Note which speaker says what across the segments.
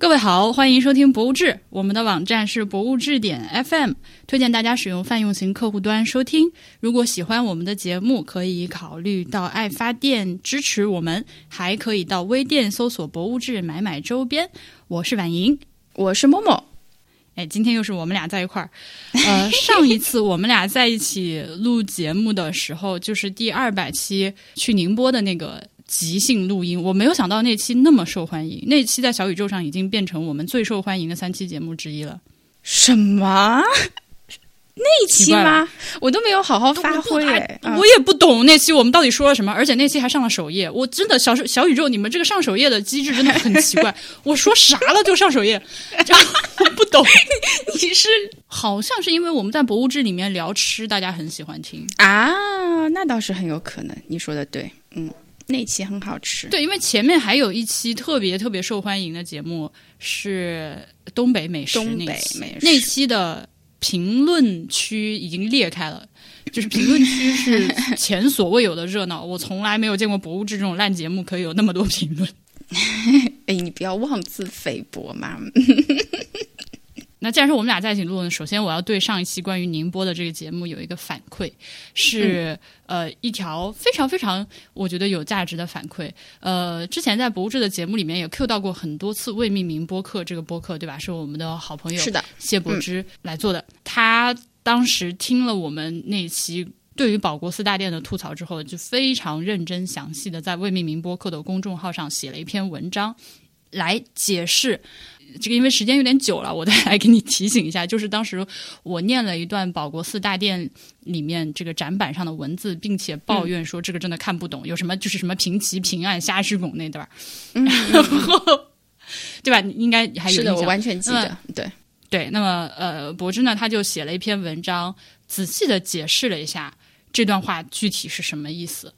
Speaker 1: 各位好，欢迎收听《博物志》，我们的网站是博物志点 FM，推荐大家使用泛用型客户端收听。如果喜欢我们的节目，可以考虑到爱发电支持我们，还可以到微店搜索“博物志”买买周边。我是婉莹，
Speaker 2: 我是默默。
Speaker 1: 哎，今天又是我们俩在一块儿。呃，上一次我们俩在一起录节目的时候，就是第二百期去宁波的那个。即兴录音，我没有想到那期那么受欢迎。那期在小宇宙上已经变成我们最受欢迎的三期节目之一了。
Speaker 2: 什么？那期吗？我都没有好好发挥。
Speaker 1: 我也不懂那期我们到底说了什么，而且那期还上了首页。我真的小小宇宙，你们这个上首页的机制真的很奇怪。我说啥了就上首页，我不懂。
Speaker 2: 你是
Speaker 1: 好像是因为我们在博物志里面聊吃，大家很喜欢听
Speaker 2: 啊？那倒是很有可能。你说的对，嗯。那期很好吃，
Speaker 1: 对，因为前面还有一期特别特别受欢迎的节目是东北美食那期，那期的评论区已经裂开了，就是评论区是 前所未有的热闹，我从来没有见过博物志这种烂节目可以有那么多评论。
Speaker 2: 哎，你不要妄自菲薄嘛。
Speaker 1: 那既然是我们俩在一起录呢，首先我要对上一期关于宁波的这个节目有一个反馈，是呃一条非常非常我觉得有价值的反馈。呃，之前在博物志的节目里面也 Q 到过很多次未命名播客这个播客，对吧？是我们的好朋友
Speaker 2: 是的
Speaker 1: 谢柏芝来做的。他当时听了我们那期对于保国寺大殿的吐槽之后，就非常认真详细的在未命名播客的公众号上写了一篇文章来解释。这个因为时间有点久了，我再来给你提醒一下，就是当时我念了一段保国寺大殿里面这个展板上的文字，并且抱怨说这个真的看不懂，有什么就是什么平齐平安虾之拱那段然后对吧？应该还有
Speaker 2: 是的，我完全记得。对
Speaker 1: 对，那么呃，柏芝呢，他就写了一篇文章，仔细的解释了一下这段话具体是什么意思。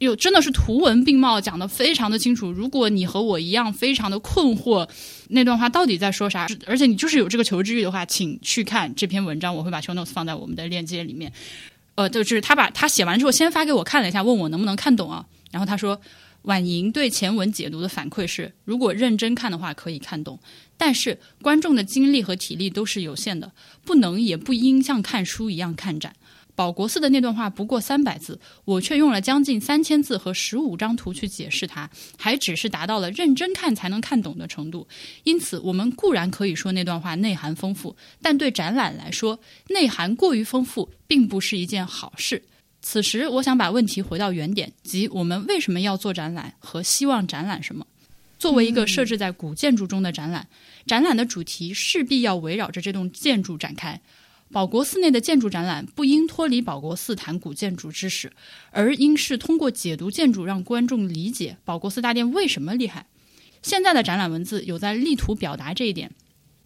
Speaker 1: 有真的是图文并茂，讲的非常的清楚。如果你和我一样非常的困惑，那段话到底在说啥？而且你就是有这个求知欲的话，请去看这篇文章。我会把 show notes 放在我们的链接里面。呃，就是他把他写完之后，先发给我看了一下，问我能不能看懂啊。然后他说，婉莹对前文解读的反馈是，如果认真看的话可以看懂，但是观众的精力和体力都是有限的，不能也不应像看书一样看展。保国寺的那段话不过三百字，我却用了将近三千字和十五张图去解释它，还只是达到了认真看才能看懂的程度。因此，我们固然可以说那段话内涵丰富，但对展览来说，内涵过于丰富并不是一件好事。此时，我想把问题回到原点，即我们为什么要做展览和希望展览什么？作为一个设置在古建筑中的展览，展览的主题势必要围绕着这栋建筑展开。保国寺内的建筑展览不应脱离保国寺谈古建筑知识，而应是通过解读建筑让观众理解保国寺大殿为什么厉害。现在的展览文字有在力图表达这一点。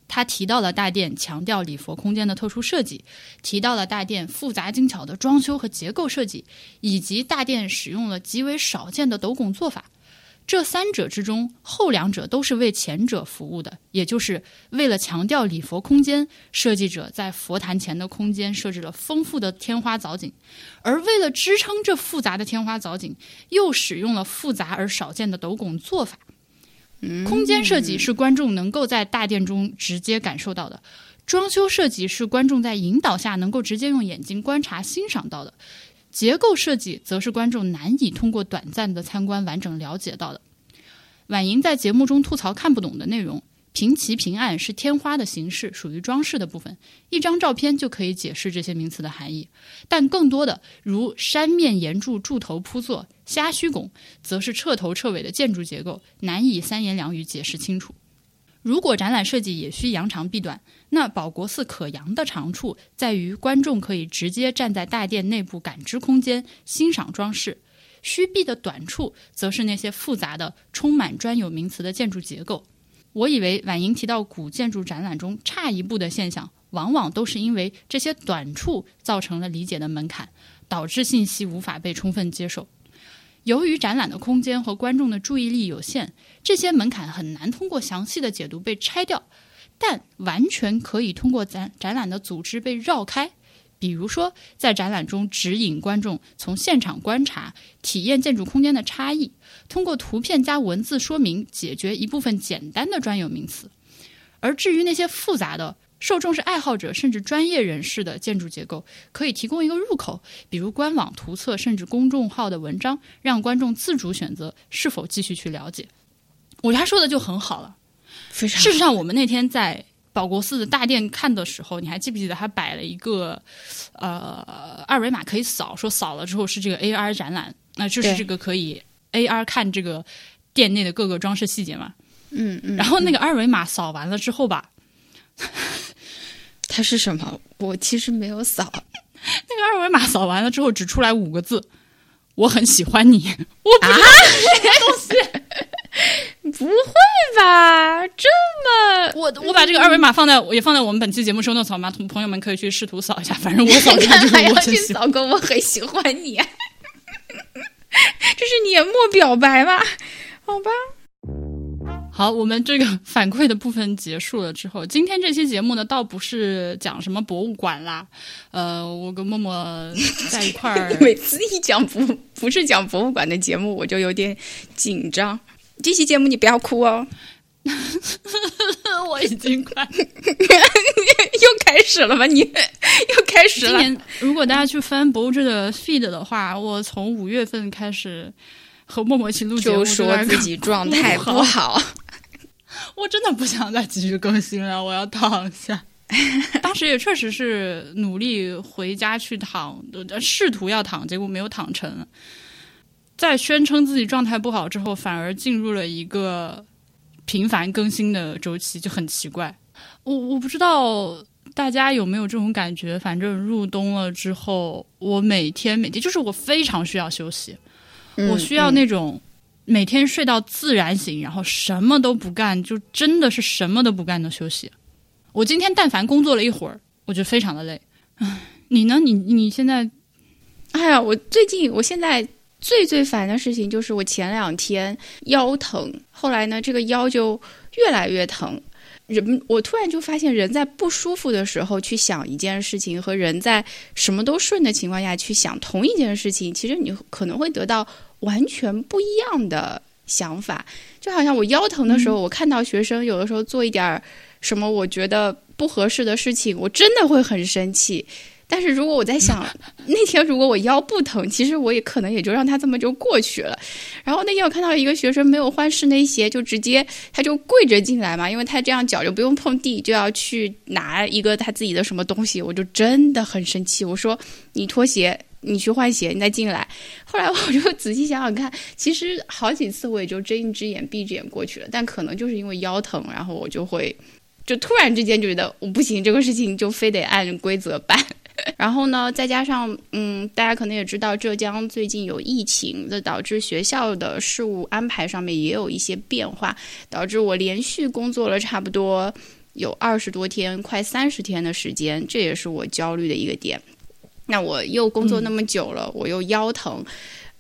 Speaker 1: 他提到了大殿强调礼佛空间的特殊设计，提到了大殿复杂精巧的装修和结构设计，以及大殿使用了极为少见的斗拱做法。这三者之中，后两者都是为前者服务的，也就是为了强调礼佛空间，设计者在佛坛前的空间设置了丰富的天花藻井，而为了支撑这复杂的天花藻井，又使用了复杂而少见的斗拱做法。空间设计是观众能够在大殿中直接感受到的，装修设计是观众在引导下能够直接用眼睛观察欣赏到的。结构设计则是观众难以通过短暂的参观完整了解到的。婉莹在节目中吐槽看不懂的内容，平齐平暗是天花的形式，属于装饰的部分，一张照片就可以解释这些名词的含义。但更多的，如山面岩柱柱头铺座、虾须拱，则是彻头彻尾的建筑结构，难以三言两语解释清楚。如果展览设计也需扬长避短，那保国寺可扬的长处在于观众可以直接站在大殿内部感知空间、欣赏装饰；虚避的短处则是那些复杂的、充满专有名词的建筑结构。我以为婉莹提到古建筑展览中差一步的现象，往往都是因为这些短处造成了理解的门槛，导致信息无法被充分接受。由于展览的空间和观众的注意力有限，这些门槛很难通过详细的解读被拆掉，但完全可以通过展展览的组织被绕开。比如说，在展览中指引观众从现场观察、体验建筑空间的差异，通过图片加文字说明解决一部分简单的专有名词。而至于那些复杂的，受众是爱好者甚至专业人士的建筑结构，可以提供一个入口，比如官网、图册，甚至公众号的文章，让观众自主选择是否继续去了解。我觉得他说的就很好了。
Speaker 2: 非常
Speaker 1: 事实上，我们那天在保国寺的大殿看的时候，你还记不记得他摆了一个呃二维码可以扫，说扫了之后是这个 AR 展览，那就是这个可以 AR 看这个店内的各个装饰细节嘛。
Speaker 2: 嗯嗯。
Speaker 1: 然后那个二维码扫完了之后吧，
Speaker 2: 它是什么？我其实没有扫。
Speaker 1: 那个二维码扫完了之后只出来五个字：“我很喜欢你。”我不知道
Speaker 2: 不会吧？这么
Speaker 1: 我我把这个二维码放在也放在我们本期节目收 notes 好吗？同朋友们可以去试图扫一下，反正我扫出来就我很
Speaker 2: 去。扫个我很喜欢你、啊，这是年末表白吗？好吧。
Speaker 1: 好，我们这个反馈的部分结束了之后，今天这期节目呢，倒不是讲什么博物馆啦，呃，我跟默默在一块儿
Speaker 2: 每次一讲不不是讲博物馆的节目，我就有点紧张。这期节目你不要哭哦，
Speaker 1: 我已经快。
Speaker 2: 又开始了吧？你又开始了。
Speaker 1: 今年如果大家去翻博物志的 feed 的话，我从五月份开始和默默一起录节目，
Speaker 2: 就说自己状态不好，
Speaker 1: 我真的不想再继续更新了，我要躺下。当时也确实是努力回家去躺，呃试图要躺，结果没有躺成。在宣称自己状态不好之后，反而进入了一个频繁更新的周期，就很奇怪。我我不知道大家有没有这种感觉，反正入冬了之后，我每天每天就是我非常需要休息，我需要
Speaker 2: 嗯
Speaker 1: 那种每天睡到自然醒，然后什么都不干，就真的是什么都不干的休息。我今天但凡工作了一会儿，我就非常的累。唉，你呢？你你现在
Speaker 2: 哎呀，我最近我现在最最烦的事情就是我前两天腰疼，后来呢，这个腰就越来越疼。人，我突然就发现，人在不舒服的时候去想一件事情，和人在什么都顺的情况下去想同一件事情，其实你可能会得到完全不一样的想法。就好像我腰疼的时候，我看到学生有的时候做一点什么我觉得不合适的事情，我真的会很生气。但是如果我在想 那天如果我腰不疼，其实我也可能也就让他这么就过去了。然后那天我看到一个学生没有换室内鞋，就直接他就跪着进来嘛，因为他这样脚就不用碰地，就要去拿一个他自己的什么东西，我就真的很生气。我说你脱鞋。你去换鞋，你再进来。后来我就仔细想想看，其实好几次我也就睁一只眼闭一只眼过去了，但可能就是因为腰疼，然后我就会就突然之间就觉得我不行，这个事情就非得按规则办。然后呢，再加上嗯，大家可能也知道，浙江最近有疫情，这导致学校的事务安排上面也有一些变化，导致我连续工作了差不多有二十多天，快三十天的时间，这也是我焦虑的一个点。那我又工作那么久了，我又腰疼，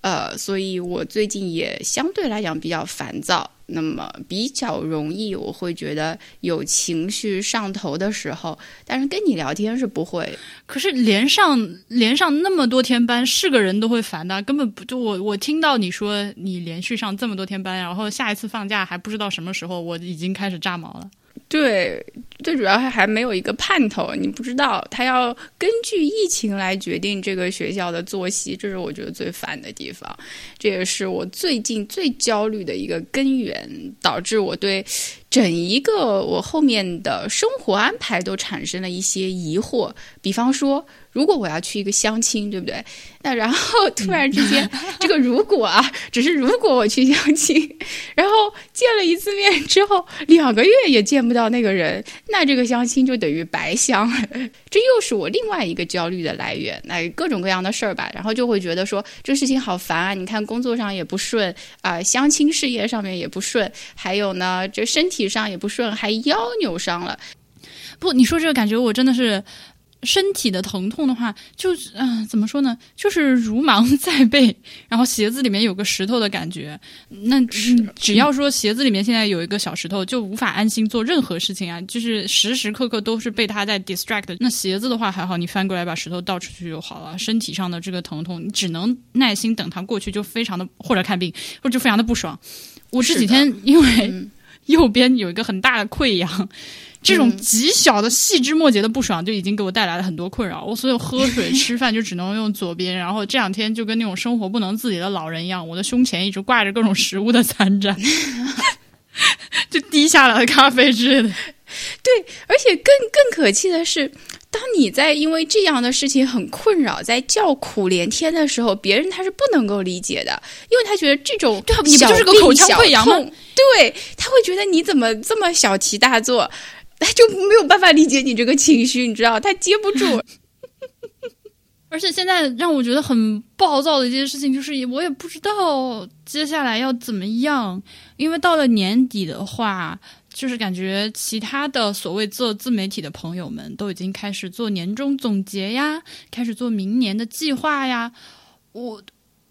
Speaker 2: 呃，所以我最近也相对来讲比较烦躁。那么比较容易，我会觉得有情绪上头的时候，但是跟你聊天是不会。
Speaker 1: 可是连上连上那么多天班，是个人都会烦的，根本不就我我听到你说你连续上这么多天班，然后下一次放假还不知道什么时候，我已经开始炸毛了。
Speaker 2: 对，最主要还还没有一个盼头，你不知道他要根据疫情来决定这个学校的作息，这是我觉得最烦的地方，这也是我最近最焦虑的一个根源，导致我对整一个我后面的生活安排都产生了一些疑惑。比方说，如果我要去一个相亲，对不对？那然后突然之间，这个如果啊，只是如果我去相亲，然后见了一次面之后，两个月也见不到那个人，那这个相亲就等于白相了。这又是我另外一个焦虑的来源。那各种各样的事儿吧，然后就会觉得说这事情好烦啊！你看工作上也不顺啊、相亲事业上面也不顺，还有呢，这身体上也不顺，还腰扭伤了。
Speaker 1: 不，你说这个感觉我真的是身体的疼痛的话，就是嗯、怎么说呢？就是如芒在背，然后鞋子里面有个石头的感觉。那只只要说鞋子里面现在有一个小石头，就无法安心做任何事情啊，就是时时刻刻都是被它在 distract。那鞋子的话还好，你翻过来把石头倒出去就好了。身体上的这个疼痛，你只能耐心等它过去，就非常的或者看病，或者就非常的不爽。我这几天因为
Speaker 2: 嗯
Speaker 1: 右边有一个很大的溃疡，这种
Speaker 2: 嗯
Speaker 1: 极小的细枝末节的不爽就已经给我带来了很多困扰。我所有喝水、吃饭就只能用左边，然后这两天就跟那种生活不能自理的老人一样，我的胸前一直挂着各种食物的残渣，就滴下来的咖啡之类的。
Speaker 2: 而且更更可气的是，当你在因为这样的事情很困扰，在叫苦连天的时候，别人他是不能够理解的，因为他觉得这种
Speaker 1: 你就是个口腔
Speaker 2: 病小
Speaker 1: 溃疡吗
Speaker 2: 痛对，他会觉得你怎么这么小题大做，他就没有办法理解你这个情绪，你知道，他接不住。
Speaker 1: 而且现在让我觉得很暴躁的一件事情，就是我也不知道接下来要怎么样，因为到了年底的话，就是感觉其他的所谓做自媒体的朋友们都已经开始做年终总结呀，开始做明年的计划呀。我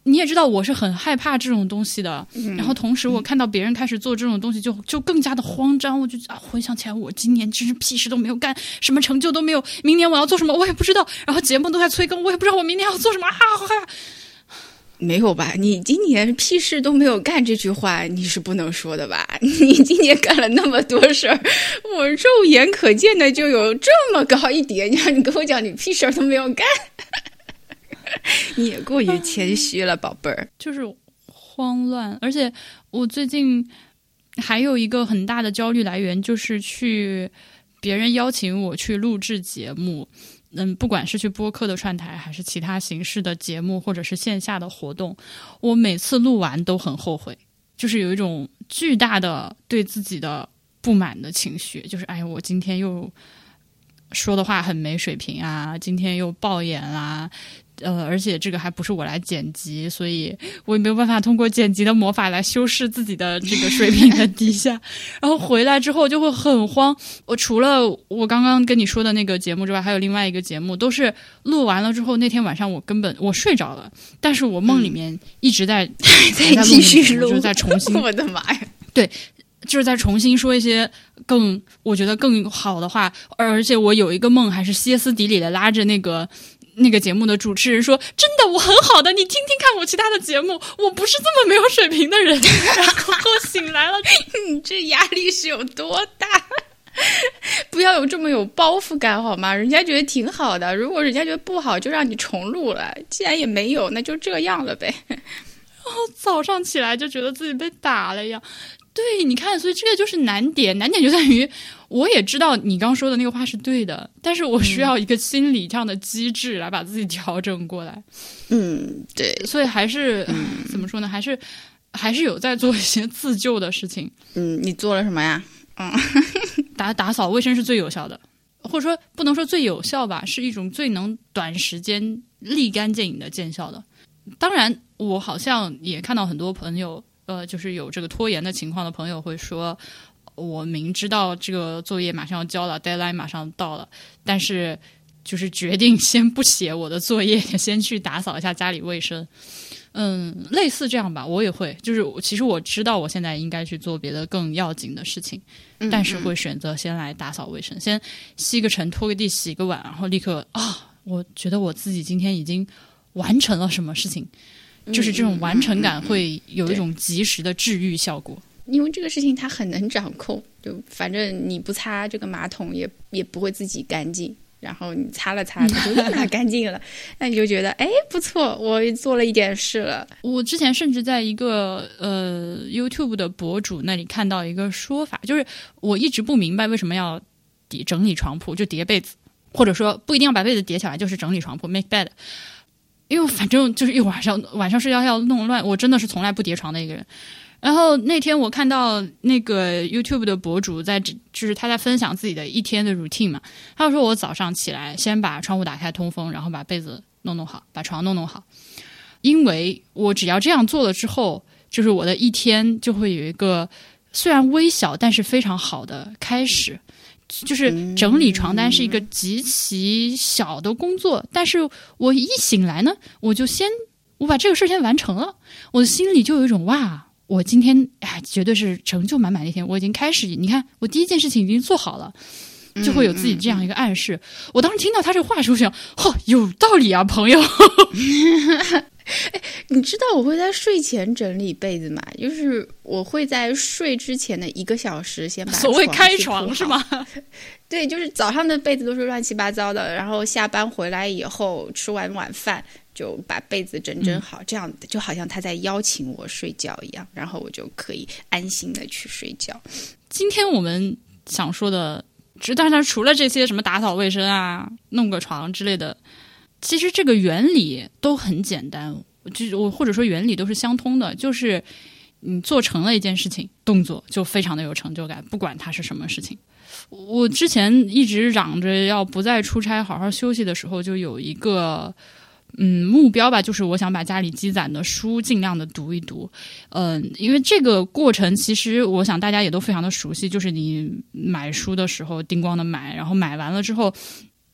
Speaker 1: 你也知道，我是很害怕这种东西的。然后同时，我看到别人开始做这种东西就，就更加的慌张。我就啊，回想起来，我今年真是屁事都没有干，什么成就都没有。明年我要做什么，我也不知道。然后节目都在催更，我也不知道我明年要做什么啊！好害怕。
Speaker 2: 没有吧？你今年屁事都没有干，这句话你是不能说的吧？你今年干了那么多事儿，我肉眼可见的就有这么高一点，你让你跟我讲你屁事儿都没有干，你也过于谦虚了，宝贝儿。
Speaker 1: 就是慌乱，而且我最近还有一个很大的焦虑来源，就是去别人邀请我去录制节目，嗯，不管是去播客的串台，还是其他形式的节目，或者是线下的活动，我每次录完都很后悔，就是有一种巨大的对自己的不满的情绪，就是哎，我今天又说的话很没水平啊，今天又爆眼啦、呃，而且这个还不是我来剪辑，所以我也没有办法通过剪辑的魔法来修饰自己的这个水平的低下。然后回来之后就会很慌。我除了我刚刚跟你说的那个节目之外，还有另外一个节目，都是录完了之后，那天晚上我根本我睡着了，但是我梦里面一直在、还在
Speaker 2: 继续录，
Speaker 1: 就是在重 新
Speaker 2: 我的妈呀！
Speaker 1: 对就是在重新说一些更我觉得更好的话，而且我有一个梦，还是歇斯底里的拉着那个那个节目的主持人说：“真的，我很好的，你听听看我其他的节目，我不是这么没有水平的人。” 然后醒来了，
Speaker 2: 你这压力是有多大？不要有这么有包袱感好吗？人家觉得挺好的，如果人家觉得不好，就让你重录了。既然也没有，那就这样了呗。
Speaker 1: 然 后早上起来就觉得自己被打了一样。对，你看，所以这个就是难点，难点就在于，我也知道你刚说的那个话是对的，但是我需要一个心理上的机制来把自己调整过来。
Speaker 2: 嗯，对，
Speaker 1: 所以还是、怎么说呢？还是还是有在做一些自救的事情。
Speaker 2: 嗯，你做了什么呀？
Speaker 1: 嗯 打打扫卫生是最有效的，或者说不能说最有效吧，是一种最能短时间立竿见影的见效的。当然，我好像也看到很多朋友，呃，就是有这个拖延的情况的朋友会说，我明知道这个作业马上要交了，deadline 马上到了，但是就是决定先不写我的作业，先去打扫一下家里卫生。嗯，类似这样吧，我也会。就是其实我知道我现在应该去做别的更要紧的事情，但是会选择先来打扫卫生，先吸个尘、拖个地、洗个碗，然后立刻啊，我觉得我自己今天已经完成了什么事情，就是这种完成感会有一种及时的治愈效果。
Speaker 2: 因为这个事情他很能掌控，就反正你不擦这个马桶也也不会自己干净，然后你擦了擦，它就立马干净了，那你就觉得哎不错，我做了一点事了。
Speaker 1: 我之前甚至在一个呃 YouTube 的博主那里看到一个说法，就是我一直不明白为什么要叠整理床铺，就叠被子，或者说不一定要把被子叠起来，就是整理床铺 make bed。因为反正就是一晚上晚上睡觉要弄乱，我真的是从来不叠床的一个人。然后那天我看到那个 YouTube 的博主在，就是他在分享自己的一天的 routine 嘛，他说我早上起来先把窗户打开通风，然后把被子弄弄好，把床弄弄好，因为我只要这样做了之后，就是我的一天就会有一个虽然微小但是非常好的开始。就是整理床单是一个极其小的工作，但是我一醒来呢，我就先我把这个事先完成了，我的心里就有一种哇，我今天哎绝对是成就满满的一天，我已经开始，你看我第一件事情已经做好了。就会有自己这样一个暗示。我当时听到他这话的时候，想，哦，有道理啊，朋友。
Speaker 2: 哎，你知道我会在睡前整理被子吗？就是我会在睡之前的一个小时先把
Speaker 1: 所谓开床是吗？
Speaker 2: 对，就是早上的被子都是乱七八糟的，然后下班回来以后吃完晚饭就把被子整整好，这样就好像他在邀请我睡觉一样，然后我就可以安心的去睡觉。
Speaker 1: 今天我们想说的。但是，除了这些什么打扫卫生啊、弄个床之类的，其实这个原理都很简单，就我或者说原理都是相通的，就是你做成了一件事情，动作就非常的有成就感，不管它是什么事情。我之前一直嚷着要不再出差、好好休息的时候，就有一个。嗯，目标吧，就是我想把家里积攒的书尽量的读一读。嗯，因为这个过程，其实我想大家也都非常的熟悉，就是你买书的时候叮咣的买，然后买完了之后，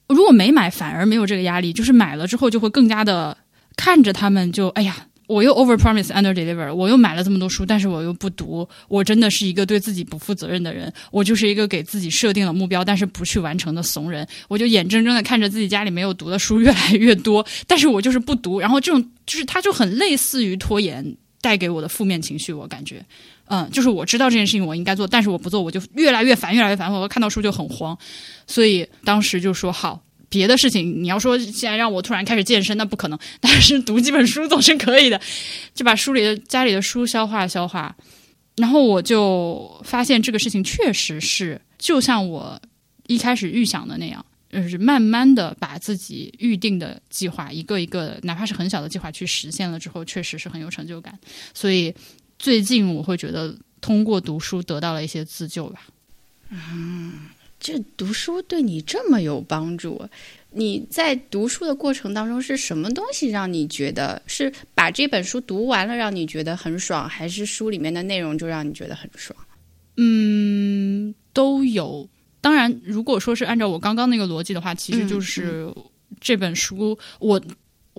Speaker 1: 如果没买反而没有这个压力，就是买了之后就会更加的看着他们就哎呀。我又 over promise under deliver，我又买了这么多书，但是我又不读，我真的是一个对自己不负责任的人。我就是一个给自己设定了目标，但是不去完成的怂人。我就眼睁睁的看着自己家里没有读的书越来越多，但是我就是不读。然后这种就是它就很类似于拖延带给我的负面情绪，我感觉，嗯，就是我知道这件事情我应该做，但是我不做，我就越来越烦，越来越烦。我看到书就很慌，所以当时就说好。别的事情，你要说现在让我突然开始健身，那不可能。但是读几本书总是可以的，就把书里的家里的书消化消化。然后我就发现这个事情确实是，就像我一开始预想的那样，就是慢慢的把自己预定的计划一个一个，哪怕是很小的计划去实现了之后，确实是很有成就感。所以最近我会觉得通过读书得到了一些自救吧。
Speaker 2: 嗯。这读书对你这么有帮助？你在读书的过程当中是什么东西让你觉得是把这本书读完了让你觉得很爽，还是书里面的内容就让你觉得很爽？
Speaker 1: 嗯，都有。当然，如果说是按照我刚刚那个逻辑的话，其实就是这本书，我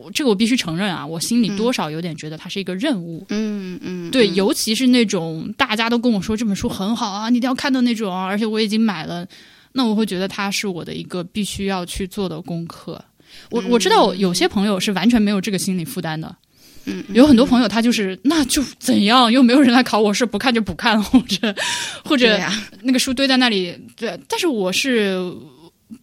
Speaker 1: 我这个我必须承认啊，我心里多少有点觉得它是一个任务。
Speaker 2: 嗯嗯，
Speaker 1: 对，尤其是那种大家都跟我说这本书很好啊，你一定要看的那种，而且我已经买了。那我会觉得它是我的一个必须要去做的功课。我我知道有些朋友是完全没有这个心理负担的，
Speaker 2: 嗯，
Speaker 1: 有很多朋友他就是那就怎样，又没有人来考我是，不看就不看，或者或者那个书堆在那里，对。但是我是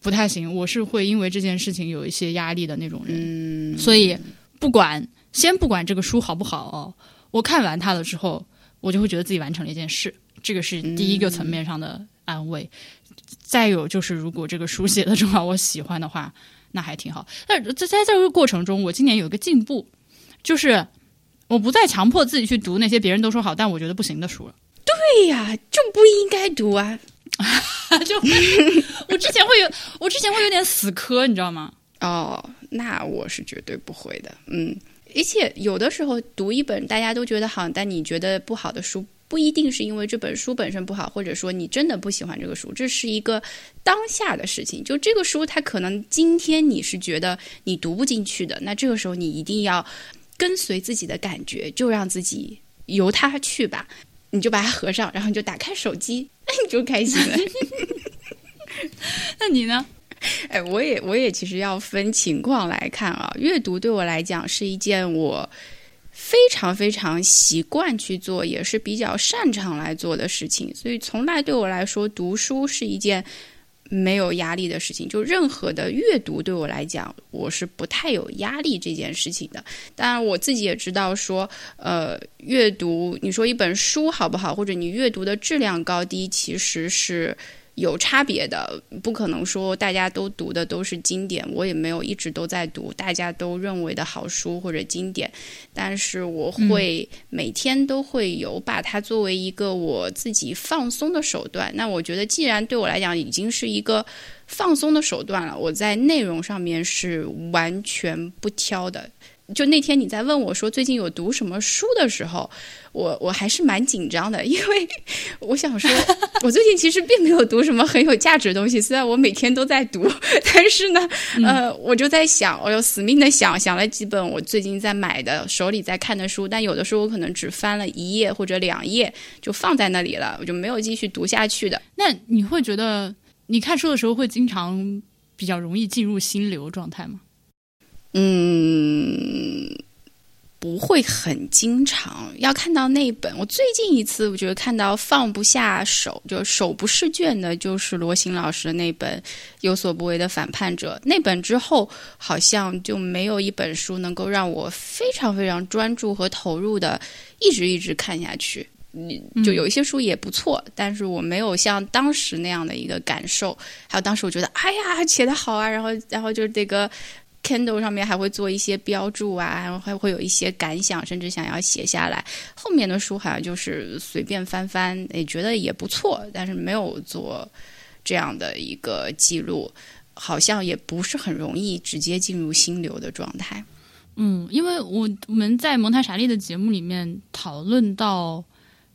Speaker 1: 不太行，我是会因为这件事情有一些压力的那种人，所以不管先不管这个书好不好哦，我看完它了之后，我就会觉得自己完成了一件事，这个是第一个层面上的安慰。再有就是，如果这个书写的正好我喜欢的话，那还挺好。但在在这个过程中，我今年有一个进步，就是我不再强迫自己去读那些别人都说好但我觉得不行的书了。
Speaker 2: 对呀，就不应该读啊！
Speaker 1: 就我之前会有，我之前会有点死磕，你知道吗？
Speaker 2: 哦，那我是绝对不会的。嗯，而且有的时候读一本大家都觉得好，但你觉得不好的书。不一定是因为这本书本身不好，或者说你真的不喜欢这个书，这是一个当下的事情。就这个书，它可能今天你是觉得你读不进去的，那这个时候你一定要跟随自己的感觉，就让自己由它去吧。你就把它合上，然后你就打开手机，你就开心了。
Speaker 1: 那你呢？
Speaker 2: 哎，我也我也其实要分情况来看啊。阅读对我来讲是一件我。非常非常习惯去做，也是比较擅长来做的事情，所以从来对我来说，读书是一件没有压力的事情。就任何的阅读对我来讲，我是不太有压力这件事情的。当然，我自己也知道说，呃，阅读，你说一本书好不好，或者你阅读的质量高低，其实是。有差别的，不可能说大家都读的都是经典，我也没有一直都在读大家都认为的好书或者经典，但是我会每天都会有把它作为一个我自己放松的手段。那我觉得，既然对我来讲已经是一个放松的手段了，我在内容上面是完全不挑的。就那天你在问我说最近有读什么书的时候，我我还是蛮紧张的，因为我想说，我最近其实并没有读什么很有价值的东西，虽然我每天都在读，但是呢，呃，我就在想，我又死命的想，想了几本我最近在买的、手里在看的书，但有的时候我可能只翻了一页或者两页就放在那里了，我就没有继续读下去的。
Speaker 1: 那你会觉得你看书的时候会经常比较容易进入心流状态吗？
Speaker 2: 嗯，不会很经常要看到那本。我最近一次，我觉得看到放不下手，就手不释卷的，就是罗行老师的那本《有所不为的反叛者》。那本之后，好像就没有一本书能够让我非常非常专注和投入的一直一直看下去。你就有一些书也不错，但是我没有像当时那样的一个感受。还有当时我觉得，哎呀，写的好啊，然后，然后就是这个。Kindle 上面还会做一些标注啊，然后还会有一些感想，甚至想要写下来。后面的书好像就是随便翻翻，也觉得也不错，但是没有做这样的一个记录，好像也不是很容易直接进入心流的状态。
Speaker 1: 嗯，因为我我们在蒙台莎利的节目里面讨论到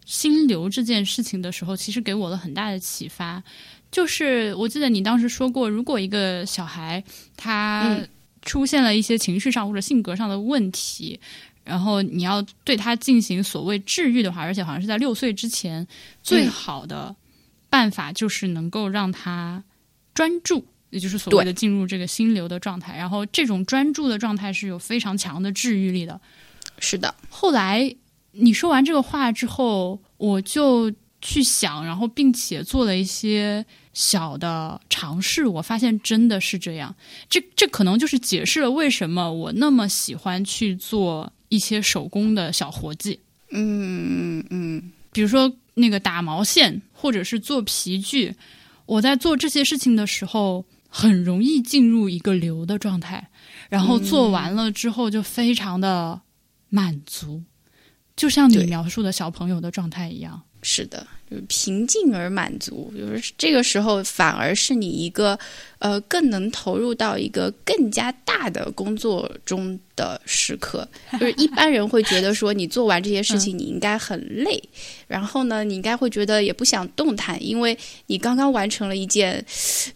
Speaker 1: 心流这件事情的时候，其实给我了很大的启发。就是我记得你当时说过，如果一个小孩他出现了一些情绪上或者性格上的问题，然后你要对他进行所谓治愈的话，而且好像是在六岁之前，最好的办法就是能够让他专注，也就是所谓的进入这个心流的状态。然后这种专注的状态是有非常强的治愈力的。
Speaker 2: 是的。
Speaker 1: 后来你说完这个话之后，我就去想，然后并且做了一些。小的尝试，我发现真的是这样。这这可能就是解释了为什么我那么喜欢去做一些手工的小活计。
Speaker 2: 嗯嗯嗯，
Speaker 1: 比如说那个打毛线，或者是做皮具。我在做这些事情的时候，很容易进入一个流的状态，然后做完了之后就非常的满足，就像你描述的小朋友的状态一样。
Speaker 2: 是的。平静而满足，就是这个时候反而是你一个呃更能投入到一个更加大的工作中的时刻。就是一般人会觉得说，你做完这些事情你应该很累，然后呢，你应该会觉得也不想动弹，因为你刚刚完成了一件，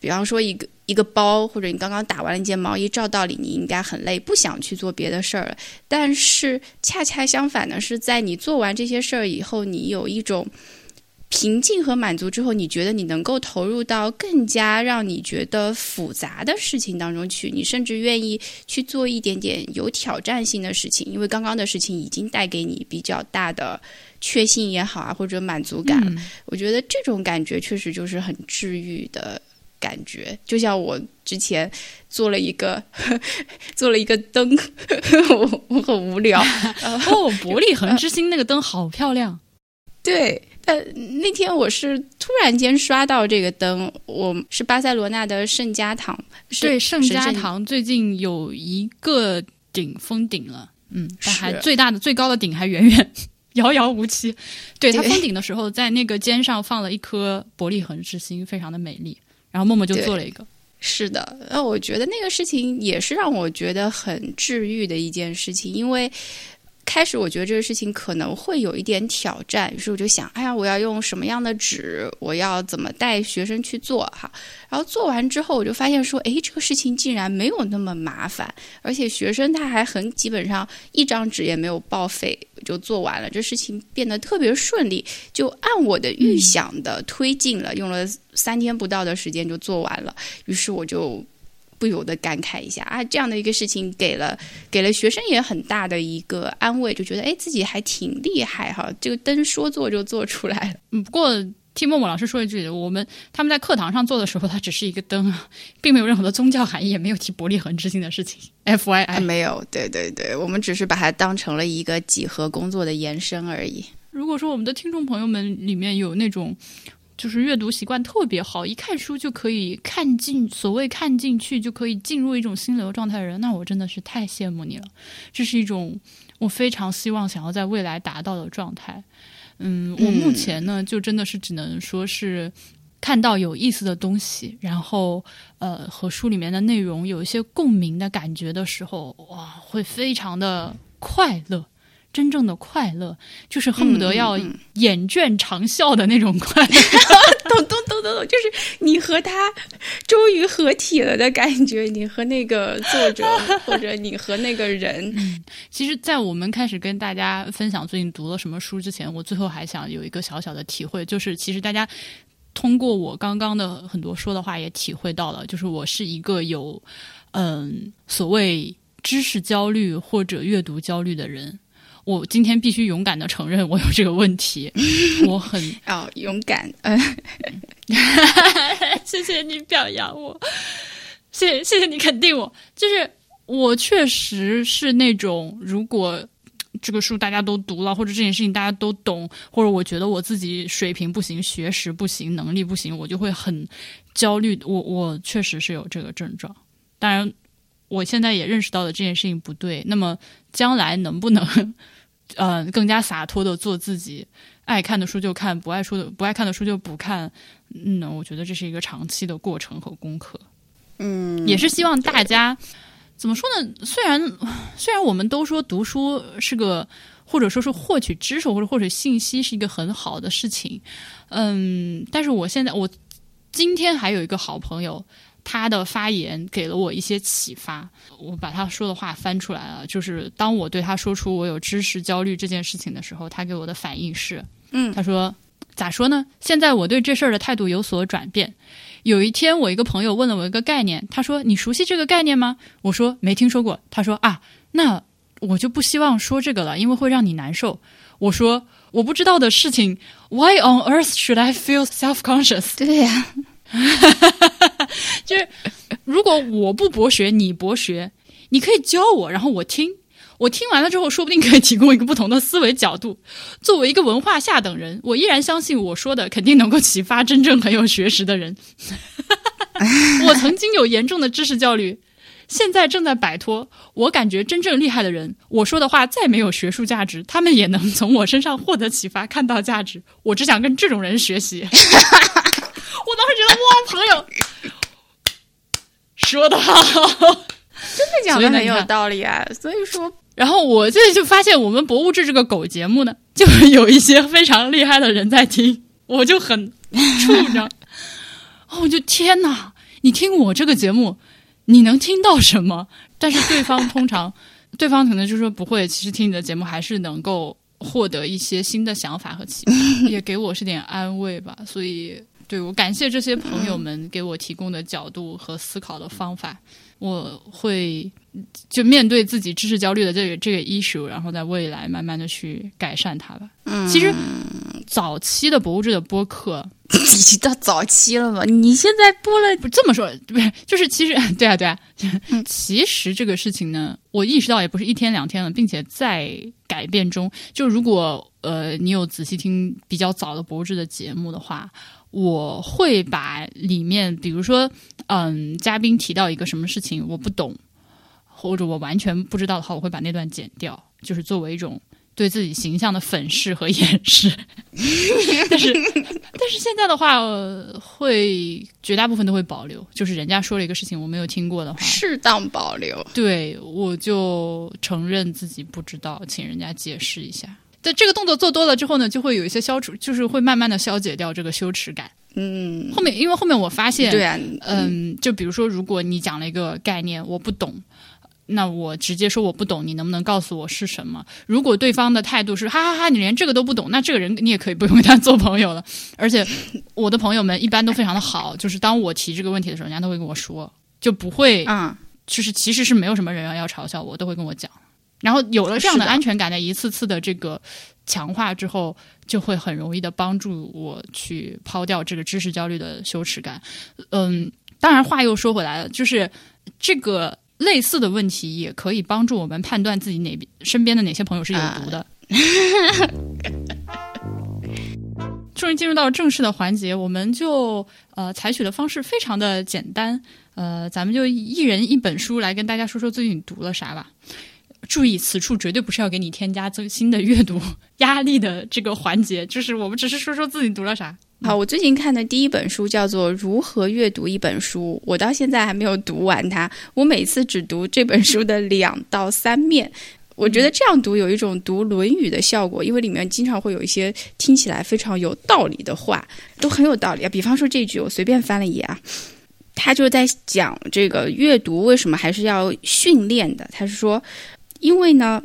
Speaker 2: 比方说一个一个包，或者你刚刚打完了一件毛衣，照道理你应该很累，不想去做别的事儿。但是恰恰相反呢是，在你做完这些事儿以后，你有一种。平静和满足之后，你觉得你能够投入到更加让你觉得复杂的事情当中去，你甚至愿意去做一点点有挑战性的事情，因为刚刚的事情已经带给你比较大的确信也好啊，或者满足感。我觉得这种感觉确实就是很治愈的感觉。就像我之前做了一个 做了一个灯，我我很无聊
Speaker 1: 哦，伯利恒之星那个灯好漂亮，
Speaker 2: 对。呃，那天我是突然间刷到这个灯，我是巴塞罗那的圣家堂，
Speaker 1: 对，圣家堂最近有一个顶封顶了，嗯，但还最大的最高的顶还远远遥遥无期。对它封顶的时候，在那个尖上放了一颗伯利恒之星，非常的美丽。然后默默就做了一个，
Speaker 2: 是的，那我觉得那个事情也是让我觉得很治愈的一件事情，因为。开始我觉得这个事情可能会有一点挑战，于是我就想，哎呀，我要用什么样的纸？我要怎么带学生去做？哈，然后做完之后，我就发现说，哎，这个事情竟然没有那么麻烦，而且学生他还很基本上一张纸也没有报废就做完了，这事情变得特别顺利，就按我的预想的推进了，用了三天不到的时间就做完了，于是我就。不由得感慨一下啊，这样的一个事情给了给了学生也很大的一个安慰，就觉得哎自己还挺厉害哈，这个灯说做就做出来了。
Speaker 1: 嗯，不过听默默老师说一句，我们他们在课堂上做的时候，它只是一个灯啊，并没有任何的宗教含义，也没有提伯利恒之星的事情。F Y I
Speaker 2: 没有，对对对，我们只是把它当成了一个几何工作的延伸而已。
Speaker 1: 如果说我们的听众朋友们里面有那种。就是阅读习惯特别好，一看书就可以看进，所谓看进去就可以进入一种心流状态的人，那我真的是太羡慕你了。这是一种我非常希望想要在未来达到的状态。嗯，我目前呢，就真的是只能说是看到有意思的东西，然后呃和书里面的内容有一些共鸣的感觉的时候，哇，会非常的快乐。真正的快乐，就是恨不得要眼倦长啸的那种快乐。
Speaker 2: 懂懂懂懂懂，就是你和他终于合体了的感觉，你和那个作者，或者你和那个人。
Speaker 1: 其实，在我们开始跟大家分享最近读了什么书之前，我最后还想有一个小小的体会，就是其实大家通过我刚刚的很多说的话，也体会到了，就是我是一个有嗯所谓知识焦虑或者阅读焦虑的人。我今天必须勇敢的承认，我有这个问题。我很
Speaker 2: 哦，勇敢，嗯，
Speaker 1: 谢谢你表扬我，谢谢谢谢你肯定我。就是我确实是那种，如果这个书大家都读了，或者这件事情大家都懂，或者我觉得我自己水平不行、学识不行、能力不行，我就会很焦虑。我我确实是有这个症状，当然我现在也认识到了这件事情不对。那么将来能不能？呃，更加洒脱的做自己，爱看的书就看，不爱书的不爱看的书就不看。嗯，我觉得这是一个长期的过程和功课。
Speaker 2: 嗯，
Speaker 1: 也是希望大家怎么说呢？虽然虽然我们都说读书是个，或者说是获取知识或者获取信息是一个很好的事情，嗯，但是我现在我今天还有一个好朋友。他的发言给了我一些启发，我把他说的话翻出来了。就是当我对他说出我有知识焦虑这件事情的时候，他给我的反应是：
Speaker 2: 嗯，
Speaker 1: 他说咋说呢？现在我对这事儿的态度有所转变。有一天，我一个朋友问了我一个概念，他说：“你熟悉这个概念吗？”我说：“没听说过。”他说：“啊，那我就不希望说这个了，因为会让你难受。”我说：“我不知道的事情，Why on earth should I feel self-conscious？”
Speaker 2: 对呀。
Speaker 1: 就是，如果我不博学，你博学，你可以教我，然后我听，我听完了之后，说不定可以提供一个不同的思维角度。作为一个文化下等人，我依然相信我说的肯定能够启发真正很有学识的人。我曾经有严重的知识焦虑，现在正在摆脱。我感觉真正厉害的人，我说的话再没有学术价值，他们也能从我身上获得启发，看到价值。我只想跟这种人学习。我当时觉得哇，朋友说的好，
Speaker 2: 真的讲的很有道理啊。所以说，
Speaker 1: 然后我现在就发现，我们《博物志》这个狗节目呢，就有一些非常厉害的人在听，我就很怵着。哦，我就天哪！你听我这个节目，你能听到什么？但是对方通常，对方可能就说不会。其实听你的节目，还是能够获得一些新的想法和启发，也给我是点安慰吧。所以。对，我感谢这些朋友们给我提供的角度和思考的方法，我会就面对自己知识焦虑的这个这个 issue，然后在未来慢慢的去改善它吧。
Speaker 2: 嗯，
Speaker 1: 其实早期的博物志的播客
Speaker 2: 已 经到早期了吗？你现在播了，
Speaker 1: 不这么说，不是，就是其实对啊对啊，其实这个事情呢，我意识到也不是一天两天了，并且在改变中。就如果呃你有仔细听比较早的博物志的节目的话。我会把里面，比如说，嗯，嘉宾提到一个什么事情我不懂，或者我完全不知道的话，我会把那段剪掉，就是作为一种对自己形象的粉饰和掩饰。但是，但是现在的话，会绝大部分都会保留，就是人家说了一个事情我没有听过的话，
Speaker 2: 适当保留。
Speaker 1: 对，我就承认自己不知道，请人家解释一下。在这个动作做多了之后呢，就会有一些消除，就是会慢慢的消解掉这个羞耻感。
Speaker 2: 嗯，
Speaker 1: 后面因为后面我发现，
Speaker 2: 对啊，
Speaker 1: 嗯，就比如说，如果你讲了一个概念我不懂，那我直接说我不懂，你能不能告诉我是什么？如果对方的态度是哈哈哈，你连这个都不懂，那这个人你也可以不用 跟他做朋友了。而且我的朋友们一般都非常的好，就是当我提这个问题的时候，人家都会跟我说，就不会
Speaker 2: 啊，
Speaker 1: 就是其实是没有什么人要嘲笑我，都会跟我讲。然后有了这样的安全感的一次次的这个强化之后，就会很容易的帮助我去抛掉这个知识焦虑的羞耻感。嗯，当然话又说回来了，就是这个类似的问题也可以帮助我们判断自己哪身边的哪些朋友是有毒的。终于进入到正式的环节，我们就呃采取的方式非常的简单，呃，咱们就一人一本书来跟大家说说最近读了啥吧。注意，此处绝对不是要给你添加增新的阅读压力的这个环节，就是我们只是说说自己读了啥。
Speaker 2: 好，我最近看的第一本书叫做《如何阅读一本书》，我到现在还没有读完它。我每次只读这本书的两到三面。我觉得这样读有一种读《论语》的效果，因为里面经常会有一些听起来非常有道理的话，都很有道理啊。比方说这句，我随便翻了一页啊，他就在讲这个阅读为什么还是要训练的。他是说，因为呢。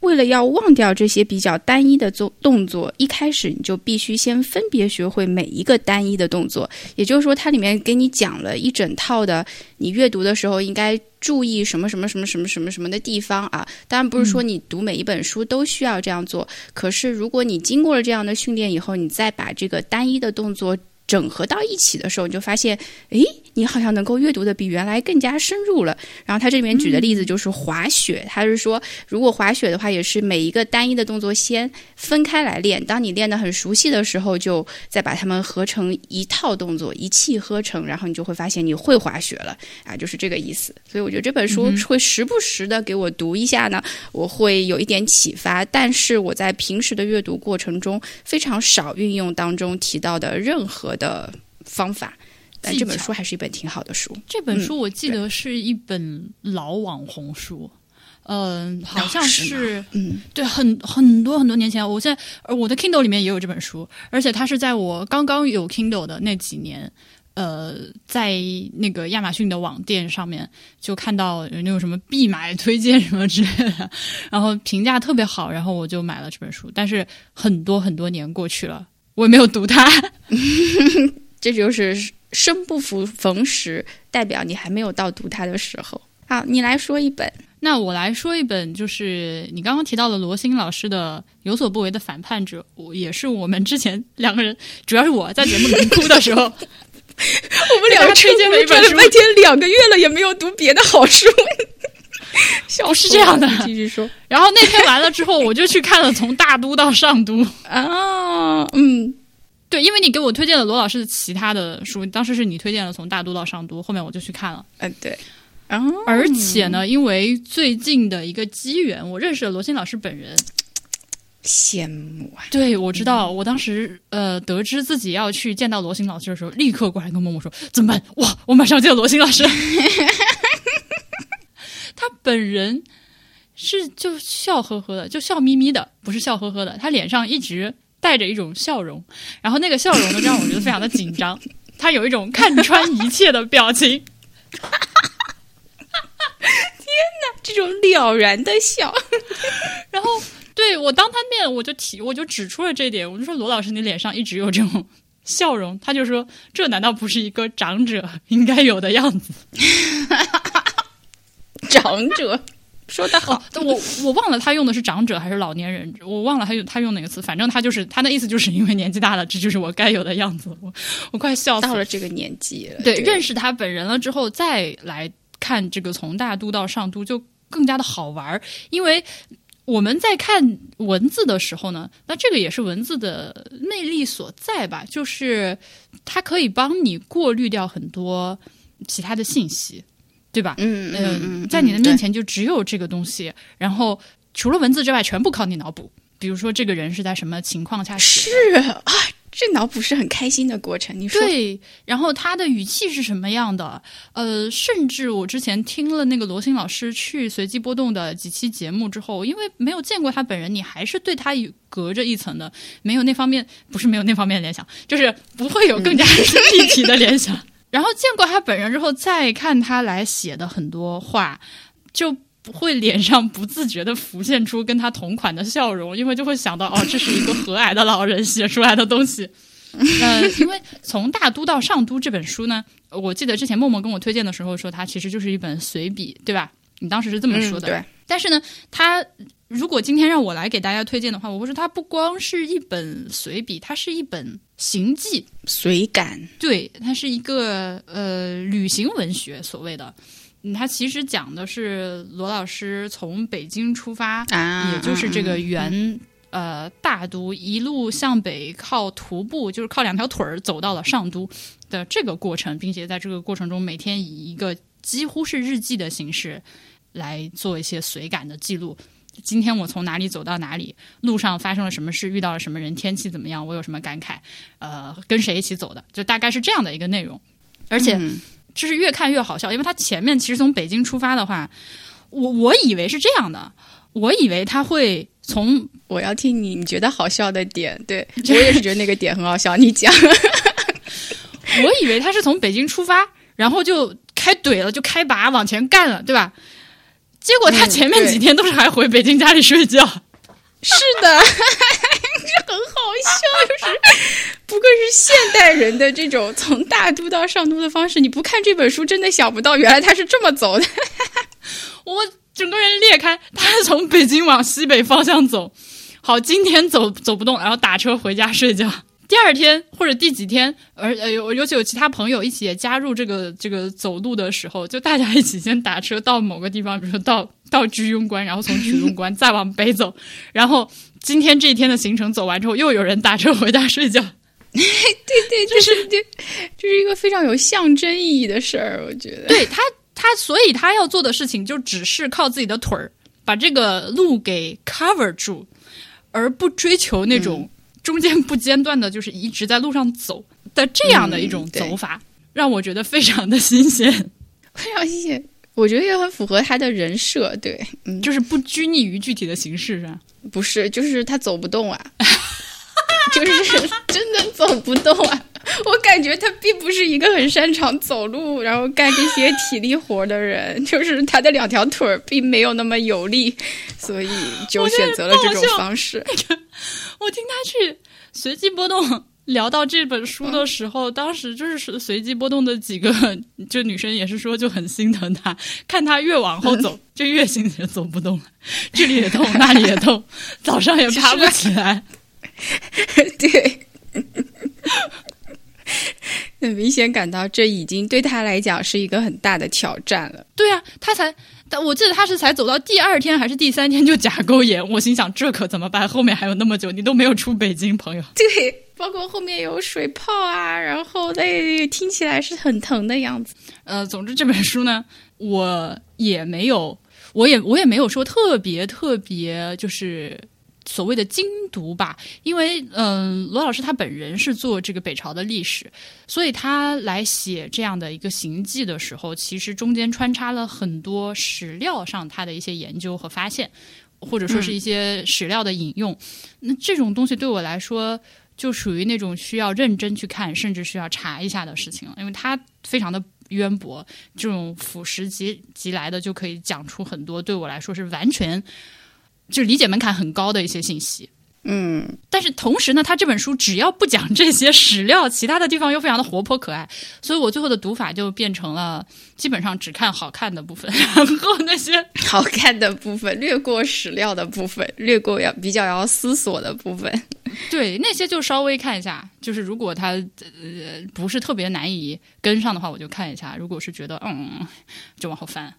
Speaker 2: 为了要忘掉这些比较单一的做动作，一开始你就必须先分别学会每一个单一的动作。也就是说，它里面给你讲了一整套的，你阅读的时候应该注意什么什么什么什么什么什么的地方啊。当然不是说你读每一本书都需要这样做，可是如果你经过了这样的训练以后，你再把这个单一的动作整合到一起的时候，你就发现，诶。你好像能够阅读的比原来更加深入了。然后他这里面举的例子就是滑雪，他是说，如果滑雪的话，也是每一个单一的动作先分开来练，当你练得很熟悉的时候，就再把它们合成一套动作，一气呵成，然后你就会发现你会滑雪了啊，就是这个意思。所以我觉得这本书会时不时的给我读一下呢，我会有一点启发。但是我在平时的阅读过程中非常少运用当中提到的任何的方法。但这本书还是一本挺好的书。
Speaker 1: 这本书我记得是一本老网红书，嗯，好像是，嗯，对，很很多很多年前，我现在我的 Kindle 里面也有这本书，而且它是在我刚刚有 Kindle 的那几年，呃，在那个亚马逊的网店上面就看到有那种什么必买推荐什么之类的，然后评价特别好，然后我就买了这本书。但是很多很多年过去了，我也没有读它，
Speaker 2: 这就是。生不逢逢时，代表你还没有到读它的时候。好，你来说一本，
Speaker 1: 那我来说一本，就是你刚刚提到的罗欣老师的《有所不为的反叛者》，我也是我们之前两个人，主要是我在节目里哭的时候，我
Speaker 2: 们两个
Speaker 1: 推荐了一本书，
Speaker 2: 半天两个月了也没有读别的好书，
Speaker 1: 不是这样的，
Speaker 2: 继续说。
Speaker 1: 然后那天完了之后，我就去看了《从大都到上都》
Speaker 2: 啊，嗯。
Speaker 1: 对，因为你给我推荐了罗老师的其他的书，当时是你推荐了《从大都到上都》，后面我就去看了。
Speaker 2: 嗯，对。
Speaker 1: 然后，而且呢，因为最近的一个机缘，我认识了罗欣老师本人。
Speaker 2: 羡慕啊！
Speaker 1: 对，我知道，我当时呃得知自己要去见到罗欣老师的时候，立刻过来跟默默说：“怎么办？哇，我马上见罗欣老师。” 他本人是就笑呵呵的，就笑眯眯的，不是笑呵呵的，他脸上一直。带着一种笑容，然后那个笑容呢，让我觉得非常的紧张。他有一种看穿一切的表情。天
Speaker 2: 哪，这种了然的笑。
Speaker 1: 然后，对我当他面，我就提，我就指出了这点。我就说：“罗老师，你脸上一直有这种笑容。”他就说：“这难道不是一个长者应该有的样子？”
Speaker 2: 长者。说的好，
Speaker 1: 我我忘了他用的是长者还是老年人，我忘了他用他用哪个词，反正他就是他的意思，就是因为年纪大了，这就是我该有的样子。我我快笑死
Speaker 2: 到了这个年纪了。
Speaker 1: 对，认识他本人了之后，再来看这个从大都到上都，就更加的好玩。因为我们在看文字的时候呢，那这个也是文字的魅力所在吧，就是它可以帮你过滤掉很多其他的信息。对吧？
Speaker 2: 嗯嗯，
Speaker 1: 在你的面前就只有这个东西，然后除了文字之外，全部靠你脑补。比如说，这个人是在什么情况下
Speaker 2: 是啊，这脑补是很开心的过程。你说
Speaker 1: 对，然后他的语气是什么样的？呃，甚至我之前听了那个罗欣老师去随机波动的几期节目之后，因为没有见过他本人，你还是对他隔着一层的，没有那方面，不是没有那方面的联想，就是不会有更加 立体的联想。然后见过他本人之后，再看他来写的很多话，就不会脸上不自觉的浮现出跟他同款的笑容，因为就会想到哦，这是一个和蔼的老人写出来的东西。呃，因为从大都到上都这本书呢，我记得之前默默跟我推荐的时候说，它其实就是一本随笔，对吧？你当时是这么说的。
Speaker 2: 对。
Speaker 1: 但是呢，他如果今天让我来给大家推荐的话，我会说它不光是一本随笔，它是一本行记
Speaker 2: 随感。
Speaker 1: 对，它是一个呃旅行文学，所谓的。嗯，它其实讲的是罗老师从北京出发，
Speaker 2: 啊，
Speaker 1: 也就是这个原呃大都一路向北靠徒步，就是靠两条腿儿走到了上都的这个过程，并且在这个过程中每天以一个几乎是日记的形式。来做一些随感的记录，今天我从哪里走到哪里，路上发生了什么事，遇到了什么人，天气怎么样，我有什么感慨，呃，跟谁一起走的，就大概是这样的一个内容。而且
Speaker 2: 嗯
Speaker 1: 就是越看越好笑，因为他前面其实从北京出发的话，我我以为是这样的，我以为他会从
Speaker 2: 我要听你你觉得好笑的点，对我也是觉得那个点很好笑，你讲。
Speaker 1: 我以为他是从北京出发，然后就开怼了，就开拔往前干了，对吧？结果他
Speaker 2: 嗯
Speaker 1: 前面几天都是还回北京家里睡觉，
Speaker 2: 是的，这 很好笑，就是不愧是现代人的这种从大都到上都的方式。你不看这本书，真的想不到原来他是这么走的。
Speaker 1: 我整个人裂开，他从北京往西北方向走。好，今天走走不动，然后打车回家睡觉。第二天或者第几天，而呃有尤其有其他朋友一起也加入这个这个走路的时候，就大家一起先打车到某个地方，比如说到到居庸关，然后从居庸关 再往北走，然后今天这一天的行程走完之后，又有人打车回家睡觉。
Speaker 2: 对对，就是对，这是一个非常有象征意义的事儿，我觉得。
Speaker 1: 对他，他所以他要做的事情就只是靠自己的腿儿把这个路给 cover 住，而不追求那种中间不间断的，就是一直在路上走的这样的一种走法，让我觉得非常的新鲜，
Speaker 2: 非常新鲜。我觉得也很符合他的人设，对，嗯，
Speaker 1: 就是不拘泥于具体的形式上。
Speaker 2: 不是，就是他走不动啊，就是 真的走不动啊。我感觉他并不是一个很擅长走路，然后干这些体力活的人，就是他的两条腿儿并没有那么有力，所以就选择了这种方式。
Speaker 1: 我听他去随机波动。聊到这本书的时候，当时就是随机波动的几个就女生也是说就很心疼他，看他越往后走就越心疼走不动了，这里也痛那里也痛，早上也爬不起来。
Speaker 2: 对，很明显感到这已经对他来讲是一个很大的挑战了。
Speaker 1: 对啊，他才，但我记得他是才走到第二天还是第三天就甲沟炎，我心想这可怎么办？后面还有那么久，你都没有出北京，朋友。
Speaker 2: 对，包括后面有水泡啊，然后那听起来是很疼的样子。
Speaker 1: 呃，总之这本书呢，我也没有，我也我也没有说特别特别就是。所谓的精读吧，因为嗯、罗老师他本人是做这个北朝的历史，所以他来写这样的一个行记的时候，其实中间穿插了很多史料上他的一些研究和发现，或者说是一些史料的引用。那这种东西对我来说，就属于那种需要认真去看，甚至需要查一下的事情了，因为它非常的渊博，这种俯拾即即来的就可以讲出很多对我来说是完全就是理解门槛很高的一些信息。
Speaker 2: 嗯，
Speaker 1: 但是同时呢，他这本书只要不讲这些史料，其他的地方又非常的活泼可爱，所以我最后的读法就变成了基本上只看好看的部分，然后那些
Speaker 2: 好看的部分略过史料的部分，略过要比较要思索的部分。
Speaker 1: 对那些就稍微看一下，就是如果他呃不是特别难以跟上的话，我就看一下；如果是觉得嗯，就往后翻。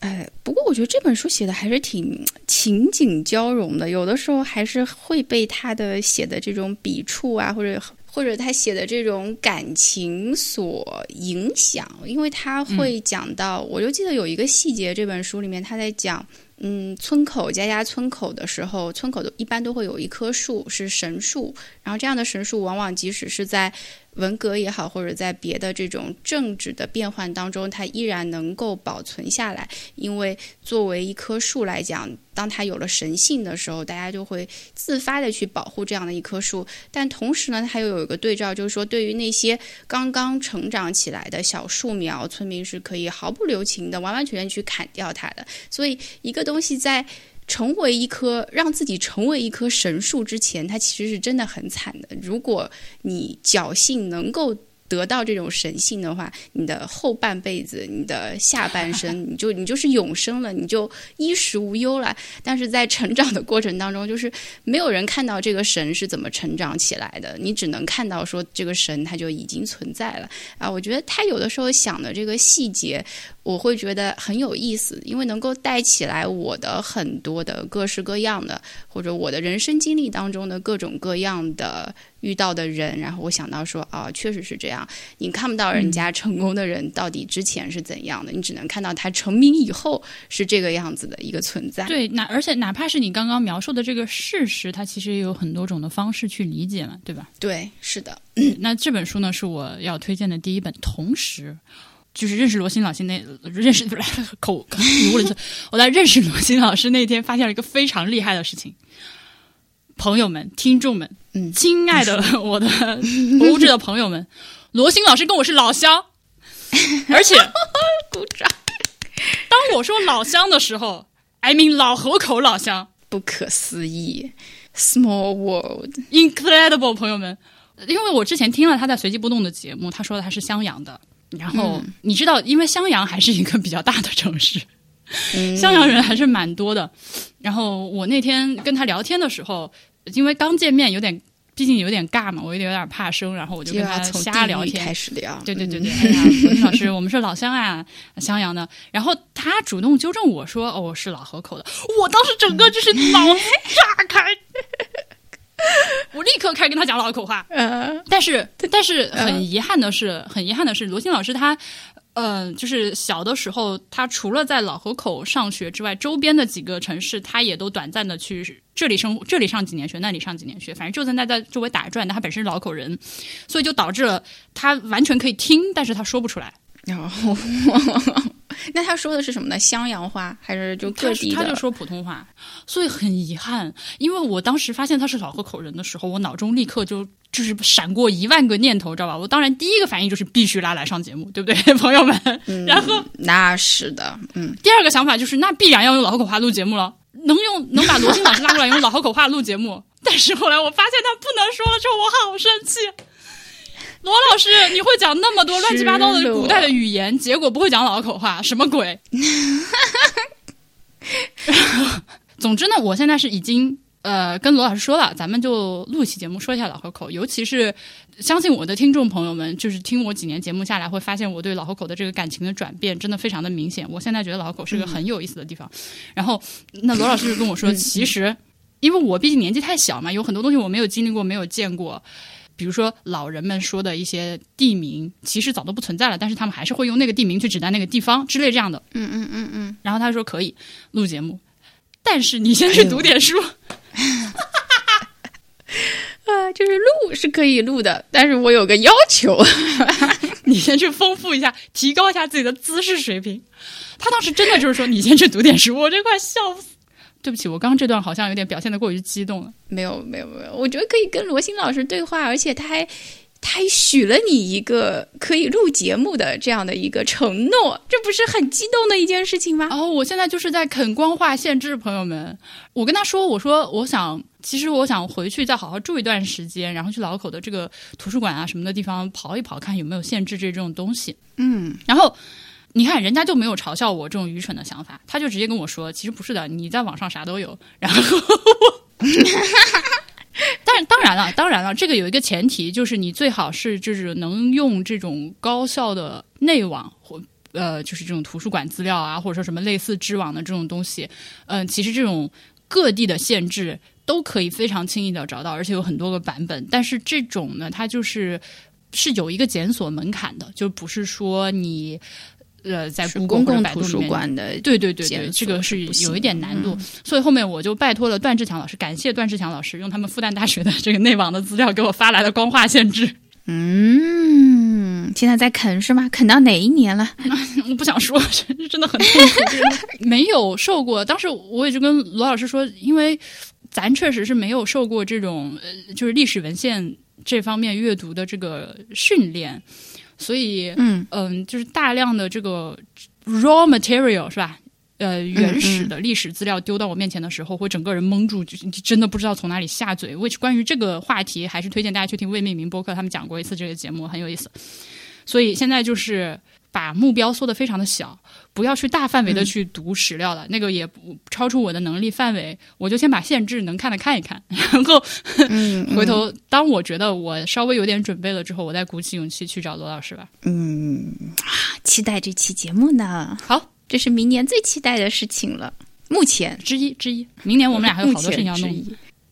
Speaker 2: 哎，不过我觉得这本书写的还是挺情景交融的，有的时候还是会被他的写的这种笔触啊，或者或者他写的这种感情所影响，因为他会讲到，我就记得有一个细节，这本书里面他在讲。嗯，村口家家村口的时候，村口都一般都会有一棵树是神树，然后这样的神树往往即使是在文革也好，或者在别的这种政治的变换当中，它依然能够保存下来。因为作为一棵树来讲，当它有了神性的时候，大家就会自发的去保护这样的一棵树。但同时呢，它又有一个对照，就是说对于那些刚刚成长起来的小树苗，村民是可以毫不留情的、完完全全去砍掉它的。所以一个东西在。成为一棵让自己成为一棵神树之前，它其实是真的很惨的。如果你侥幸能够得到这种神性的话，你的后半辈子、你的下半生，你就你就是永生了，你就衣食无忧了。但是在成长的过程当中，就是没有人看到这个神是怎么成长起来的，你只能看到说这个神它就已经存在了啊。我觉得他有的时候想的这个细节，我会觉得很有意思，因为能够带起来我的很多的各式各样的，或者我的人生经历当中的各种各样的遇到的人，然后我想到说，啊，确实是这样。你看不到人家成功的人到底之前是怎样的，你只能看到他成名以后是这个样子的一个存在。
Speaker 1: 对，那而且哪怕是你刚刚描述的这个事实，它其实也有很多种的方式去理解嘛，对吧？
Speaker 2: 对，是的。
Speaker 1: 那这本书呢，是我要推荐的第一本，同时。就是认识罗新老师那认识不是 口语无伦次。我在认识罗新老师那天，发现了一个非常厉害的事情。朋友们、听众们，
Speaker 2: 嗯，
Speaker 1: 亲爱的 我的博物志的朋友们，罗新老师跟我是老乡，而且
Speaker 2: 鼓掌。
Speaker 1: 当我说老乡的时候，I mean 老河口老乡，
Speaker 2: 不可思议，Small world，incredible，
Speaker 1: 朋友们。因为我之前听了他在随机波动的节目，他说的他是襄阳的。然后你知道，因为襄阳还是一个比较大的城市，襄阳人还是蛮多的。然后我那天跟他聊天的时候，因为刚见面，有点毕竟有点尬嘛，我有点有点怕生，然后我就跟他瞎聊天，
Speaker 2: 开始聊。
Speaker 1: 对对对对，哎呀，罗老师，我们是老乡啊，襄阳的。然后他主动纠正我说：“哦，我是老河口的。”我当时整个就是脑子炸开。我立刻开始跟他讲老河口话，但是但是很遗憾的是，很遗憾的是，罗欣老师他，呃，就是小的时候，他除了在老河口上学之外，周边的几个城市，他也都短暂的去这里生活，这里上几年学，那里上几年学，反正就在那在周围打转。但他本身是老口人，所以就导致了他完全可以听，但是他说不出来。
Speaker 2: 然后，那他说的是什么呢？襄阳话还是就各地
Speaker 1: 的？他就说普通话，所以很遗憾。因为我当时发现他是老河口人的时候，我脑中立刻就就是闪过一万个念头，知道吧？我当然第一个反应就是必须拉来上节目，对不对，朋友们？然后
Speaker 2: 那是的，嗯。
Speaker 1: 第二个想法就是，那必然要用老河口话录节目了，能用能把罗新老师拉过来用老河口话录节目。但是后来我发现他不能说了，之后我好生气。罗老师，你会讲那么多乱七八糟的古代的语言，结果不会讲老口话，什么鬼？总之呢，我现在是已经呃跟罗老师说了，咱们就录一期节目说一下老河口，尤其是相信我的听众朋友们，就是听我几年节目下来，会发现我对老河口的这个感情的转变真的非常的明显。我现在觉得老河口是个很有意思的地方。然后，那罗老师就跟我说，其实因为我毕竟年纪太小嘛，有很多东西我没有经历过，没有见过。比如说老人们说的一些地名，其实早都不存在了，但是他们还是会用那个地名去指代那个地方之类这样的。
Speaker 2: 嗯嗯嗯嗯。
Speaker 1: 然后他说可以录节目，但是你先去读点书。
Speaker 2: 啊，就是录是可以录的，但是我有个要求，
Speaker 1: 你先去丰富一下，提高一下自己的姿势水平。他当时真的就是说，你先去读点书，我这快笑死。对不起，我刚刚这段好像有点表现的过于激动了。
Speaker 2: 没有，没有，没有。我觉得可以跟罗欣老师对话，而且他还他还许了你一个可以录节目的这样的一个承诺，这不是很激动的一件事情吗？
Speaker 1: 哦，我现在就是在啃光化限制，朋友们。我跟他说，我说我想，其实我想回去再好好住一段时间，然后去老口的这个图书馆啊什么的地方跑一跑，看有没有限制这种东西。
Speaker 2: 嗯，
Speaker 1: 然后。你看，人家就没有嘲笑我这种愚蠢的想法，他就直接跟我说：“其实不是的，你在网上啥都有。”然后，但当然了，当然了，这个有一个前提，就是你最好是就是能用这种高效的内网或呃，就是这种图书馆资料啊，或者说什么类似知网的这种东西。嗯，其实这种各地的限制都可以非常轻易的找到，而且有很多个版本。但是这种呢，它就是是有一个检索门槛的，就不是说你。呃，在
Speaker 2: 公共图书馆的，
Speaker 1: 对对对对，这个是有一点难度，所以后面我就拜托了段志强老师，感谢段志强老师用他们复旦大学的这个内网的资料给我发来的光化限制。
Speaker 2: 嗯，现在在啃是吗？啃到哪一年了？
Speaker 1: 我不想说，真的很痛苦。没有受过，当时我也就跟罗老师说，因为咱确实是没有受过这种呃，就是历史文献这方面阅读的这个训练。所以，
Speaker 2: 嗯
Speaker 1: 嗯，就是大量的这个 raw material 是吧？呃，原始的历史资料丢到我面前的时候，会整个人蒙住，就真的不知道从哪里下嘴。which 关于这个话题，还是推荐大家去听未命名播客，他们讲过一次这个节目，很有意思。所以现在就是把目标缩得非常的小。不要去大范围的去读史料了，那个也不超出我的能力范围，我就先把限制能看的看一看，然后嗯回头当我觉得我稍微有点准备了之后，我再鼓起勇气去找罗老师吧。
Speaker 2: 嗯，期待这期节目呢。
Speaker 1: 好，
Speaker 2: 这是明年最期待的事情了，目前
Speaker 1: 之一之一。明年我们俩还有好多事情要弄。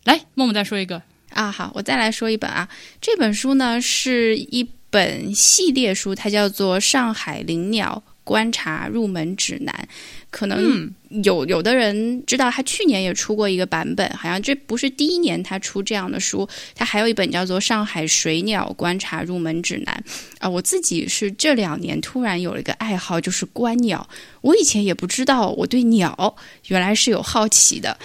Speaker 1: 来，默默再说一个。
Speaker 2: 啊，好，我再来说一本啊，这本书呢是一本系列书，它叫做《上海灵鸟观察入门指南》。可能有有的人知道，他去年也出过一个版本，好像这不是第一年他出这样的书，他还有一本叫做《上海水鸟观察入门指南》啊。我自己是这两年突然有了一个爱好，就是观鸟。我以前也不知道我对鸟原来是有好奇的，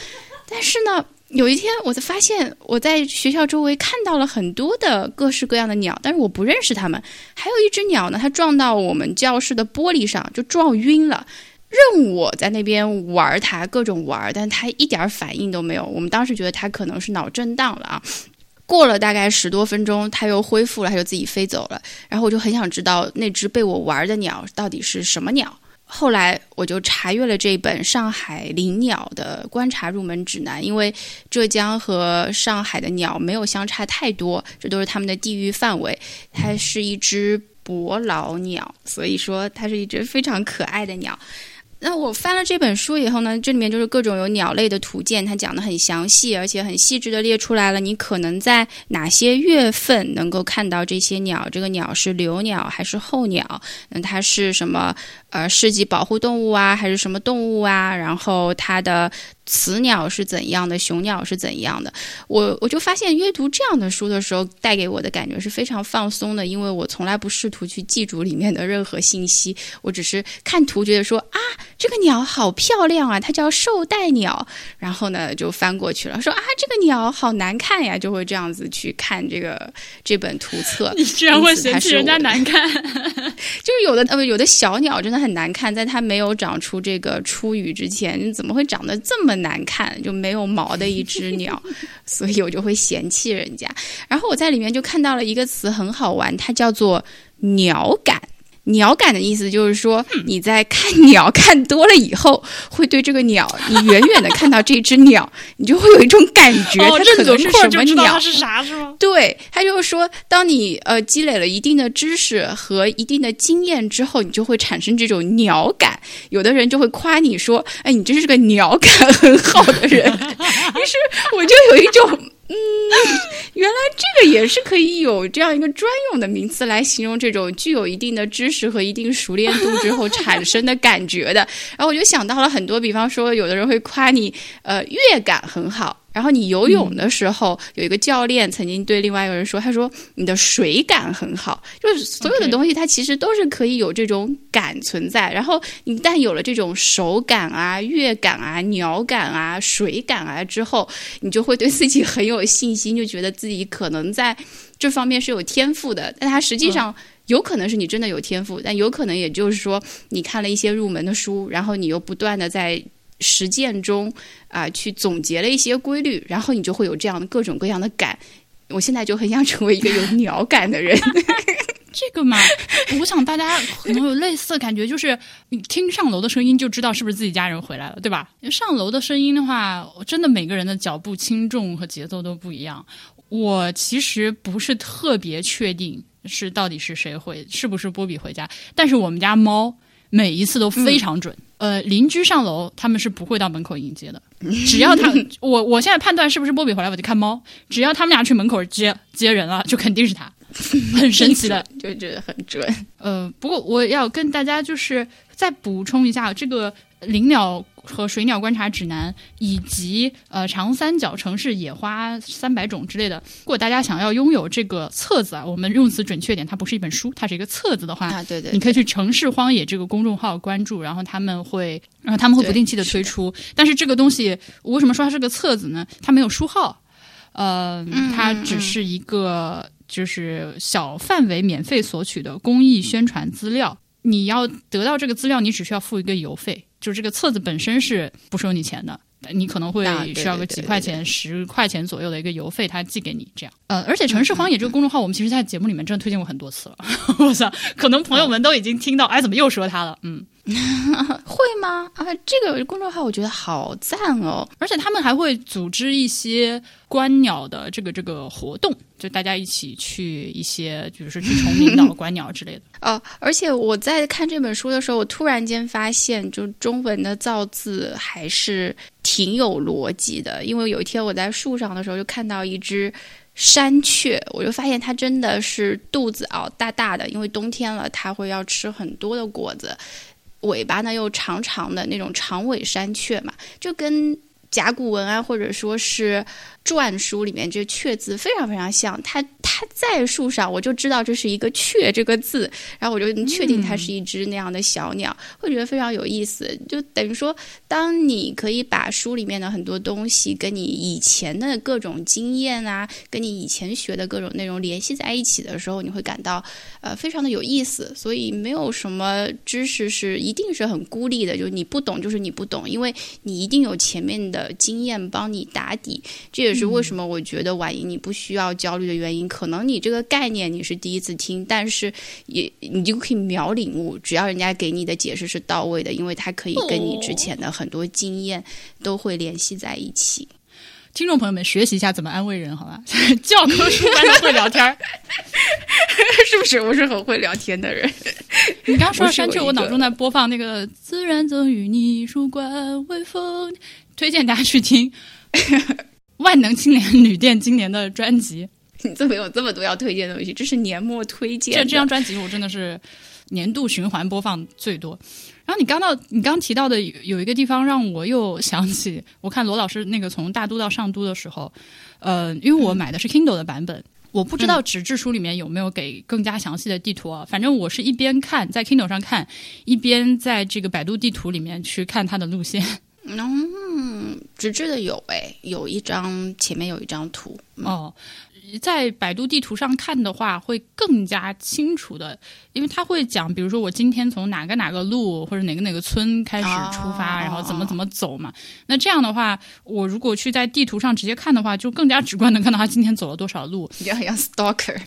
Speaker 2: 但是呢，有一天我就发现我在学校周围看到了很多的各式各样的鸟，但是我不认识它们。还有一只鸟呢，它撞到我们教室的玻璃上，就撞晕了。任我在那边玩它，各种玩，但它一点反应都没有。我们当时觉得它可能是脑震荡了啊。过了大概十多分钟，它又恢复了，它就自己飞走了。然后我就很想知道那只被我玩的鸟到底是什么鸟。后来我就查阅了这本《上海灵鸟的观察入门指南》，因为浙江和上海的鸟没有相差太多，这都是它们的地域范围。它是一只伯劳鸟，所以说它是一只非常可爱的鸟。那我翻了这本书以后呢，这里面就是各种有鸟类的图鉴，它讲得很详细，而且很细致的列出来了，你可能在哪些月份能够看到这些鸟，这个鸟是留鸟还是候鸟，那它是什么呃市级保护动物啊，还是什么动物啊？然后它的。雌鸟是怎样的，雄鸟是怎样的？我我就发现阅读这样的书的时候，带给我的感觉是非常放松的，因为我从来不试图去记住里面的任何信息，我只是看图觉得说啊，这个鸟好漂亮啊，它叫绶带鸟，然后呢就翻过去了，说啊，这个鸟好难看呀，就会这样子去看这个这本图册。
Speaker 1: 你居然会嫌弃人家难看？
Speaker 2: 就是有的呃有的小鸟真的很难看，在它没有长出这个初羽之前，怎么会长得这么？难看就没有毛的一只鸟，所以我就会嫌弃人家。然后我在里面就看到了一个词很好玩，它叫做“鸟感”。鸟感的意思就是说，你在看鸟看多了以后，会对这个鸟，你远远的看到这只鸟，你就会有一种感觉，它可能是什么鸟？
Speaker 1: 它是啥是吗？
Speaker 2: 对，他就是说，当你呃积累了一定的知识和一定的经验之后，你就会产生这种鸟感。有的人就会夸你说：“哎，你真是个鸟感很好的人。”于是我就有一种。嗯，原来这个也是可以有这样一个专用的名词来形容这种具有一定的知识和一定熟练度之后产生的感觉的。然后我就想到了很多，比方说，有的人会夸你，呃，乐感很好。然后你游泳的时候，有一个教练曾经对另外一个人说：“他说你的水感很好，就是所有的东西它其实都是可以有这种感存在。然后一旦有了这种手感啊、乐感啊、鸟感啊、水感啊之后，你就会对自己很有信心，就觉得自己可能在这方面是有天赋的。但它实际上有可能是你真的有天赋，但有可能也就是说你看了一些入门的书，然后你又不断的在。”实践中啊，去总结了一些规律，然后你就会有这样的各种各样的感。我现在就很想成为一个有鸟感的人。
Speaker 1: 这个嘛，我想大家可能有类似的感觉，就是你听上楼的声音就知道是不是自己家人回来了，对吧？上楼的声音的话，真的每个人的脚步轻重和节奏都不一样。我其实不是特别确定是到底是谁回，是不是波比回家，但是我们家猫每一次都非常准。呃，邻居上楼，他们是不会到门口迎接的。只要他，我我现在判断是不是波比回来，我就看猫。只要他们俩去门口接接人了，就肯定是他，很神奇的，
Speaker 2: 就觉得很准。
Speaker 1: 呃，不过我要跟大家就是再补充一下这个。灵鸟和水鸟观察指南，以及呃长三角城市野花三百种之类的。如果大家想要拥有这个册子啊，我们用词准确点，它不是一本书，它是一个册子的话，
Speaker 2: 啊对对，
Speaker 1: 你可以去城市荒野这个公众号关注，然后他们会，然后他们会不定期的推出。但是这个东西，我为什么说它是个册子呢？它没有书号，呃，它只是一个就是小范围免费索取的公益宣传资料。你要得到这个资料，你只需要付一个邮费。就这个册子本身是不收你钱的，你可能会需要个几块钱、十块钱左右的一个邮费，他寄给你这样。呃，而且城市荒野这个公众号，我们其实在节目里面真的推荐过很多次了。我操，可能朋友们都已经听到，哎，怎么又说他了？嗯。
Speaker 2: 会吗？啊，这个公众号我觉得好赞哦！
Speaker 1: 而且他们还会组织一些观鸟的这个这个活动，就大家一起去一些，比如说去崇明岛 观鸟之类的。
Speaker 2: 哦，而且我在看这本书的时候，我突然间发现，就中文的造字还是挺有逻辑的。因为有一天我在树上的时候，就看到一只山雀，我就发现它真的是肚子啊大大的，因为冬天了，它会要吃很多的果子，尾巴呢又长长的那种长尾山雀嘛，就跟甲骨文啊，或者说是。篆书里面这“雀”字非常非常像，它它在树上，我就知道这是一个“雀”这个字，然后我就确定它是一只那样的小鸟，会觉得非常有意思。就等于说，当你可以把书里面的很多东西跟你以前的各种经验啊，跟你以前学的各种内容联系在一起的时候，你会感到呃非常的有意思。所以没有什么知识是一定是很孤立的，就是你不懂就是你不懂，因为你一定有前面的经验帮你打底。这也也是为什么我觉得婉莹你不需要焦虑的原因，可能你这个概念你是第一次听，但是也你就可以秒领悟，只要人家给你的解释是到位的，因为它可以跟你之前的很多经验都会联系在一起。
Speaker 1: 听众朋友们，学习一下怎么安慰人，好吧？教科书般的会聊天儿，
Speaker 2: 是不是？我是很会聊天的人。
Speaker 1: 你刚说到山丘，我脑中在播放那个“自然赠予你树冠微风”，推荐大家去听。万能青年旅店今年的专辑，
Speaker 2: 你这么有这么多要推荐的东西，这是年末推荐。
Speaker 1: 这这张专辑我真的是年度循环播放最多。然后你刚到你刚提到的有一个地方让我又想起，我看罗老师那个从大都到上都的时候，呃，因为我买的是 Kindle 的版本，我不知道纸质书里面有没有给更加详细的地图啊。反正我是一边看在 Kindle 上看，一边在这个百度地图里面去看它的路线。
Speaker 2: 嗯，纸质的有哎，有一张前面有一张图
Speaker 1: 哦，在百度地图上看的话会更加清楚的，因为他会讲，比如说我今天从哪个哪个路或者哪个哪个村开始出发，然后怎么怎么走嘛。那这样的话，我如果去在地图上直接看的话，就更加直观的看到他今天走了多少路。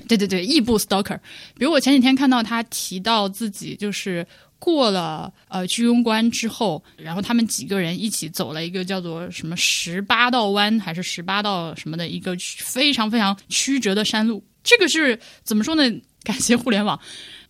Speaker 1: 对对对，异步 stalker。比如我前几天看到他提到自己就是。过了呃居庸关之后，然后他们几个人一起走了一个叫做什么十八道弯还是十八道什么的一个非常非常曲折的山路。这个是怎么说呢？感谢互联网。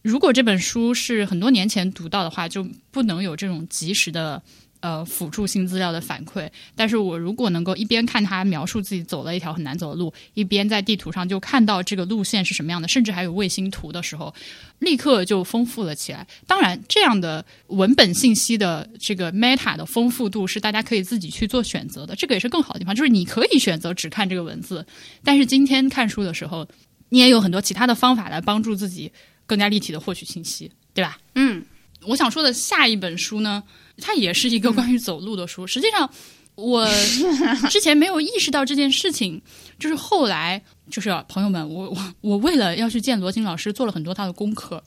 Speaker 1: 如果这本书是很多年前读到的话，就不能有这种及时的。呃，辅助性资料的反馈，但是我如果能够一边看他描述自己走了一条很难走的路，一边在地图上就看到这个路线是什么样的，甚至还有卫星图的时候，立刻就丰富了起来。当然，这样的文本信息的这个 meta 的丰富度是大家可以自己去做选择的，这个也是更好的地方，就是你可以选择只看这个文字，但是今天看书的时候，你也有很多其他的方法来帮助自己更加立体的获取信息，对吧？
Speaker 2: 嗯，
Speaker 1: 我想说的下一本书呢。它也是一个关于走路的书。实际上，我 之前没有意识到这件事情，就是后来，就是朋友们，我我我为了要去见罗京老师，做了很多他的功课。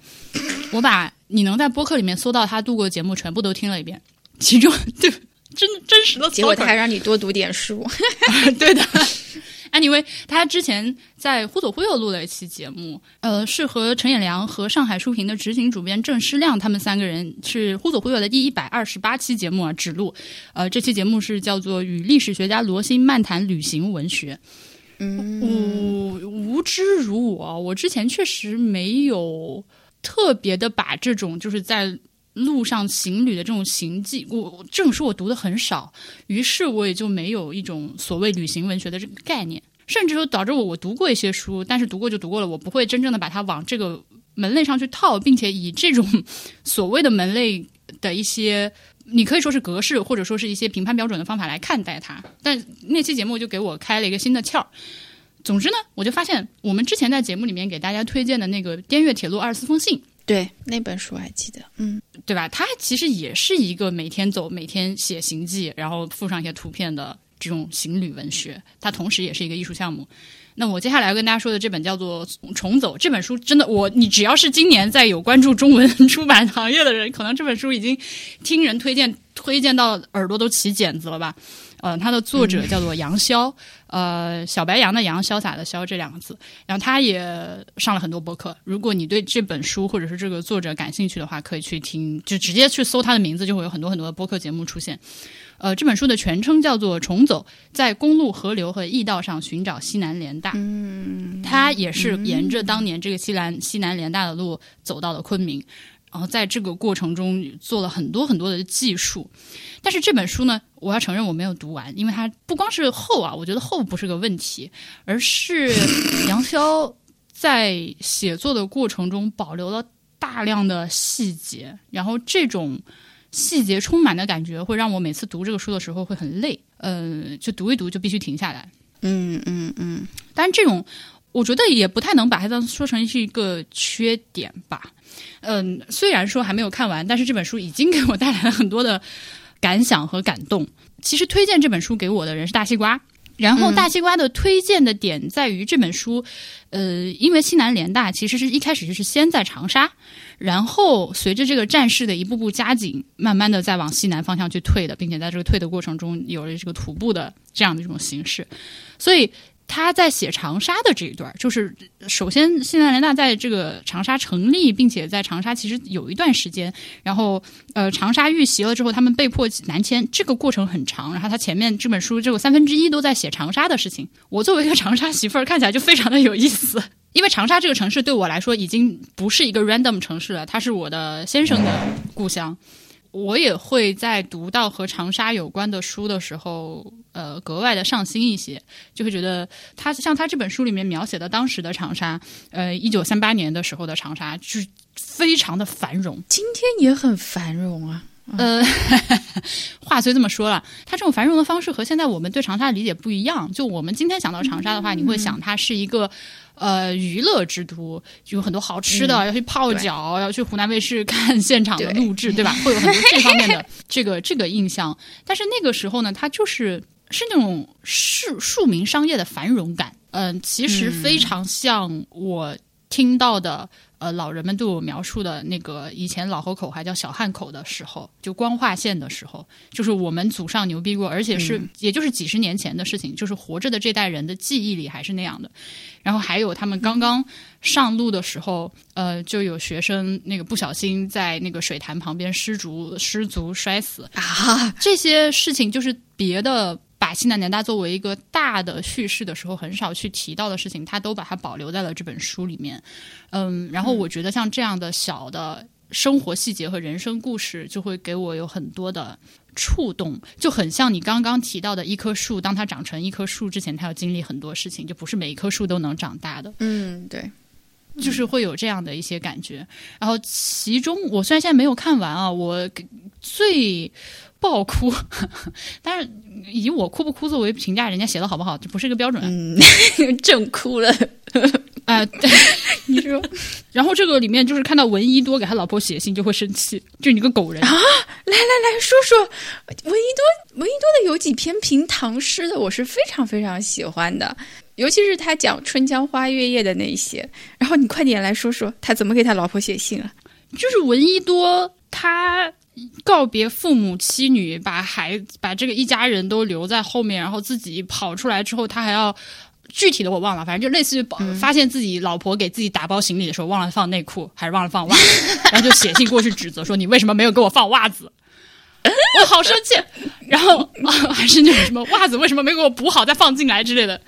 Speaker 1: 我把你能在播客里面搜到他度过的节目全部都听了一遍，其中对真真实的，
Speaker 2: 结果他还让你多读点书，
Speaker 1: 对的。Anyway，他之前在《忽左忽右》录了一期节目，呃，是和陈彦良和上海书评的执行主编郑诗亮他们三个人是《忽左忽右》的第一百二十八期节目啊，指录。呃，这期节目是叫做《与历史学家罗新漫谈旅行文学》。
Speaker 2: 嗯，
Speaker 1: 无无知如我，我之前确实没有特别的把这种就是在。路上行旅的这种行迹，我这种书我读的很少，于是我也就没有一种所谓旅行文学的这个概念，甚至说导致我我读过一些书，但是读过就读过了，我不会真正的把它往这个门类上去套，并且以这种所谓的门类的一些，你可以说是格式，或者说是一些评判标准的方法来看待它。但那期节目就给我开了一个新的窍。总之呢，我就发现我们之前在节目里面给大家推荐的那个滇越铁路二十四封信。
Speaker 2: 对那本书还记得，嗯，
Speaker 1: 对吧？它其实也是一个每天走、每天写行记，然后附上一些图片的这种行旅文学。它同时也是一个艺术项目。那我接下来要跟大家说的这本叫做《重走》这本书，真的，我你只要是今年在有关注中文 出版行业的人，可能这本书已经听人推荐推荐到耳朵都起茧子了吧？呃，它的作者叫做杨潇，呃，小白杨的杨，潇洒的潇这两个字。然后他也上了很多播客。如果你对这本书或者是这个作者感兴趣的话，可以去听，就直接去搜他的名字，就会有很多很多的播客节目出现。呃，这本书的全称叫做《重走在公路、河流和驿道上寻找西南联大》。
Speaker 2: 嗯，
Speaker 1: 他也是沿着当年这个西南西南联大的路走到了昆明。然后在这个过程中做了很多很多的技术。但是这本书呢，我要承认我没有读完，因为它不光是厚啊，我觉得厚不是个问题，而是 杨潇在写作的过程中保留了大量的细节，然后这种细节充满的感觉会让我每次读这个书的时候会很累，呃，就读一读就必须停下来。
Speaker 2: 嗯嗯嗯，
Speaker 1: 但是这种我觉得也不太能把它当说成是一个缺点吧。嗯，虽然说还没有看完，但是这本书已经给我带来了很多的感想和感动。其实推荐这本书给我的人是大西瓜，然后大西瓜的推荐的点在于这本书，呃，因为西南联大其实是一开始就是先在长沙，然后随着这个战事的一步步加紧，慢慢的在往西南方向去退的，并且在这个退的过程中有了这个徒步的这样的一种形式，所以。他在写长沙的这一段，就是首先，西南联大在这个长沙成立，并且在长沙其实有一段时间，然后呃，长沙遇袭了之后，他们被迫南迁，这个过程很长。然后他前面这本书只有三分之一都在写长沙的事情。我作为一个长沙媳妇儿，看起来就非常的有意思，因为长沙这个城市对我来说已经不是一个 random 城市了，它是我的先生的故乡。我也会在读到和长沙有关的书的时候，呃，格外的上心一些，就会觉得他像他这本书里面描写的当时的长沙，呃，一九三八年的时候的长沙，就是非常的繁荣。
Speaker 2: 今天也很繁荣啊。
Speaker 1: 呃，话虽这么说了，它这种繁荣的方式和现在我们对长沙的理解不一样。就我们今天想到长沙的话，你会想它是一个呃娱乐之都，有很多好吃的，要去泡脚，要去湖南卫视看现场的录制，对吧？会有很多 这方面的这个这个印象。但是那个时候呢，它就是是那种市庶民商业的繁荣感。嗯，其实非常像我听到的。呃，老人们对我描述的那个以前老河口还叫小汉口的时候，就光化县的时候，就是我们祖上牛逼过，而且是也就是几十年前的事情，就是活着的这代人的记忆里还是那样的。然后还有他们刚刚上路的时候，呃，就有学生那个不小心在那个水潭旁边失足失足摔死
Speaker 2: 啊，
Speaker 1: 这些事情就是别的。把西南联大作为一个大的叙事的时候，很少去提到的事情，他都把它保留在了这本书里面。嗯，然后我觉得像这样的小的生活细节和人生故事，就会给我有很多的触动，就很像你刚刚提到的一棵树，当它长成一棵树之前，它要经历很多事情，就不是每一棵树都能长大的。
Speaker 2: 嗯，对，
Speaker 1: 就是会有这样的一些感觉。然后其中，我虽然现在没有看完啊，我最。爆哭，但是以我哭不哭作为评价人家写的好不好，这不是一个标准。
Speaker 2: 嗯，正哭了，
Speaker 1: 啊，对，你说，然后这个里面就是看到闻一多给他老婆写信就会生气，就你个狗人
Speaker 2: 啊！来来来说说闻一多，闻一多的有几篇评唐诗的，我是非常非常喜欢的，尤其是他讲《春江花月夜》的那一些。然后你快点来说说他怎么给他老婆写信啊？
Speaker 1: 就是闻一多他。告别父母妻女，把孩把这个一家人都留在后面，然后自己跑出来之后，他还要具体的我忘了，反正就类似于发现自己老婆给自己打包行李的时候忘了放内裤，还是忘了放袜子，然后就写信过去指责说你为什么没有给我放袜子，我好生气，然后还是那种什么袜子为什么没给我补好再放进来之类的，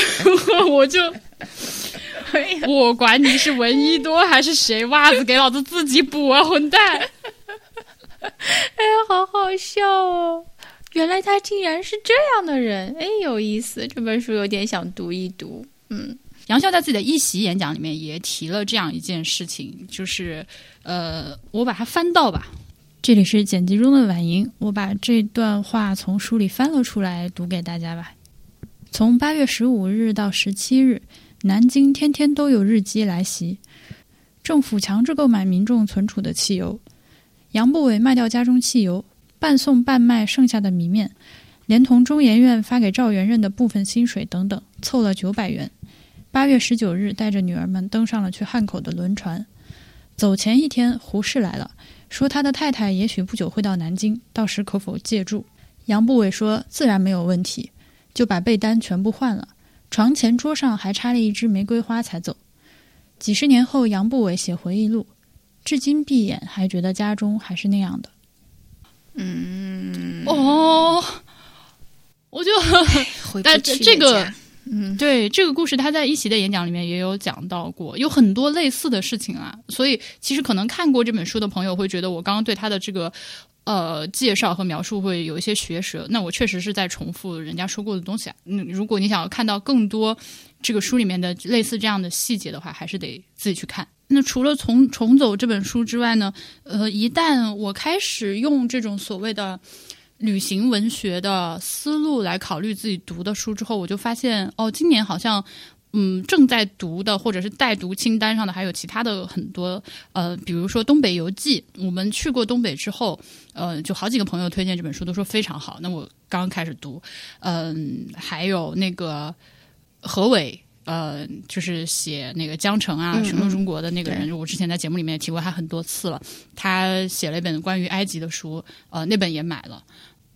Speaker 1: 我就我管你是闻一多还是谁，袜子给老子自己补啊，混蛋！
Speaker 2: 哎呀，好好笑哦！原来他竟然是这样的人，哎，有意思。这本书有点想读一读。嗯，
Speaker 1: 杨笑在自己的一席演讲里面也提了这样一件事情，就是呃，我把它翻到吧。这里是剪辑中的婉莹，我把这段话从书里翻了出来，读给大家吧。从八月十五日到十七日，南京天天都有日机来袭，政府强制购买民众存储的汽油。杨步伟卖掉家中汽油，半送半卖剩下的米面，连同中研院发给赵元任的部分薪水等等，凑了九百元。八月十九日，带着女儿们登上了去汉口的轮船。走前一天，胡适来了，说他的太太也许不久会到南京，到时可否借住？杨步伟说自然没有问题，就把被单全部换了，床前桌上还插了一支玫瑰花才走。几十年后，杨步伟写回忆录。至今闭眼还觉得家中还是那样的。
Speaker 2: 嗯，
Speaker 1: 哦，我就，但这这个
Speaker 2: 嗯，
Speaker 1: 对这个故事，他在一席的演讲里面也有讲到过，有很多类似的事情啊。所以其实可能看过这本书的朋友会觉得，我刚刚对他的这个呃介绍和描述会有一些学舌。那我确实是在重复人家说过的东西啊。嗯，如果你想要看到更多这个书里面的类似这样的细节的话，还是得自己去看。那除了从重走这本书之外呢，呃，一旦我开始用这种所谓的旅行文学的思路来考虑自己读的书之后，我就发现哦，今年好像嗯正在读的或者是待读清单上的还有其他的很多呃，比如说《东北游记》，我们去过东北之后，呃，就好几个朋友推荐这本书，都说非常好。那我刚开始读，嗯、还有那个何伟。呃，就是写那个江城啊，
Speaker 2: 嗯《
Speaker 1: 寻路中国》的那个人，我之前在节目里面也提过他很多次了。他写了一本关于埃及的书，呃，那本也买了。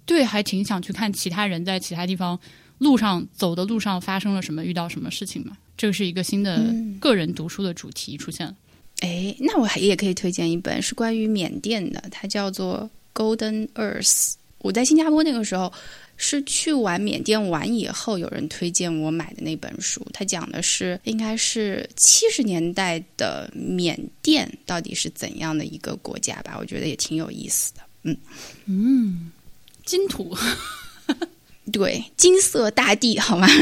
Speaker 1: 对，还挺想去看其他人在其他地方路上走的路上发生了什么，遇到什么事情吗。这个是一个新的
Speaker 2: 嗯
Speaker 1: 个人读书的主题出现了。
Speaker 2: 哎，那我还也可以推荐一本是关于缅甸的，它叫做《Golden Earth》。我在新加坡那个时候是去完缅甸玩以后，有人推荐我买的那本书。它讲的是应该是七十年代的缅甸到底是怎样的一个国家吧？我觉得也挺有意思的。
Speaker 1: 嗯嗯金土，
Speaker 2: 对，金色大地，好吗？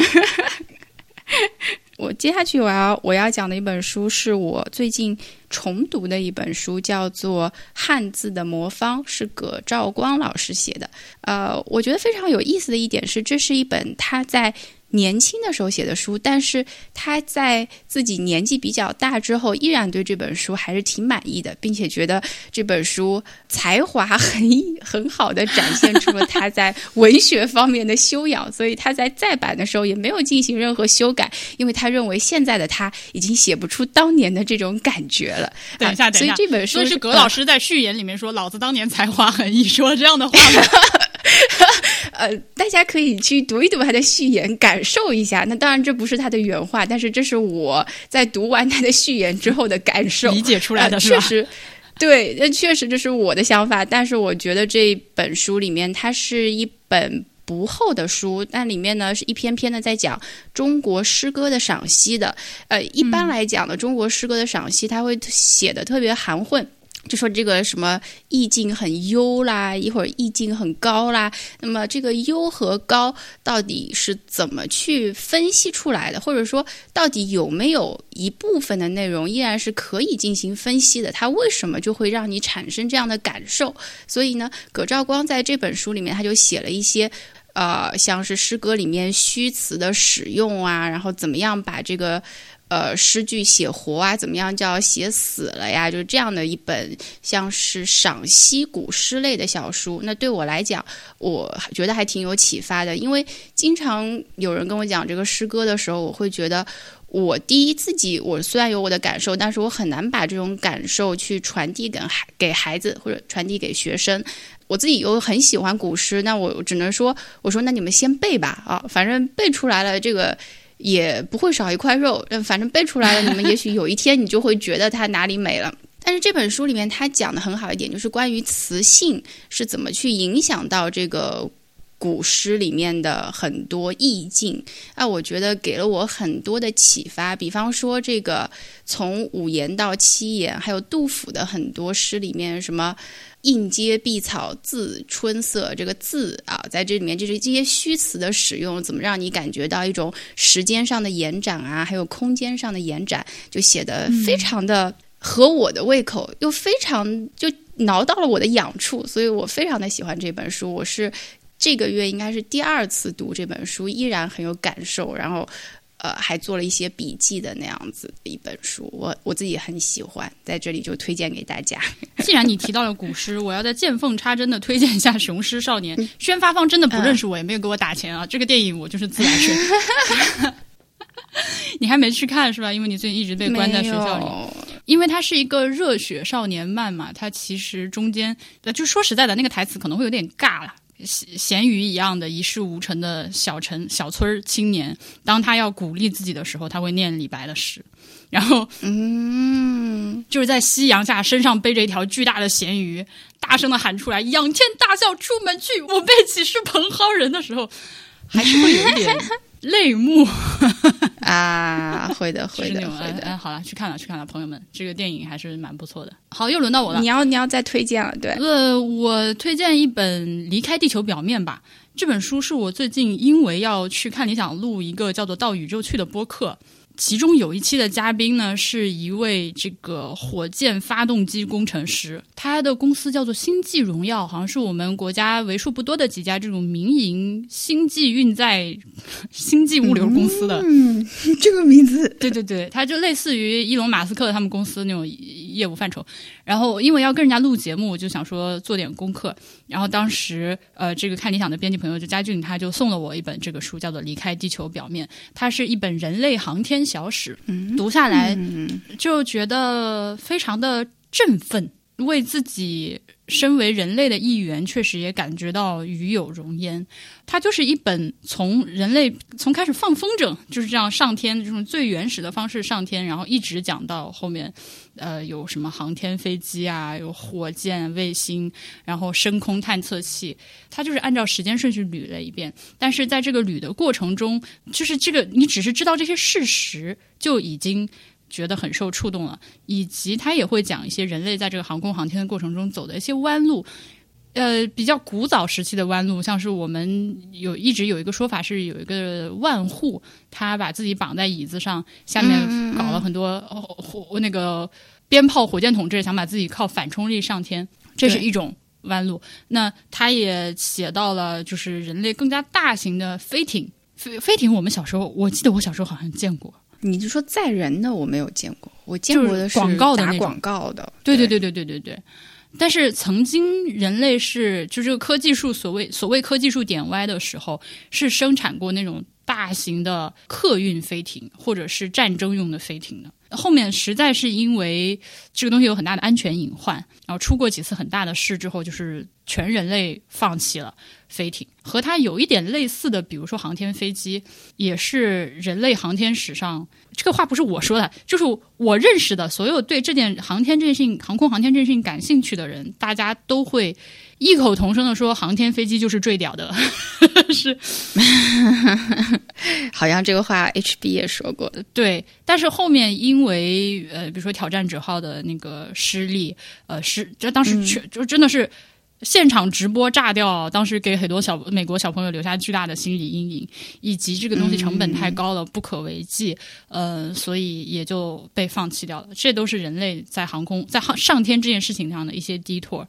Speaker 2: 我接下去我要我要讲的一本书是我最近重读的一本书，叫做《汉字的魔方》，是葛兆光老师写的。呃，我觉得非常有意思的一点是，这是一本他在年轻的时候写的书，但是他在自己年纪比较大之后，依然对这本书还是挺满意的，并且觉得这本书才华很很好的展现出了他在文学方面的修养，所以他在再版的时候也没有进行任何修改，因为他认为现在的他已经写不出当年的这种感觉了。
Speaker 1: 等一下，
Speaker 2: 啊
Speaker 1: 等一下，
Speaker 2: 所以这本书
Speaker 1: 是葛老师在序言里面说：“老子当年才华横溢。”说了这样的话吗？
Speaker 2: 呃，大家可以去读一读他的序言，感受一下。那当然这不是他的原话，但是这是我在读完他的序言之后的感受，
Speaker 1: 理解出来的
Speaker 2: 呃
Speaker 1: 是吧
Speaker 2: 确实。对，那确实这是我的想法，但是我觉得这本书里面它是一本不厚的书，但里面呢是一篇篇的在讲中国诗歌的赏析的。呃，一般来讲呢，中国诗歌的赏析，它会写的特别含混。就说这个什么意境很幽啦，一会儿意境很高啦，那么这个优和高到底是怎么去分析出来的？或者说，到底有没有一部分的内容依然是可以进行分析的？它为什么就会让你产生这样的感受？所以呢，葛兆光在这本书里面他就写了一些。呃，像是诗歌里面虚词的使用啊，然后怎么样把这个呃诗句写活啊，怎么样叫写死了呀？就是这样的一本像是赏析古诗类的小书。那对我来讲，我觉得还挺有启发的，因为经常有人跟我讲这个诗歌的时候，我会觉得。我第一自己，我虽然有我的感受，但是我很难把这种感受去传递给孩给孩子或者传递给学生。我自己又很喜欢古诗，那我只能说，我说那你们先背吧，啊，反正背出来了，这个也不会少一块肉。嗯反正背出来了，你们也许有一天你就会觉得它哪里美了。但是这本书里面它讲的很好一点，就是关于词性是怎么去影响到这个古诗里面的很多意境啊，我觉得给了我很多的启发。比方说这个从五言到七言，还有杜甫的很多诗里面什么。应接碧草自春色，这个“字”啊，在这里面就是这些虚词的使用，怎么让你感觉到一种时间上的延展啊，还有空间上的延展，就写的非常的合我的胃口，又非常就挠到了我的痒处，所以我非常的喜欢这本书。我是这个月应该是第二次读这本书，依然很有感受，然后。呃，还做了一些笔记的那样子的一本书，我我自己很喜欢，在这里就推荐给大家。
Speaker 1: 既然你提到了古诗，我要在见缝插针的推荐一下《雄狮少年》。宣发方真的不认识我，也没有给我打钱啊。这个电影我就是自来水。你还没去看是吧？因为你最近一直被关在学校里。因为它是一个热血少年漫嘛，它其实中间，呃，就说实在的，那个台词可能会有点尬了。咸鱼一样的一事无成的小城小村青年，当他要鼓励自己的时候，他会念李白的诗，然后，
Speaker 2: 嗯，
Speaker 1: 就是在夕阳下，身上背着一条巨大的咸鱼，大声的喊出来：“仰天大笑出门去，我辈岂是蓬蒿人”的时候，还是会有一点 泪目
Speaker 2: 啊，会的，会的，
Speaker 1: 是那种
Speaker 2: 会的。
Speaker 1: 哎，好了，去看了，去看了，朋友们，这个电影还是蛮不错的。好，又轮到我了
Speaker 2: 你。要你要再推荐了，对，
Speaker 1: 呃，我推荐一本《离开地球表面》吧。这本书是我最近因为要去看理想录一个叫做《到宇宙去》的播客，其中有一期的嘉宾呢是一位这个火箭发动机工程师，他的公司叫做星际荣耀，好像是我们国家为数不多的几家这种民营星际运载、星际物流公司的。
Speaker 2: 嗯，这个名字，
Speaker 1: 对 对对，它就类似于伊隆马斯克他们公司那种业务范畴。然后因为要跟人家录节目，我就想说做点功课。然后当时呃，这个看理想的编辑朋友就佳俊，他就送了我一本这个书，叫做《离开地球表面》，它是一本人类航天小史。
Speaker 2: 嗯
Speaker 1: 读下来
Speaker 2: 嗯
Speaker 1: 就觉得非常的振奋，为自己身为人类的一员，确实也感觉到与有荣焉。它就是一本从人类从开始放风筝，就是这样上天这种最原始的方式上天，然后一直讲到后面，呃，有什么航天飞机啊，有火箭、卫星，然后深空探测器，它就是按照时间顺序捋了一遍。但是在这个捋的过程中，就是这个你只是知道这些事实，就已经觉得很受触动了。以及他也会讲一些人类在这个航空航天的过程中走的一些弯路。呃，比较古早时期的弯路，像是我们有一直有一个说法是有一个万户，他把自己绑在椅子上，下面搞了很多哦火那个鞭炮、火箭筒，这想把自己靠反冲力上天，这是一种弯路。那他也写到了，就是人类更加大型的飞艇。飞飞艇，我们小时候，我记得我小时候好像见过。
Speaker 2: 你就说载人的我没有见过，我见过的是
Speaker 1: 广告的那种
Speaker 2: 打广告的，
Speaker 1: 对对对对对对对。但是曾经人类是就这个科技树所谓所谓科技树点歪的时候，是生产过那种大型的客运飞艇或者是战争用的飞艇的。后面实在是因为这个东西有很大的安全隐患，然后出过几次很大的事之后，就是全人类放弃了飞艇。和它有一点类似的，比如说航天飞机，也是人类航天史上这个话不是我说的，就是我认识的所有对这件航天这件事情、航空航天这件事情感兴趣的人，大家都会异口同声的说，航天飞机就是最屌的，是
Speaker 2: 好像这个话 HB 也说过，
Speaker 1: 对。但是后面因为呃，比如说挑战者号的那个失利，呃，失这当时全、就真的是。现场直播炸掉，当时给很多小美国小朋友留下巨大的心理阴影，以及这个东西成本太高了，不可为继，呃，所以也就被放弃掉了。这都是人类在航空在航上天这件事情上的一些 detour。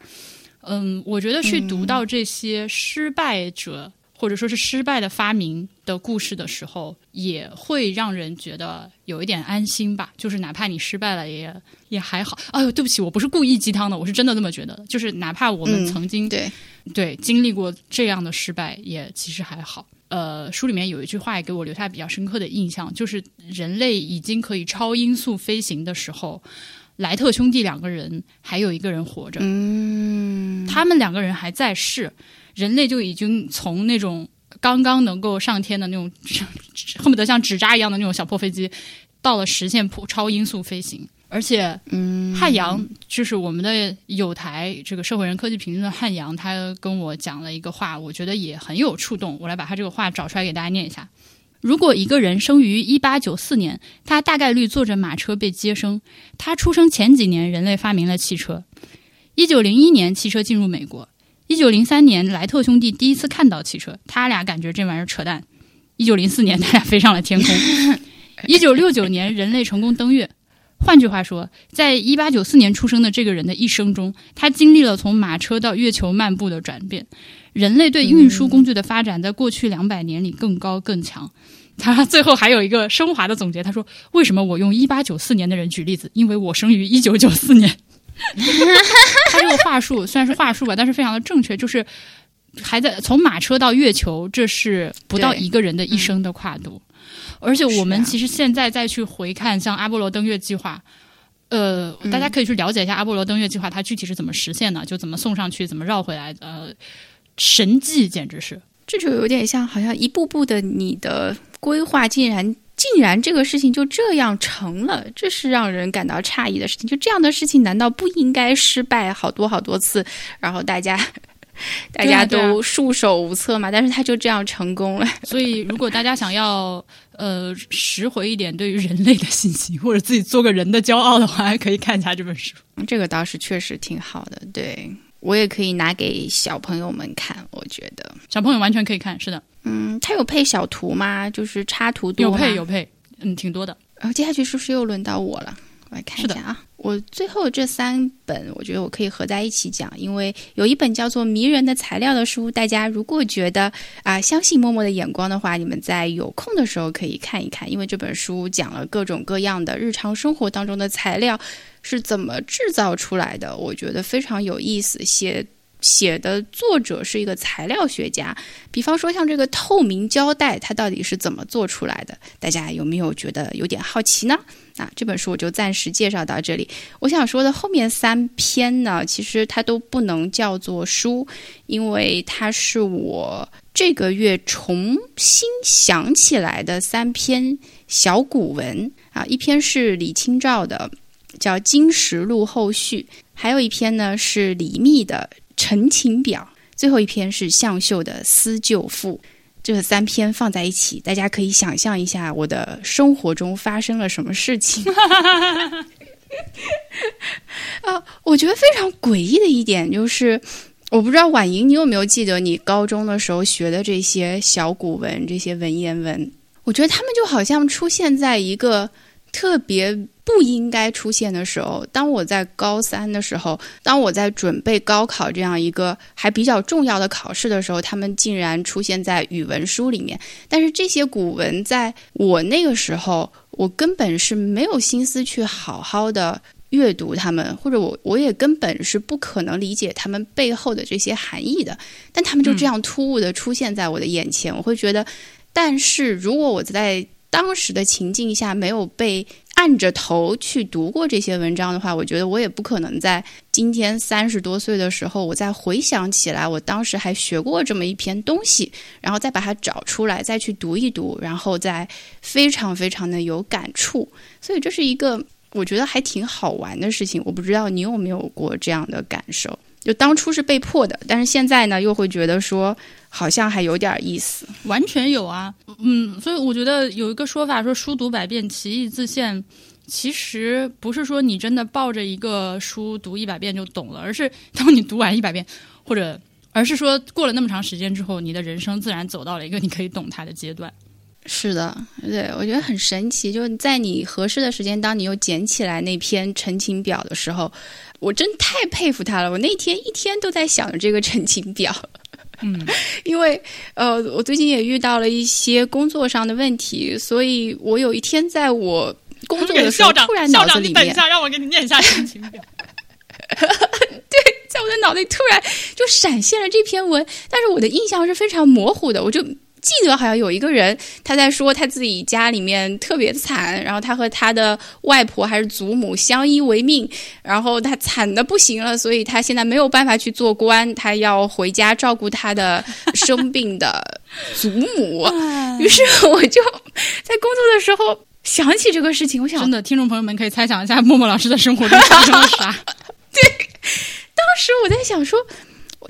Speaker 1: 嗯，我觉得去读到这些失败者。或者说是失败的发明的故事的时候，也会让人觉得有一点安心吧。就是哪怕你失败了也，也还好。哎呦，对不起，我不是故意鸡汤的，我是真的这么觉得的。就是哪怕我们
Speaker 2: 嗯
Speaker 1: 曾经、
Speaker 2: 对，
Speaker 1: 对经历过这样的失败，也其实还好。呃，书里面有一句话也给我留下比较深刻的印象，就是人类已经可以超音速飞行的时候，莱特兄弟两个人还有一个人活着，
Speaker 2: 嗯，
Speaker 1: 他们两个人还在世，人类就已经从那种刚刚能够上天的那种 恨不得像纸扎一样的那种小破飞机，到了实现普超音速飞行。而且，
Speaker 2: 嗯，
Speaker 1: 汉阳就是我们的有台这个社会人科技评论的汉阳，他跟我讲了一个话，我觉得也很有触动。我来把他这个话找出来给大家念一下。如果一个人生于一八九四年，他大概率坐着马车被接生。他出生前几年，人类发明了汽车。一九零一年，汽车进入美国。一九零三年，莱特兄弟第一次看到汽车，他俩感觉这玩意儿扯淡。一九零四年，他俩飞上了天空。一九六九年，人类成功登月。换句话说，在一八九四年出生的这个人的一生中，他经历了从马车到月球漫步的转变。人类对运输工具的发展，在过去两百年里更高更强。他最后还有一个升华的总结，他说：“为什么我用一八九四年的人举例子？因为我生于一九九四年。”他这个话术虽然是话术吧，但是非常的正确，就是还在从马车到月球，这是不到一个人的一生的跨度。而且我们其实现在再去回看，像阿波罗登月计划，呃，大家可以去了解一下阿波罗登月计划它具体是怎么实现的，就怎么送上去，怎么绕回来，呃，神迹简直是。
Speaker 2: 这就有点像，好像一步步的你的规划竟然竟然这个事情就这样成了，这是让人感到诧异的事情。就这样的事情，难道不应该失败好多好多次，然后大家 大家都束手无策嘛。但是他就这样成功了。
Speaker 1: 所以，如果大家想要呃拾回一点对于人类的信心，或者自己做个人的骄傲的话，可以看一下这本书。
Speaker 2: 这个倒是确实挺好的。对我也可以拿给小朋友们看，我觉得
Speaker 1: 小朋友完全可以看。是的，
Speaker 2: 嗯，它有配小图吗？就是插图多
Speaker 1: 有配有配，嗯，挺多的。
Speaker 2: 然后接下去是不是又轮到我了？我来看一下啊。我最后这三本，我觉得我可以合在一起讲，因为有一本叫做《迷人的材料》的书，大家如果觉得啊相信默默的眼光的话，你们在有空的时候可以看一看，因为这本书讲了各种各样的日常生活当中的材料是怎么制造出来的，我觉得非常有意思。写写的作者是一个材料学家，比方说像这个透明胶带，它到底是怎么做出来的？大家有没有觉得有点好奇呢？啊，这本书我就暂时介绍到这里。我想说的后面三篇呢，其实它都不能叫做书，因为它是我这个月重新想起来的三篇小古文啊。一篇是李清照的，叫《金石录后续》，还有一篇呢是李密的《陈情表》，最后一篇是向秀的《思旧赋》。这三篇放在一起，大家可以想象一下我的生活中发生了什么事情。啊，我觉得非常诡异的一点就是，我不知道婉莹你有没有记得你高中的时候学的这些小古文、这些文言文？我觉得他们就好像出现在一个特别。不应该出现的时候，当我在高三的时候，当我在准备高考这样一个还比较重要的考试的时候，他们竟然出现在语文书里面。但是这些古文在我那个时候，我根本是没有心思去好好的阅读他们，或者我我也根本是不可能理解他们背后的这些含义的。但他们就这样突兀的出现在我的眼前，我会觉得，但是如果我在当时的情境下没有被。按着头去读过这些文章的话，我觉得我也不可能在今天三十多岁的时候，我再回想起来，我当时还学过这么一篇东西，然后再把它找出来，再去读一读，然后再非常非常的有感触。所以这是一个我觉得还挺好玩的事情。我不知道你有没有过这样的感受？就当初是被迫的，但是现在呢，又会觉得说。好像还有点意思，
Speaker 1: 完全有啊，嗯，所以我觉得有一个说法说“书读百遍，其义自现”，其实不是说你真的抱着一个书读一百遍就懂了，而是当你读完一百遍，或者而是说过了那么长时间之后，你的人生自然走到了一个你可以懂它的阶段。
Speaker 2: 是的，对我觉得很神奇，就是在你合适的时间，当你又捡起来那篇陈情表的时候，我真太佩服他了。我那天一天都在想着这个陈情表。
Speaker 1: 嗯，
Speaker 2: 因为呃，我最近也遇到了一些工作上的问题，所以我有一天在我工作的时候，突然脑子里面，
Speaker 1: 等一下，让我给你念一下陈情表。
Speaker 2: 对，在我的脑袋突然就闪现了这篇文，但是我的印象是非常模糊的，我就。记得好像有一个人，他在说他自己家里面特别惨，然后他和他的外婆还是祖母相依为命，然后他惨的不行了，所以他现在没有办法去做官，他要回家照顾他的生病的祖母。于是我就在工作的时候想起这个事情，我想
Speaker 1: 真的，听众朋友们可以猜想一下默默老师的生活中发生了啥？
Speaker 2: 对，当时我在想说。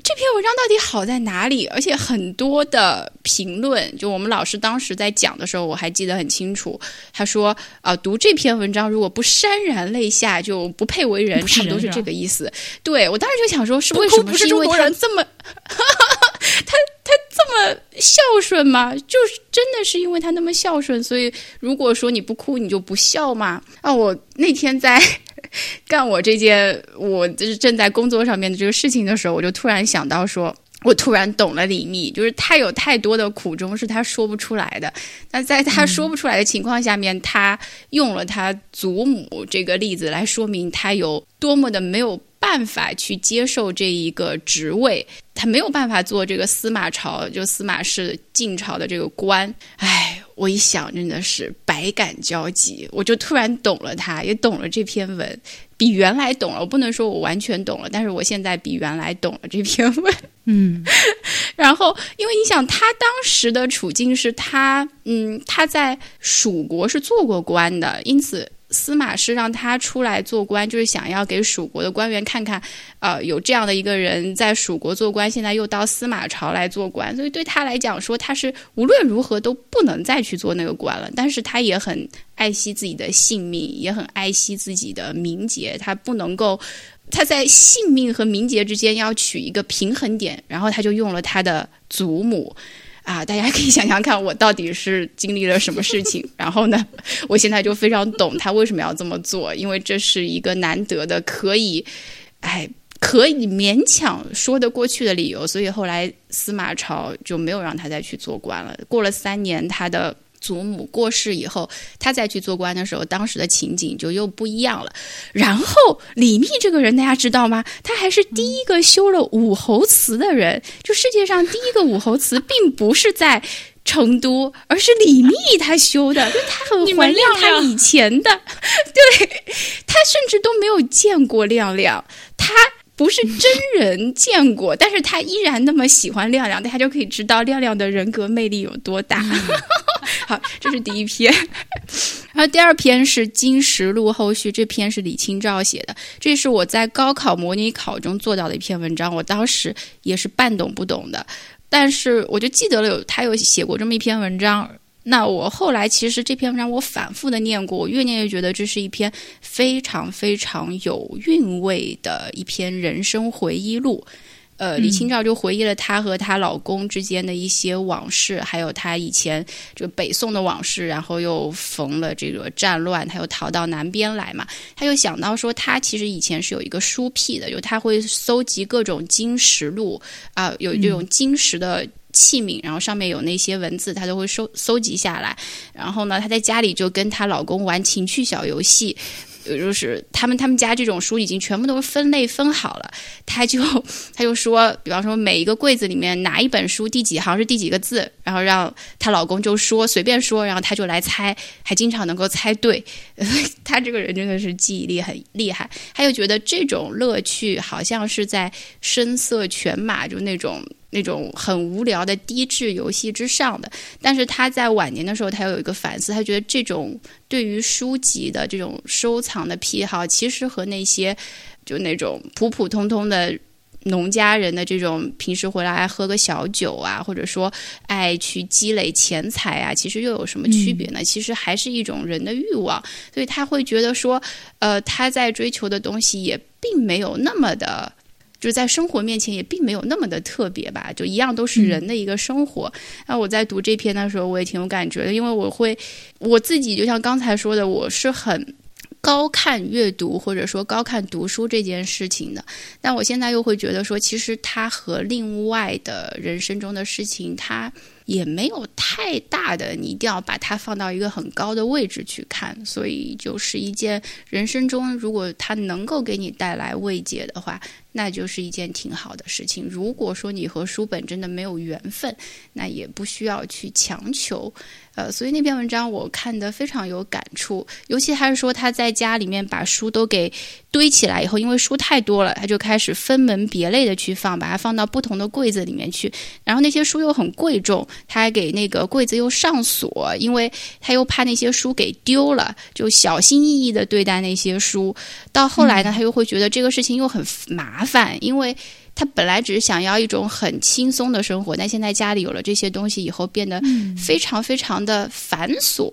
Speaker 2: 这篇文章到底好在哪里？而且很多的评论，就我们老师当时在讲的时候，我还记得很清楚。他说：“啊，读这篇文章如果不潸然泪下，就不配为人。”差不多是这个意思。对我当时就想说，是为什么？是因为 他这么，他他这么孝顺吗？就是真的是因为他那么孝顺，所以如果说你不哭，你就不孝吗？啊，我那天在。干我这件我就是正在工作上面的这个事情的时候，我就突然想到，说我突然懂了李密，就是他有太多的苦衷是他说不出来的。那在他说不出来的情况下面，他用了他祖母这个例子来说明他有多么的没有办法去接受这一个职位，他没有办法做这个司马朝就司马氏晋朝的这个官。唉。我一想，真的是百感交集，我就突然懂了他，也懂了这篇文，比原来懂了。我不能说我完全懂了，但是我现在比原来懂了这篇文。
Speaker 1: 嗯，
Speaker 2: 然后，因为你想，他当时的处境是他，嗯，他在蜀国是做过官的，因此司马师让他出来做官，就是想要给蜀国的官员看看，呃，有这样的一个人在蜀国做官，现在又到司马朝来做官，所以对他来讲说，他是无论如何都不能再去做那个官了。但是他也很爱惜自己的性命，也很爱惜自己的名节，他不能够。他在性命和名节之间要取一个平衡点，然后他就用了他的祖母，啊，大家可以想想看，我到底是经历了什么事情。然后呢，我现在就非常懂他为什么要这么做，因为这是一个难得的可以，哎，可以勉强说得过去的理由。所以后来司马朝就没有让他再去做官了。过了三年，他的。祖母过世以后，他再去做官的时候，当时的情景就又不一样了。然后李密这个人，大家知道吗？他还是第一个修了武侯祠的人。就世界上第一个武侯祠，并不是在成都，而是李密他修的。就 他很怀念他以前的，对他甚至都没有见过亮亮，他。不是真人见过，但是他依然那么喜欢亮亮，大家就可以知道亮亮的人格魅力有多大。好，这是第一篇，然后第二篇是《金石录》后续，这篇是李清照写的，这是我在高考模拟考中做到的一篇文章，我当时也是半懂不懂的，但是我就记得了有他有写过这么一篇文章。那我后来其实这篇文章我反复的念过，我越念越觉得这是一篇非常非常有韵味的一篇人生回忆录。呃，李清照就回忆了她和她老公之间的一些往事，还有她以前这个北宋的往事，然后又逢了这个战乱，她又逃到南边来嘛。她又想到说，她其实以前是有一个书癖的，就她会搜集各种金石录啊，有这种金石的。器皿，然后上面有那些文字，她都会收搜集下来。然后呢，她在家里就跟她老公玩情趣小游戏。就是他们他们家这种书已经全部都是分类分好了，他就他就说，比方说每一个柜子里面哪一本书第几行是第几个字，然后让她老公就说随便说，然后他就来猜，还经常能够猜对。他这个人真的是记忆力很厉害，他又觉得这种乐趣好像是在声色犬马就那种。那种很无聊的低质游戏之上的，但是他在晚年的时候，他又有一个反思，他觉得这种对于书籍的这种收藏的癖好，其实和那些就那种普普通通的农家人的这种平时回来爱喝个小酒啊，或者说爱去积累钱财啊，其实又有什么区别呢？其实还是一种人的欲望，所以他会觉得说，呃，他在追求的东西也并没有那么的。就在生活面前也并没有那么的特别吧，就一样都是人的一个生活。那我在读这篇的时候，我也挺有感觉的，因为我会我自己就像刚才说的，我是很高看阅读或者说高看读书这件事情的。但我现在又会觉得说，其实它和另外的人生中的事情，它。也没有太大的，你一定要把它放到一个很高的位置去看，所以就是一件人生中，如果它能够给你带来慰藉的话，那就是一件挺好的事情。如果说你和书本真的没有缘分，那也不需要去强求。呃，所以那篇文章我看得非常有感触，尤其他是说他在家里面把书都给堆起来以后，因为书太多了，他就开始分门别类的去放，把它放到不同的柜子里面去，然后那些书又很贵重。他还给那个柜子又上锁，因为他又怕那些书给丢了，就小心翼翼的对待那些书。到后来呢，他又会觉得这个事情又很麻烦，因为他本来只是想要一种很轻松的生活，但现在家里有了这些东西以后，变得非常非常的繁琐。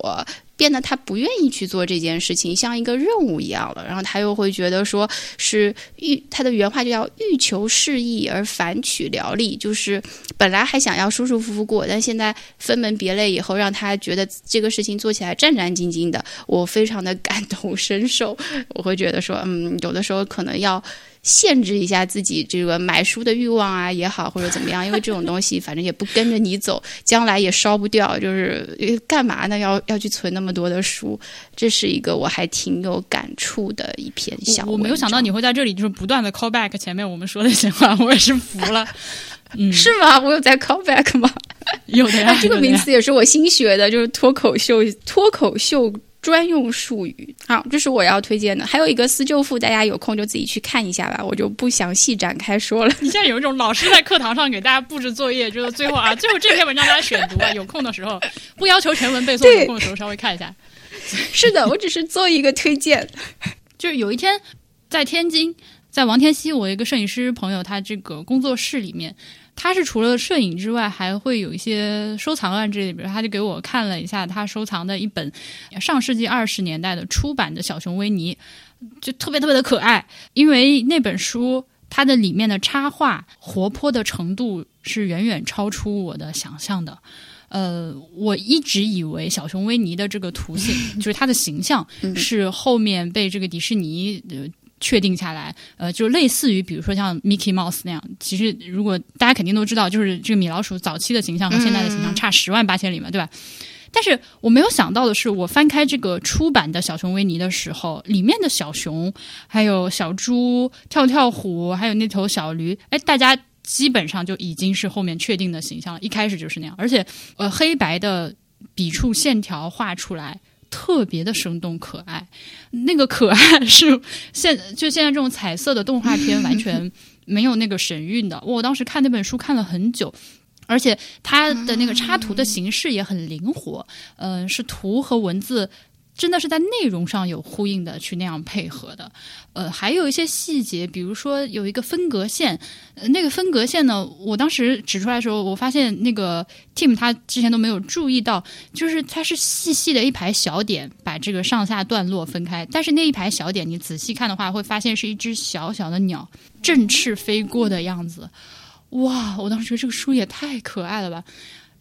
Speaker 2: 变得他不愿意去做这件事情，像一个任务一样了。然后他又会觉得说，是欲他的原话就叫“欲求适意而反取劳力”，就是本来还想要舒舒服服过，但现在分门别类以后，让他觉得这个事情做起来战战兢兢的。我非常的感同身受，我会觉得说，嗯，有的时候可能要。限制一下自己这个买书的欲望啊也好，或者怎么样，因为这种东西反正也不跟着你走，将来也烧不掉，就是干嘛呢？要要去存那么多的书，这是一个我还挺有感触的一篇小
Speaker 1: 我没有想到你会在这里就是不断的 call back 前面我们说的些话，我也是服了。嗯，
Speaker 2: 是吗？我有在 call back 吗？
Speaker 1: 有的呀，
Speaker 2: 这个名词也是我新学的，就是脱口秀，脱口秀。专用术语，好，这是我要推荐的。还有一个私舅父，大家有空就自己去看一下吧，我就不详细展开说了。
Speaker 1: 你现在有一种老师在课堂上给大家布置作业，就是最后啊，最后这篇文章大家选读啊，有空的时候不要求全文背诵，有空的时候稍微看一下。
Speaker 2: 是的，我只是做一个推荐。
Speaker 1: 就是有一天在天津，在王天熙，我一个摄影师朋友，他这个工作室里面，他是除了摄影之外，还会有一些收藏啊之类的。比如，他就给我看了一下他收藏的一本上世纪二十年代的出版的小熊维尼，就特别特别的可爱。因为那本书它的里面的插画活泼的程度是远远超出我的想象的。呃，我一直以为小熊维尼的这个图形，就是它的形象，是后面被这个迪士尼呃确定下来，呃，就类似于比如说像 Mickey Mouse 那样。其实如果大家肯定都知道，就是这个米老鼠早期的形象和现在的形象差十万八千里嘛，对吧？但是我没有想到的是，我翻开这个出版的小熊维尼的时候，里面的小熊、还有小猪、跳跳虎，还有那头小驴，哎，大家。基本上就已经是后面确定的形象了，一开始就是那样，而且呃黑白的笔触线条画出来特别的生动可爱，那个可爱是现就现在这种彩色的动画片完全没有那个神韵的。我当时看那本书看了很久，而且它的那个插图的形式也很灵活，嗯，是图和文字。真的是在内容上有呼应的去那样配合的，呃，还有一些细节，比如说有一个分隔线，那个分隔线呢，我当时指出来的时候，我发现那个 Tim 他之前都没有注意到，就是它是细细的一排小点把这个上下段落分开，但是那一排小点你仔细看的话，会发现是一只小小的鸟振翅飞过的样子，哇！我当时觉得这个书也太可爱了吧。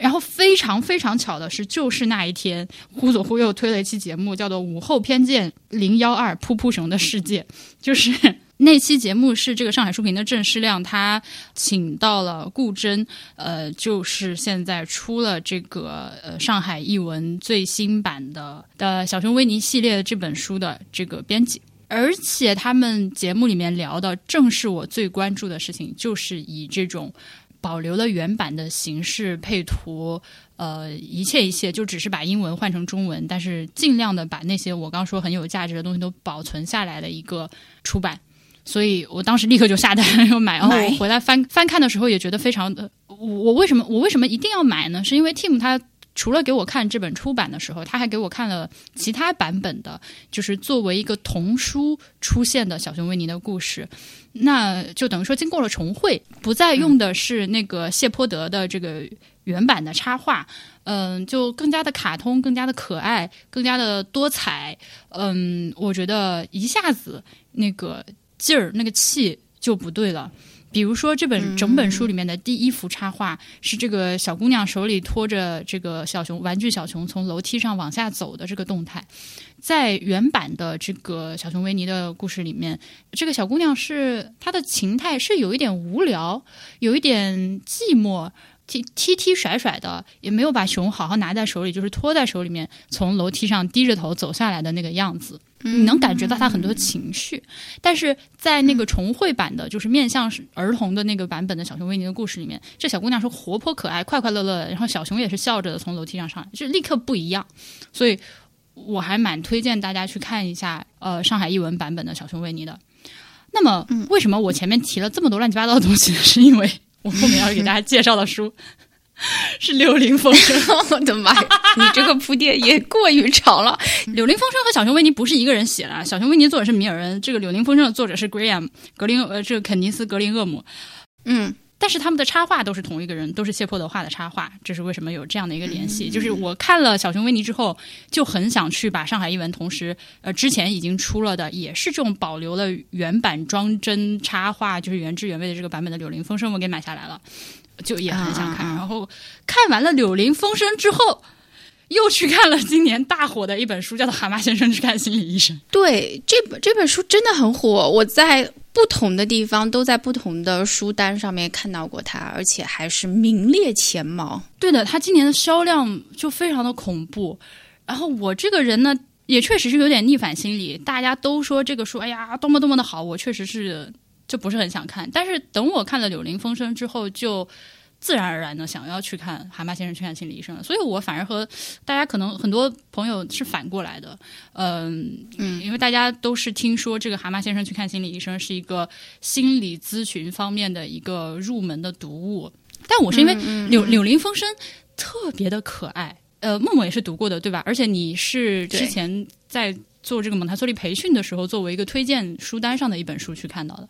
Speaker 1: 然后非常非常巧的是，就是那一天，忽左忽右推了一期节目，叫做《午后偏见零幺二噗噗熊的世界》。就是 那期节目是这个上海书评的郑世亮，他请到了顾真，呃，就是现在出了这个呃上海译文最新版的的小熊维尼系列的这本书的这个编辑，而且他们节目里面聊的正是我最关注的事情，就是以这种。保留了原版的形式、配图，呃，一切一切，就只是把英文换成中文，但是尽量的把那些我刚说很有价值的东西都保存下来的一个出版。所以我当时立刻就下单要买，然后我回来翻翻看的时候也觉得非常的。我为什么我为什么一定要买呢？是因为 Tim 他。除了给我看这本出版的时候，他还给我看了其他版本的，就是作为一个童书出现的小熊维尼的故事。那就等于说，经过了重绘，不再用的是那个谢泼德的这个原版的插画，嗯，就更加的卡通，更加的可爱，更加的多彩。嗯，我觉得一下子那个劲儿、那个气就不对了。比如说，这本整本书里面的第一幅插画是这个小姑娘手里拖着这个小熊玩具小熊从楼梯上往下走的这个动态，在原版的这个小熊维尼的故事里面，这个小姑娘是她的情态是有一点无聊，有一点寂寞。踢踢踢甩甩的，也没有把熊好好拿在手里，就是托在手里面，从楼梯上低着头走下来的那个样子，你能感觉到他很多情绪。但是在那个重绘版的，就是面向儿童的那个版本的小熊维尼的故事里面，这小姑娘是活泼可爱、快快乐乐的，然后小熊也是笑着的从楼梯上上来，就立刻不一样。所以我还蛮推荐大家去看一下，呃，上海译文版本的小熊维尼的。那么，为什么我前面提了这么多乱七八糟的东西呢？是因为。我后面要给大家介绍的书 是《柳林风声》，
Speaker 2: 我的妈呀！你这个铺垫也过于长了。
Speaker 1: 《柳林风声》和《小熊维尼》不是一个人写的，《小熊维尼》作者是米尔恩，这个《柳林风声》的作者是 Graham 格林，呃，这个肯尼斯格林厄姆。
Speaker 2: 嗯。
Speaker 1: 但是他们的插画都是同一个人，都是谢泼德画的插画，这是为什么有这样的一个联系？就是我看了《小熊维尼》之后，就很想去把上海译文同时呃之前已经出了的，也是这种保留了原版装帧插画，就是原汁原味的这个版本的《柳林风声》，我给买下来了，就也很想看。然后看完了《柳林风声》之后，又去看了今年大火的一本书，叫做《蛤蟆先生去看心理医生》。
Speaker 2: 对，这本这本书真的很火，我在。不同的地方都在不同的书单上面看到过它，而且还是名列前茅。
Speaker 1: 对的，它今年的销量就非常的恐怖。然后我这个人呢，也确实是有点逆反心理。大家都说这个书，哎呀，多么多么的好，我确实是就不是很想看。但是等我看了《柳林风声》之后，就。自然而然的想要去看《蛤蟆先生去看心理医生》了，所以我反而和大家可能很多朋友是反过来的，嗯嗯，因为大家都是听说这个《蛤蟆先生去看心理医生》是一个心理咨询方面的一个入门的读物，但我是因为《柳柳林风声》特别的可爱，呃，默默也是读过的，对吧？而且你是之前在做这个蒙台梭利培训的时候，作为一个推荐书单上的一本书去看到的。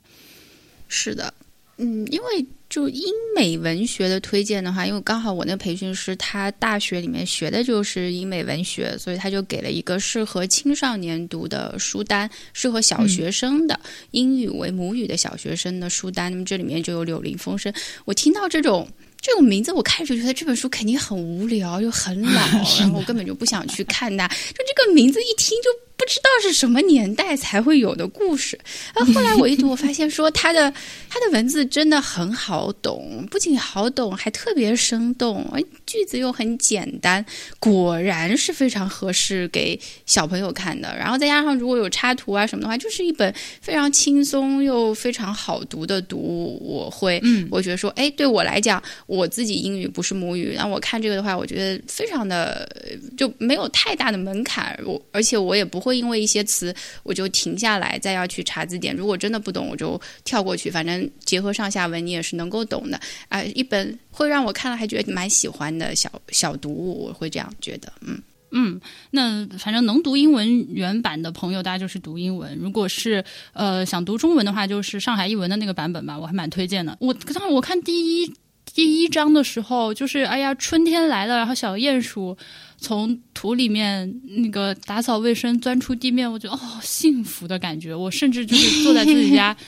Speaker 2: 是的，嗯，因为就英美文学的推荐的话，因为刚好我那培训师他大学里面学的就是英美文学，所以他就给了一个适合青少年读的书单，适合小学生的、英语为母语的小学生的书单。那么这里面就有《柳林风声》，我听到这种。这种名字我开始就觉得这本书肯定很无聊又很老，然后我根本就不想去看它。就这个名字一听就不知道是什么年代才会有的故事。啊 后后来我一读，我发现说他的他的文字真的很好懂，不仅好懂，还特别生动，句子又很简单，果然是非常合适给小朋友看的。然后再加上如果有插图啊什么的话，就是一本非常轻松又非常好读的读物。我会，
Speaker 1: 嗯，
Speaker 2: 我觉得说，哎，对我来讲，我自己英语不是母语，那我看这个的话，我觉得非常的就没有太大的门槛。我而且我也不会因为一些词我就停下来再要去查字典。如果真的不懂，我就跳过去，反正结合上下文，你也是能够懂的啊、一本会让我看了还觉得蛮喜欢的小小读物，我会这样觉得，嗯。
Speaker 1: 嗯，那反正能读英文原版的朋友，大家就是读英文；如果是呃想读中文的话，就是上海译文的那个版本吧，我还蛮推荐的。我当时我看第一第一章的时候，就是哎呀，春天来了，然后小鼹鼠从土里面那个打扫卫生钻出地面，我觉得哦，幸福的感觉。我甚至就是坐在自己家。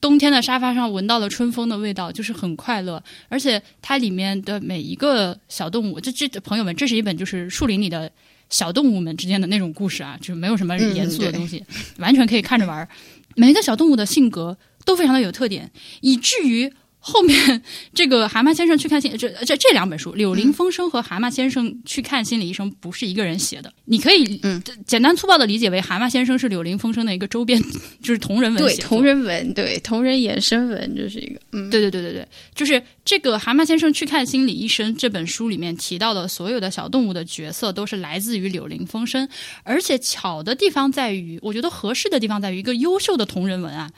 Speaker 1: 冬天的沙发上闻到了春风的味道，就是很快乐。而且它里面的每一个小动物，这这朋友们，这是一本就是树林里的小动物们之间的那种故事啊，就没有什么严肃的东西，完全可以看着玩儿。每一个小动物的性格都非常的有特点，以至于后面这个蛤蟆先生去看心这这这两本书《柳林风声》和《蛤蟆先生去看心理医生》不是一个人写的，你可以
Speaker 2: 嗯。
Speaker 1: 简单粗暴的理解为蛤蟆先生是《柳林风声》的一个周边，就是同人文
Speaker 2: 对，同人文，对同人衍生文，这是一个，嗯，
Speaker 1: 对对对对对，就是这个《蛤蟆先生去看心理医生》这本书里面提到的所有的小动物的角色都是来自于《柳林风声》，而且巧的地方在于，我觉得合适的地方在于一个优秀的同人文啊，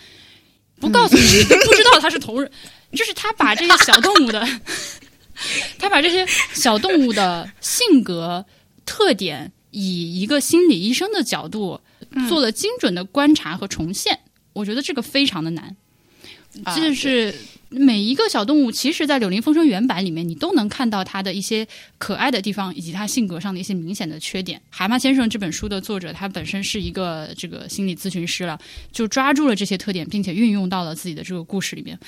Speaker 1: 不告诉你、不知道它是同人，就是他把这些小动物的，他把这些小动物的性格特点以一个心理医生的角度做了精准的观察和重现，我觉得这个非常的难。
Speaker 2: 啊
Speaker 1: 就是每一个小动物，其实，在《柳林风声》原版里面，你都能看到它的一些可爱的地方，以及它性格上的一些明显的缺点。《蛤蟆先生》这本书的作者，他本身是一个这个心理咨询师了，就抓住了这些特点，并且运用到了自己的这个故事里面，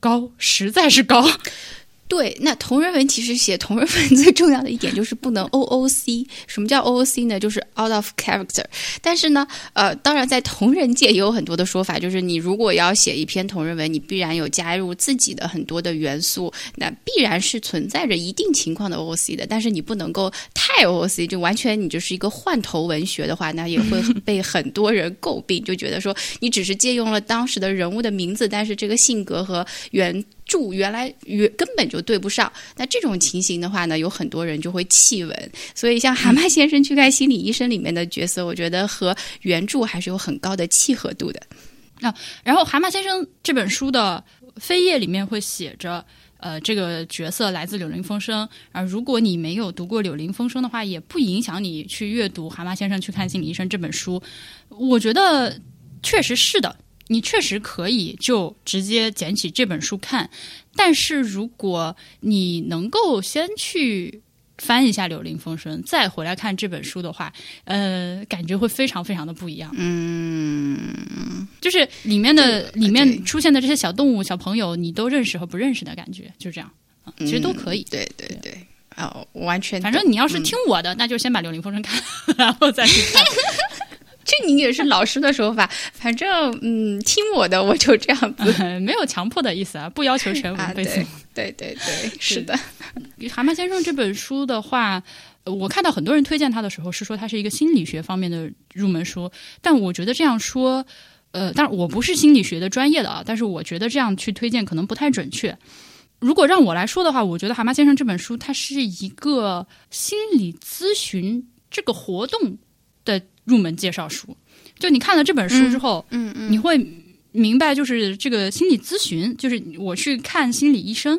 Speaker 1: 高，实在是高。
Speaker 2: 对，那同人文其实写同人文最重要的一点就是不能 OOC。什么叫 OOC 呢？就是 out of character。但是呢，呃，当然在同人界也有很多的说法，就是你如果要写一篇同人文，你必然有加入自己的很多的元素，那必然是存在着一定情况的 OOC 的。但是你不能够太 OOC，就完全你就是一个换头文学的话，那也会被很多人诟病，就觉得说你只是借用了当时的人物的名字，但是这个性格和原著原来原根本就对不上。那这种情形的话呢，有很多人就会弃文。所以像《蛤蟆先生去看心理医生》里面的角色，我觉得和原著还是有很高的契合度的。
Speaker 1: 那然后，《蛤蟆先生》这本书的扉页里面会写着。呃，这个角色来自《柳林风声》啊。如果你没有读过《柳林风声》的话，也不影响你去阅读《蛤蟆先生去看心理医生》这本书。我觉得确实是的，你确实可以就直接捡起这本书看。但是如果你能够先去翻一下《柳林风声》，再回来看这本书的话，呃，感觉会非常非常的不一样。
Speaker 2: 嗯，
Speaker 1: 就是里面的里面出现的这些小动物、小朋友，你都认识和不认识的感觉，就这样，啊其实都可以。
Speaker 2: 对对对，哦，完全。
Speaker 1: 反正你要是
Speaker 2: 嗯
Speaker 1: 听我的，那就先把《柳林风声》看，然后再去看。
Speaker 2: 这你也是老师的说法。反正嗯，听我的，我就这样子
Speaker 1: 呃 没有强迫的意思啊，不要求全
Speaker 2: 啊。
Speaker 1: 文背诵。
Speaker 2: 对对对对，是的。
Speaker 1: 《蛤蟆先生》这本书的话，呃我看到很多人推荐它的时候是说它是一个心理学方面的入门书，但我觉得这样说，呃，当然我不是心理学的专业的啊，但是我觉得这样去推荐可能不太准确。如果让我来说的话，我觉得《蛤蟆先生》这本书它是一个心理咨询这个活动的入门介绍书。就你看了这本书之后，
Speaker 2: 嗯嗯，
Speaker 1: 你会明白，就是这个心理咨询，就是我去看心理医生，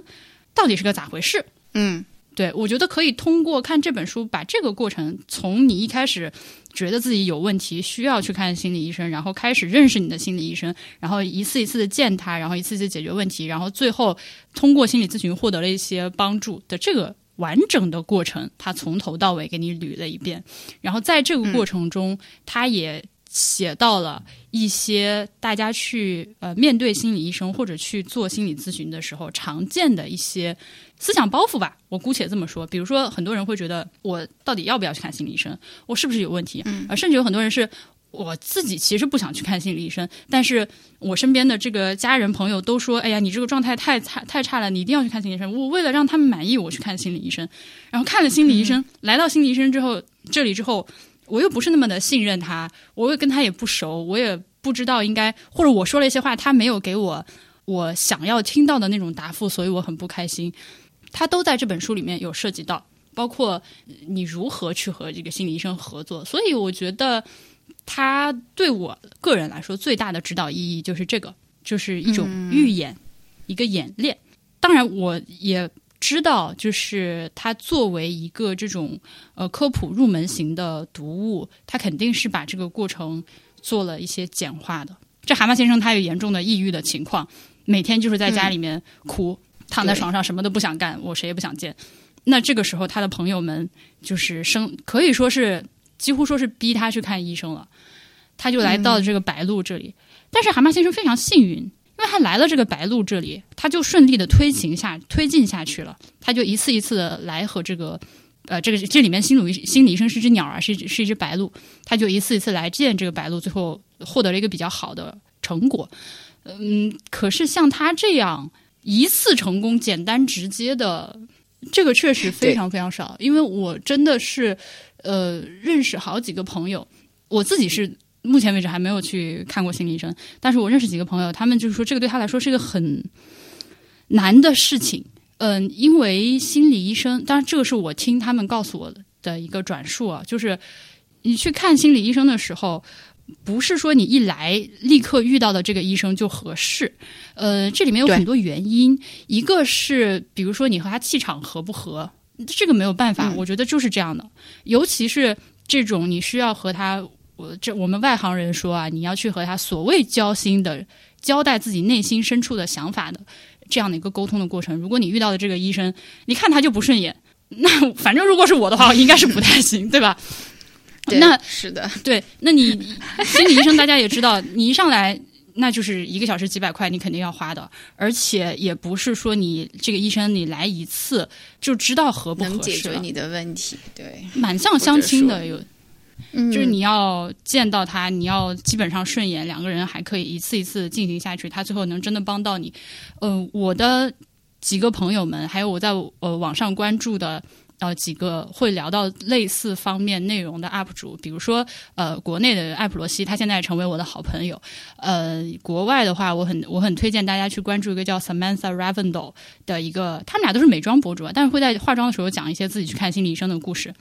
Speaker 1: 到底是个咋回事？
Speaker 2: 嗯
Speaker 1: 对，我觉得可以通过看这本书，把这个过程从你一开始觉得自己有问题，需要去看心理医生，然后开始认识你的心理医生，然后一次一次的见他，然后一次一次解决问题，然后最后通过心理咨询获得了一些帮助的这个完整的过程，他从头到尾给你捋了一遍。然后在这个过程中，他也写到了一些大家去呃面对心理医生或者去做心理咨询的时候常见的一些。思想包袱吧，我姑且这么说。比如说，很多人会觉得我到底要不要去看心理医生？我是不是有问题？
Speaker 2: 嗯，
Speaker 1: 而甚至有很多人是我自己其实不想去看心理医生，但是我身边的这个家人朋友都说：“哎呀，你这个状态太差太差了，你一定要去看心理医生。”我为了让他们满意，我去看心理医生。然后看了心理医生，来到心理医生之后，这里之后，我又不是那么的信任他，我又跟他也不熟，我也不知道应该，或者我说了一些话，他没有给我我想要听到的那种答复，所以我很不开心。他都在这本书里面有涉及到，包括你如何去和这个心理医生合作。所以我觉得，他对我个人来说最大的指导意义就是这个，就是一种预演，一个演练。当然，我也知道，就是他作为一个这种呃科普入门型的读物，他肯定是把这个过程做了一些简化的。这蛤蟆先生他有严重的抑郁的情况，每天就是在家里面哭。躺在床上什么都不想干，我谁也不想见。那这个时候，他的朋友们就是生，可以说是几乎说是逼他去看医生了。他就来到了这个白鹿这里，但是蛤蟆先生非常幸运，因为他来了这个白鹿这里，他就顺利的推行下推进下去了。他就一次一次的来和这个呃，这个这里面心理心理医生是只鸟啊，是是一只白鹿，他就一次一次来见这个白鹿，最后获得了一个比较好的成果。嗯，可是像他这样。一次成功、简单直接的，这个确实非常非常少。因为我真的是，呃，认识好几个朋友，我自己是目前为止还没有去看过心理医生，但是我认识几个朋友，他们就是说这个对他来说是一个很难的事情。嗯，因为心理医生，当然这个是我听他们告诉我的一个转述啊，就是你去看心理医生的时候。不是说你一来立刻遇到的这个医生就合适，呃，这里面有很多原因。一个是，比如说你和他气场合不合，这个没有办法，我觉得就是这样的。尤其是这种你需要和他，我这我们外行人说啊，你要去和他所谓交心的，交代自己内心深处的想法的这样的一个沟通的过程。如果你遇到的这个医生，你看他就不顺眼，那反正如果是我的话，应该是不太行，对吧？那
Speaker 2: 是的，
Speaker 1: 对，那你心理医生大家也知道，你一上来那就是一个小时几百块，你肯定要花的，而且也不是说你这个医生你来一次就知道合不合适，
Speaker 2: 能解决你的问题，对，
Speaker 1: 蛮像相亲的，有，嗯就是你要见到他，你要基本上顺眼，两个人还可以一次一次进行下去，他最后能真的帮到你。呃，我的几个朋友们，还有我在呃网上关注的。呃，几个会聊到类似方面内容的 UP 主，比如说呃，国内的艾普罗西，他现在成为我的好朋友。呃，国外的话，我很我很推荐大家去关注一个叫 Samantha Ravenel 的一个，他们俩都是美妆博主啊，但是会在化妆的时候讲一些自己去看心理医生的故事，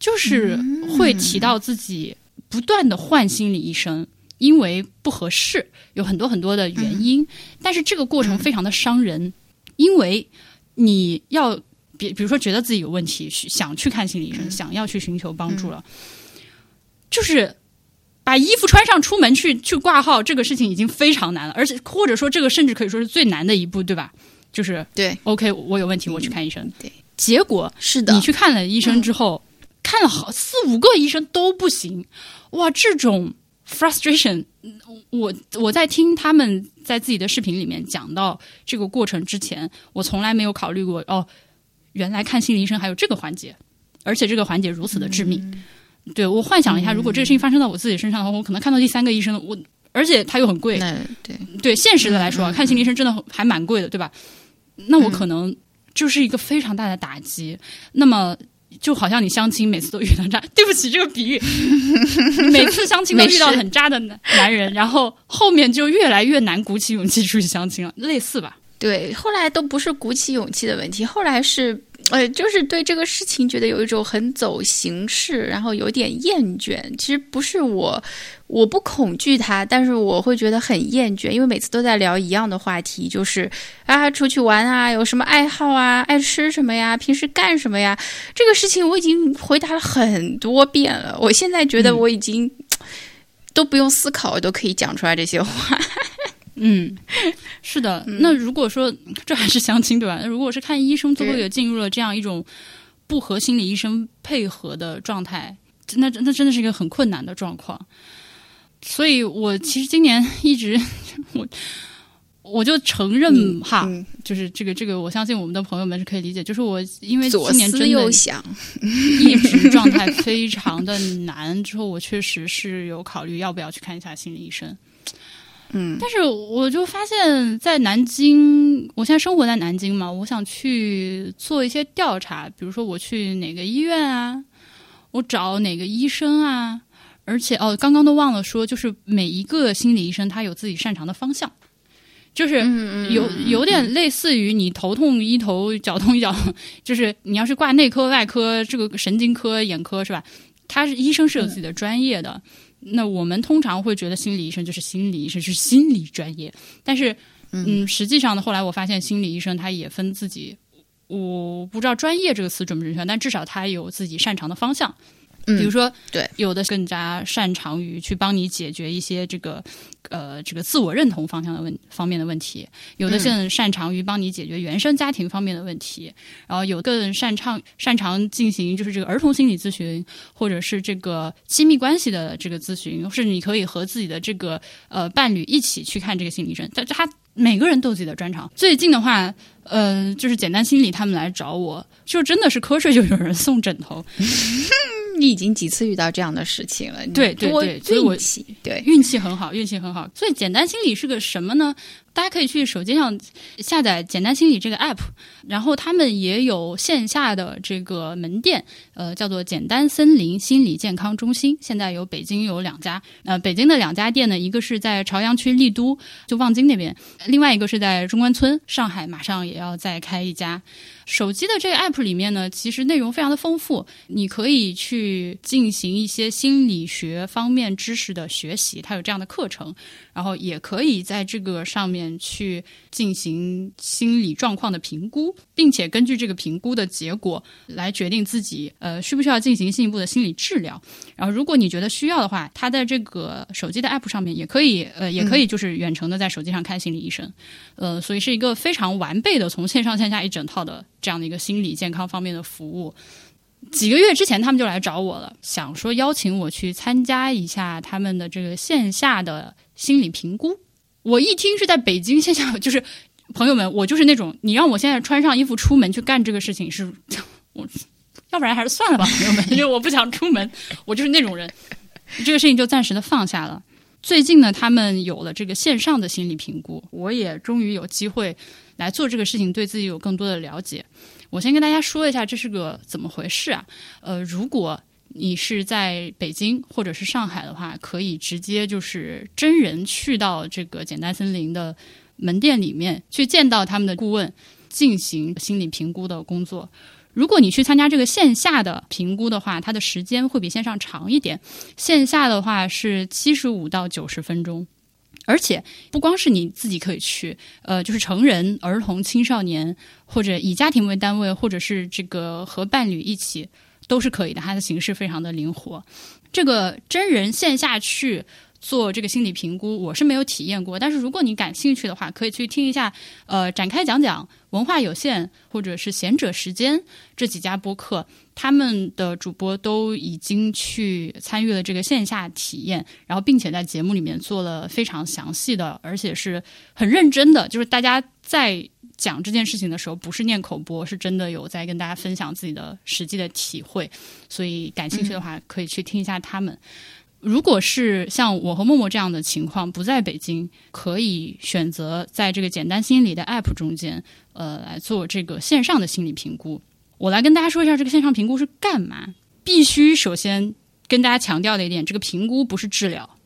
Speaker 1: 就是会提到自己不断的换心理医生，因为不合适，有很多很多的原因，但是这个过程非常的伤人，因为你要。比比如说，觉得自己有问题，想去看心理医生，想要去寻求帮助了，就是把衣服穿上出门去去挂号，这个事情已经非常难了，而且或者说这个甚至可以说是最难的一步，对吧？就是
Speaker 2: 对
Speaker 1: ，OK，我有问题，我去看医生。
Speaker 2: 对，
Speaker 1: 结果
Speaker 2: 是的，
Speaker 1: 你去看了医生之后，看了好四五个医生都不行，哇，这种 frustration，我我在听他们在自己的视频里面讲到这个过程之前，我从来没有考虑过哦。原来看心理医生还有这个环节，而且这个环节如此的致命。对我幻想了一下，如果这个事情发生到我自己身上的话，我可能看到第三个医生，我而且他又很贵。
Speaker 2: 对
Speaker 1: 对，现实的来说，看心理医生真的还蛮贵的，对吧？那我可能就是一个非常大的打击。那么就好像你相亲每次都遇到渣，对不起这个比喻，每次相亲都遇到很渣的男人，然后后面就越来越难鼓起勇气出去相亲了，类似吧？
Speaker 2: 对，后来都不是鼓起勇气的问题，后来是呃，就是对这个事情觉得有一种很走形式，然后有点厌倦。其实不是我，我不恐惧它，但是我会觉得很厌倦，因为每次都在聊一样的话题，就是啊，出去玩啊，有什么爱好啊，爱吃什么呀，平时干什么呀？这个事情我已经回答了很多遍了，我现在觉得我已经 都不用思考，我都可以讲出来这些话。
Speaker 1: 嗯，是的。那如果说这还是相亲对吧？那 如果是看医生，最后也进入了这样一种不和心理医生配合的状态，那那真的是一个很困难的状况。所以我其实今年一直 我我就承认哈，就是这个这个，我相信我们的朋友们是可以理解。就是我因为今年真的
Speaker 2: 想
Speaker 1: 一直状态非常的难，之后我确实是有考虑要不要去看一下心理医生。
Speaker 2: 嗯，
Speaker 1: 但是我就发现，在南京，我现在生活在南京嘛，我想去做一些调查，比如说我去哪个医院啊，我找哪个医生啊，而且哦，刚刚都忘了说，就是每一个心理医生他有自己擅长的方向，就是有有点类似于你头痛医头，脚痛医脚，就是你要是挂内科、外科，这个神经科、眼科是吧？他是医生是有自己的专业的。那我们通常会觉得心理医生就是心理医生，是心理专业。但是，嗯，实际上呢，后来我发现心理医生他也分自己，我不知道“专业”这个词准不准确，但至少他有自己擅长的方向。比如说，
Speaker 2: 对，
Speaker 1: 有的更加擅长于去帮你解决一些这个呃这个自我认同方向的问方面的问题，有的更擅长于帮你解决原生家庭方面的问题，然后有更擅长擅长进行就是这个儿童心理咨询，或者是这个亲密关系的这个咨询，甚至你可以和自己的这个呃伴侣一起去看这个心理医生，但他每个人都有自己的专长。最近的话，呃，就是简单心理他们来找我，就真的是瞌睡就有人送枕头。
Speaker 2: 你已经几次遇到这样的事情了？
Speaker 1: 对对对，所以我
Speaker 2: 对
Speaker 1: 运气很好，运气很好。所以简单心理是个什么呢？大家可以去手机上下载“简单心理”这个 app，然后他们也有线下的这个门店，呃，叫做“简单森林心理健康中心”。现在有北京有两家，呃，北京的两家店呢，一个是在朝阳区丽都，就望京那边；另外一个是在中关村。上海马上也要再开一家。手机的这个 app 里面呢，其实内容非常的丰富，你可以去进行一些心理学方面知识的学习，它有这样的课程，然后也可以在这个上面去进行心理状况的评估，并且根据这个评估的结果来决定自己呃需不需要进行进一步的心理治疗。然后如果你觉得需要的话，它在这个手机的 app 上面也可以呃也可以就是远程的在手机上看心理医生，呃，所以是一个非常完备的从线上线下一整套的。这样的一个心理健康方面的服务，几个月之前他们就来找我了，想说邀请我去参加一下他们的这个线下的心理评估。我一听是在北京线下，就是朋友们，我就是那种你让我现在穿上衣服出门去干这个事情，是 我要不然还是算了吧，朋友们，因为我不想出门，我就是那种人，这个事情就暂时的放下了。最近呢，他们有了这个线上的心理评估，我也终于有机会来做这个事情，对自己有更多的了解。我先跟大家说一下这是个怎么回事啊？呃，如果你是在北京或者是上海的话，可以直接就是真人去到这个简单森林的门店里面去见到他们的顾问，进行心理评估的工作。如果你去参加这个线下的评估的话，它的时间会比线上长一点。线下的话是七十五到九十分钟，而且不光是你自己可以去，呃，就是成人、儿童、青少年，或者以家庭为单位，或者是这个和伴侣一起，都是可以的。它的形式非常的灵活。这个真人线下去。做这个心理评估，我是没有体验过。但是如果你感兴趣的话，可以去听一下，呃，展开讲讲文化有限或者是贤者时间这几家播客，他们的主播都已经去参与了这个线下体验，然后并且在节目里面做了非常详细的，而且是很认真的，就是大家在讲这件事情的时候，不是念口播，是真的有在跟大家分享自己的实际的体会。所以感兴趣的话，可以去听一下他们。如果是像我和默默这样的情况不在北京，可以选择在这个简单心理的 App 中间，呃，来做这个线上的心理评估。我来跟大家说一下这个线上评估是干嘛。必须首先跟大家强调的一点，这个评估不是治疗，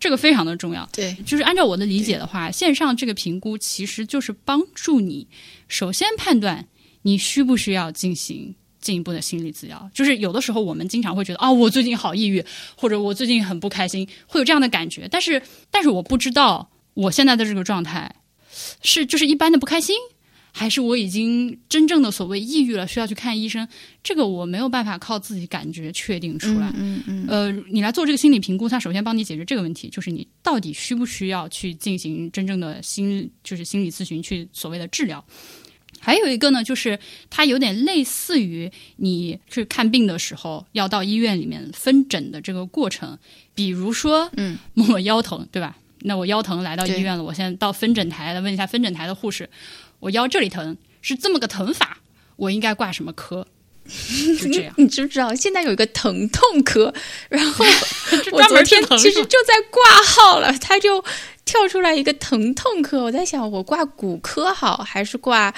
Speaker 1: 这个非常的重要。
Speaker 2: 对，
Speaker 1: 就是按照我的理解的话，线上这个评估其实就是帮助你首先判断你需不需要进行进一步的心理治疗？就是有的时候我们经常会觉得啊，我最近好抑郁，或者我最近很不开心，会有这样的感觉。但是，但是我不知道我现在的这个状态是就是一般的不开心。还是我已经真正的所谓抑郁了，需要去看医生。这个我没有办法靠自己感觉确定出来。
Speaker 2: 嗯嗯。
Speaker 1: 呃，你来做这个心理评估，它首先帮你解决这个问题，就是你到底需不需要去进行真正的心，就是心理咨询，去所谓的治疗。还有一个呢，就是它有点类似于你去看病的时候要到医院里面分诊的这个过程。比如说，
Speaker 2: 嗯，
Speaker 1: 我腰疼，对吧？那我腰疼来到医院了，我现在到分诊台来，问一下分诊台的护士。我腰这里疼，是这么个疼法，我应该挂什么科？就这样，
Speaker 2: 你知不知道现在有一个疼痛科？然后 我
Speaker 1: 专门
Speaker 2: 天其实就在挂号了，他就跳出来一个疼痛科。我在想，我挂骨科好还是挂？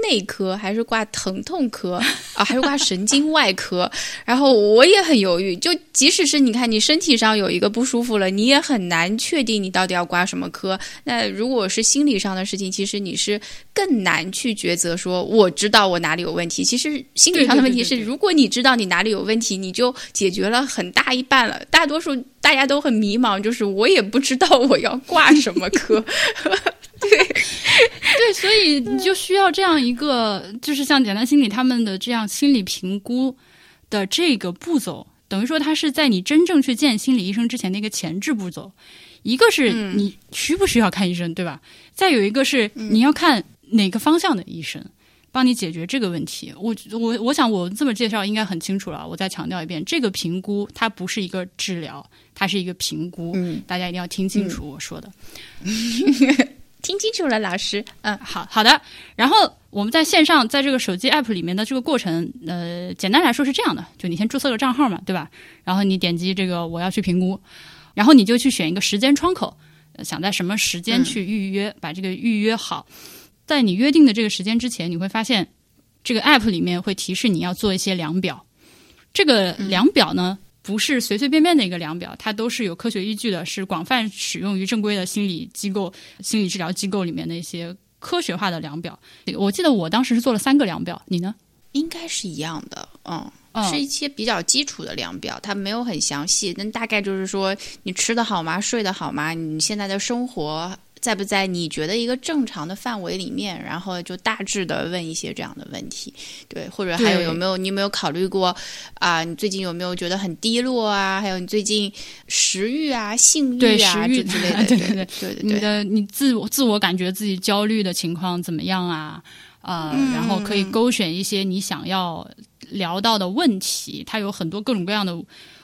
Speaker 2: 内科还是挂疼痛科啊，还是挂神经外科？然后我也很犹豫。就即使是你看你身体上有一个不舒服了，你也很难确定你到底要挂什么科。那如果是心理上的事情，其实你是更难去抉择。说我知道我哪里有问题。其实心理上的问题是，如果你知道你哪里有问题，你就解决了很大一半了。大多数大家都很迷茫，就是我也不知道我要挂什么科。对，
Speaker 1: 对，所以你就需要这样一个，就是像简单心理他们的这样心理评估的这个步骤，等于说它是在你真正去见心理医生之前的一个前置步骤。一个是你需不需要看医生，对吧？再有一个是你要看哪个方向的医生帮你解决这个问题。我我我想我这么介绍应该很清楚了。我再强调一遍，这个评估它不是一个治疗，它是一个评估。
Speaker 2: 嗯，
Speaker 1: 大家一定要听清楚我说的。
Speaker 2: 听清楚了，老师。
Speaker 1: 嗯，好好的。然后我们在线上，在这个手机 app 里面的这个过程，呃，简单来说是这样的：就你先注册个账号嘛，对吧？然后你点击这个我要去评估，然后你就去选一个时间窗口，想在什么时间去预约，把这个预约好。在你约定的这个时间之前，你会发现这个 app 里面会提示你要做一些量表。这个量表呢？不是随随便便的一个量表，它都是有科学依据的，是广泛使用于正规的心理机构、心理治疗机构里面的一些科学化的量表。我记得我当时是做了三个量表，你呢？
Speaker 2: 应该是一样的，嗯，是一些比较基础的量表，它没有很详细，但大概就是说你吃的好吗？睡得好吗？你现在的生活。在不在你觉得一个正常的范围里面，然后就大致的问一些这样的问题，对，或者还有有没有你有没有考虑过啊？你最近有没有觉得很低落啊？还有你最近食欲啊、性欲啊之类的，
Speaker 1: 对
Speaker 2: 对
Speaker 1: 对
Speaker 2: 对对，
Speaker 1: 你的你自我自我感觉自己焦虑的情况怎么样啊？啊，然后可以勾选一些你想要聊到的问题，它有很多各种各样的。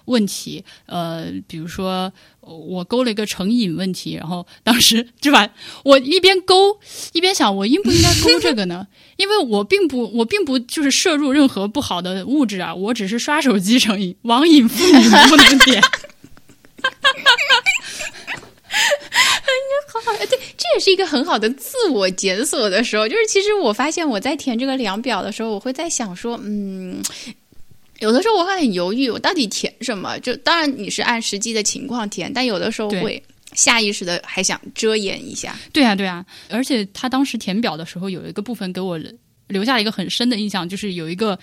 Speaker 1: 问题，呃，比如说我勾了一个成瘾问题，然后当时对吧？我一边勾一边想，我应不应该勾这个呢？因为我并不，我并不就是摄入任何不好的物质啊，我只是刷手机成瘾，网瘾妇女不能点。
Speaker 2: 好好，对，这也是一个很好的自我检索的时候。就是其实我发现我在填这个量表的时候，我会在想说，嗯。有的时候我会很犹豫，我到底填什么？就当然你是按实际的情况填，但有的时候会下意识的还想遮掩一下。
Speaker 1: 对啊，对啊，而且他当时填表的时候有一个部分给我留下了一个很深的印象，就是有一个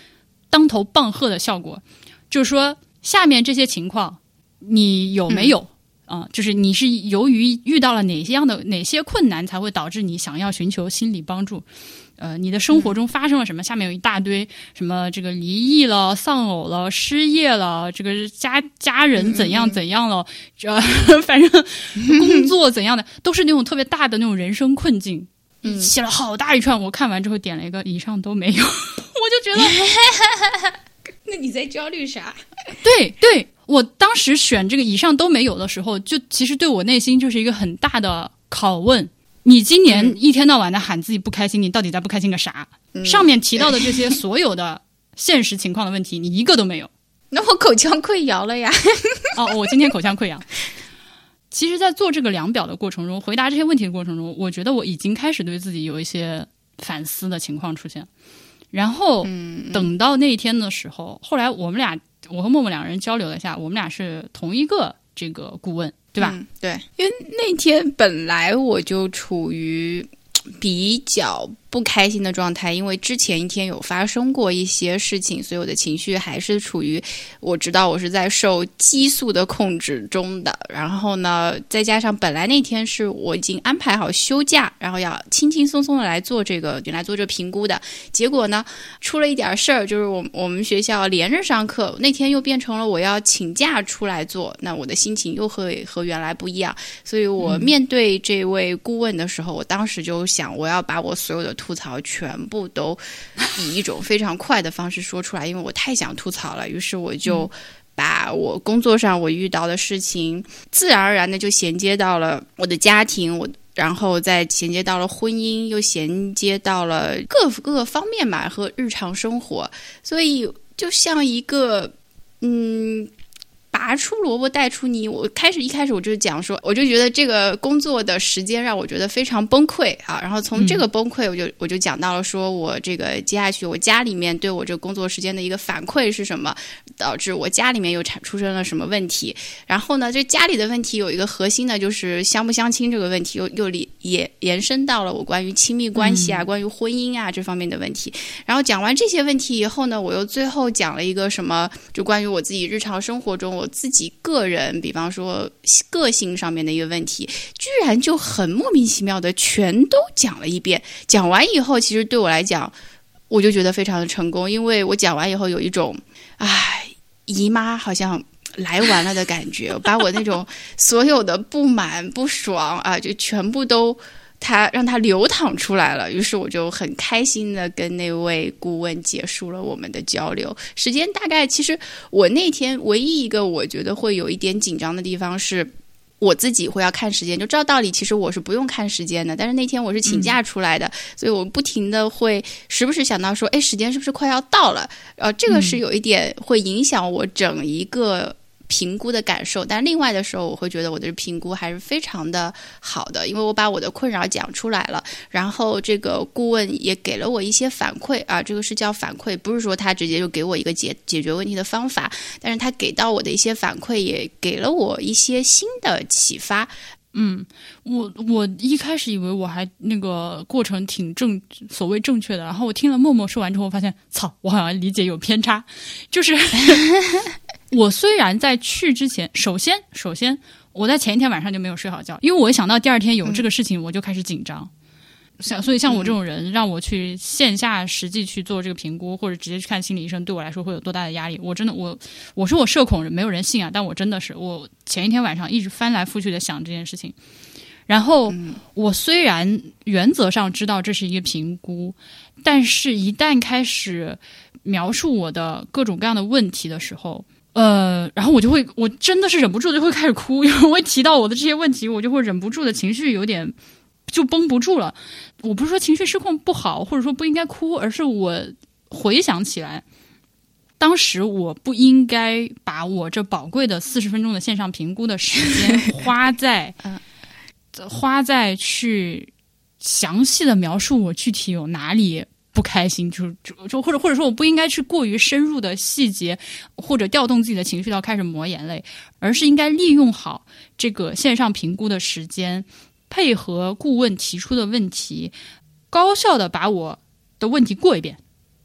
Speaker 1: 当头棒喝的效果，就是说下面这些情况你有没有啊？就是你是由于遇到了哪些样的哪些困难才会导致你想要寻求心理帮助？呃，你的生活中发生了什么？下面有一大堆什么，这个离异了、丧偶了、失业了，这个家家人怎样怎样了，这 反正工作怎样的，都是那种特别大的那种人生困境，嗯写了好大一串。我看完之后点了一个以上都没有，我就觉得，
Speaker 2: 那你在焦虑啥？
Speaker 1: 对对，我当时选这个以上都没有的时候，就其实对我内心就是一个很大的拷问。你今年一天到晚的喊自己不开心，你到底在不开心个啥？上面提到的这些所有的现实情况的问题，你一个都没有。
Speaker 2: 那我口腔溃疡了呀！
Speaker 1: 哦，我今天口腔溃疡。其实，在做这个量表的过程中，回答这些问题的过程中，我觉得我已经开始对自己有一些反思的情况出现。然后，等到那一天的时候，后来我们俩，我和默默两人交流了一下，我们俩是同一个这个顾问。对吧？
Speaker 2: 对，因为那天本来我就处于比较不开心的状态，因为之前一天有发生过一些事情，所以我的情绪还是处于我知道我是在受激素的控制中的。然后呢，再加上本来那天是我已经安排好休假，然后要轻轻松松的来做这个，来做这评估的。结果呢，出了一点事儿，就是我我们学校连着上课，那天又变成了我要请假出来做，那我的心情又和和原来不一样。所以我面对这位顾问的时候，我当时就想，我要把我所有的吐槽全部都以一种非常快的方式说出来，因为我太想吐槽了。于是我就把我工作上我遇到的事情，自然而然的就衔接到了我的家庭，我然后再衔接到了婚姻，又衔接到了各各个方面嘛和日常生活，所以就像一个嗯。拔出萝卜带出泥。我开始一开始我就讲说，我就觉得这个工作的时间让我觉得非常崩溃啊。然后从这个崩溃，我就我就讲到了说我这个接下去我家里面对我这个工作时间的一个反馈是什么，导致我家里面又产出生了什么问题。然后呢，这家里的问题有一个核心呢就是相不相亲这个问题，又又里也延伸到了我关于亲密关系啊、关于婚姻啊这方面的问题。然后讲完这些问题以后呢，我又最后讲了一个什么，就关于我自己日常生活中我。自己个人，比方说个性上面的一个问题，居然就很莫名其妙的全都讲了一遍。讲完以后，其实对我来讲，我就觉得非常的成功，因为我讲完以后有一种，唉，姨妈好像来完了的感觉，把我那种所有的不满、不爽啊，就全部都。他让他流淌出来了，于是我就很开心的跟那位顾问结束了我们的交流。时间大概，其实我那天唯一一个我觉得会有一点紧张的地方是，我自己会要看时间。就照道理，其实我是不用看时间的，但是那天我是请假出来的，所以我不停的会时不时想到说，哎，时间是不是快要到了？呃，这个是有一点会影响我整一个。评估的感受，但另外的时候，我会觉得我的评估还是非常的好的，因为我把我的困扰讲出来了，然后这个顾问也给了我一些反馈啊，这个是叫反馈，不是说他直接就给我一个解解决问题的方法，但是他给到我的一些反馈，也给了我一些新的启发。
Speaker 1: 嗯，我我一开始以为我还那个过程挺正，所谓正确的，然后我听了默默说完之后，发现操，我好像理解有偏差，就是。我虽然在去之前，首先首先我在前一天晚上就没有睡好觉，因为我一想到第二天有这个事情，我就开始紧张。像所以像我这种人，让我去线下实际去做这个评估，或者直接去看心理医生，对我来说会有多大的压力？我真的我我说我社恐，没有人信啊，但我真的是我前一天晚上一直翻来覆去的想这件事情。然后我虽然原则上知道这是一个评估，但是一旦开始描述我的各种各样的问题的时候。呃，然后我就会，我真的是忍不住就会开始哭，因为提到我的这些问题，我就会忍不住的情绪有点就绷不住了。我不是说情绪失控不好，或者说不应该哭，而是我回想起来，当时我不应该把我这宝贵的四十分钟的线上评估的时间 花在花在去详细的描述我具体有哪里。不开心，就就就或者或者说，我不应该去过于深入的细节，或者调动自己的情绪到开始抹眼泪，而是应该利用好这个线上评估的时间，配合顾问提出的问题，高效的把我的问题过一遍。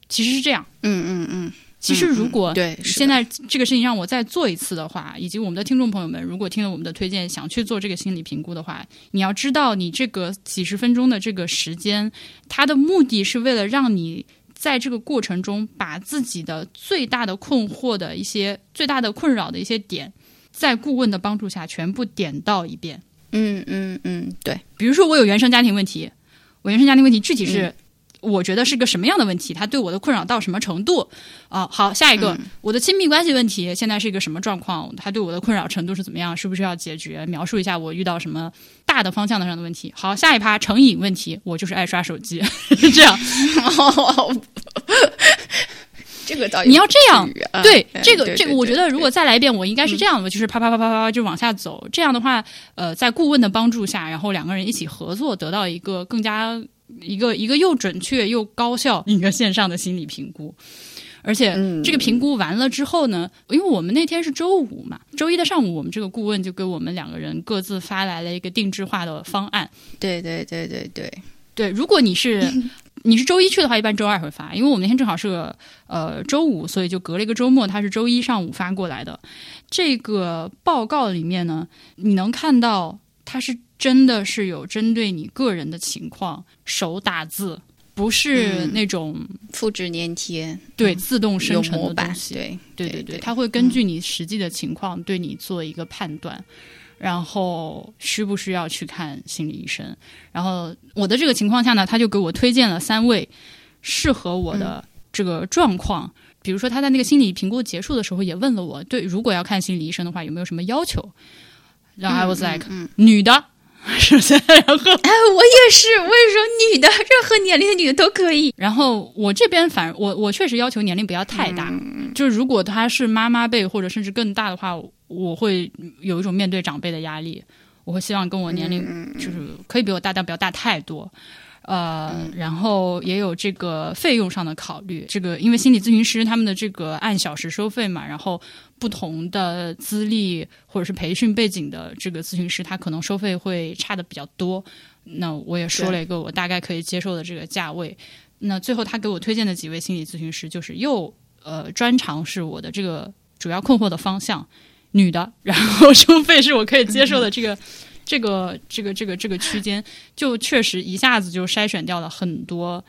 Speaker 1: 其实是这样，
Speaker 2: 嗯嗯嗯。
Speaker 1: 其实，如果
Speaker 2: 对
Speaker 1: 现在这个事情让我再做一次的话，以及我们的听众朋友们，如果听了我们的推荐想去做这个心理评估的话，你要知道，你这个几十分钟的这个时间，它的目的是为了让你在这个过程中把自己的最大的困惑的一些、最大的困扰的一些点，在顾问的帮助下全部点到一遍。
Speaker 2: 嗯嗯嗯，对。
Speaker 1: 比如说，我有原生家庭问题，我原生家庭问题具体是。我觉得是个什么样的问题？他对我的困扰到什么程度？啊，好，下一个，我的亲密关系问题现在是一个什么状况？他对我的困扰程度是怎么样？是不是要解决？描述一下我遇到什么大的方向上的问题。好，下一趴成瘾问题，我就是爱刷手机，这样。
Speaker 2: 这个倒
Speaker 1: 你要这样，对这个这个，我觉得如果再来一遍，我应该是这样的，就是啪啪啪啪啪就往下走。这样的话，呃，在顾问的帮助下，然后两个人一起合作，得到一个更加。一个一个又准确又高效一个线上的心理评估，而且这个评估完了之后呢，因为我们那天是周五嘛，周一的上午，我们这个顾问就给我们两个人各自发来了一个定制化的方案。
Speaker 2: 对对对对对
Speaker 1: 对，如果你是 你是周一去的话，一般周二会发，因为我们那天正好是个呃周五，所以就隔了一个周末，他是周一上午发过来的。这个报告里面呢，你能看到它是真的是有针对你个人的情况手打字，不是那种
Speaker 2: 复制粘贴，
Speaker 1: 对自动生成的东，西。
Speaker 2: 对
Speaker 1: 对对
Speaker 2: 对，
Speaker 1: 它会根据你实际的情况对你做一个判断，然后需不需要去看心理医生。然后我的这个情况下呢，他就给我推荐了三位适合我的这个状况。比如说，他在那个心理评估结束的时候也问了我，对，如果要看心理医生的话，有没有什么要求？然后 I was like，、女的，首先，然后
Speaker 2: 哎，我也是，我也说女的，任何年龄的女的都可以。
Speaker 1: 然后我这边反我我确实要求年龄不要太大，就是如果她是妈妈辈或者甚至更大的话，我会有一种面对长辈的压力，我会希望跟我年龄就是可以比我大，但不要大太多。呃，然后也有这个费用上的考虑，这个因为心理咨询师他们的这个按小时收费嘛，然后不同的资历或者是培训背景的这个咨询师，他可能收费会差的比较多。那我也说了一个我大概可以接受的这个价位。那最后他给我推荐的几位心理咨询师，就是又呃专长是我的这个主要困惑的方向，女的，然后收费是我可以接受的这个。这个这个这个这个区间，就确实一下子就筛选掉了很多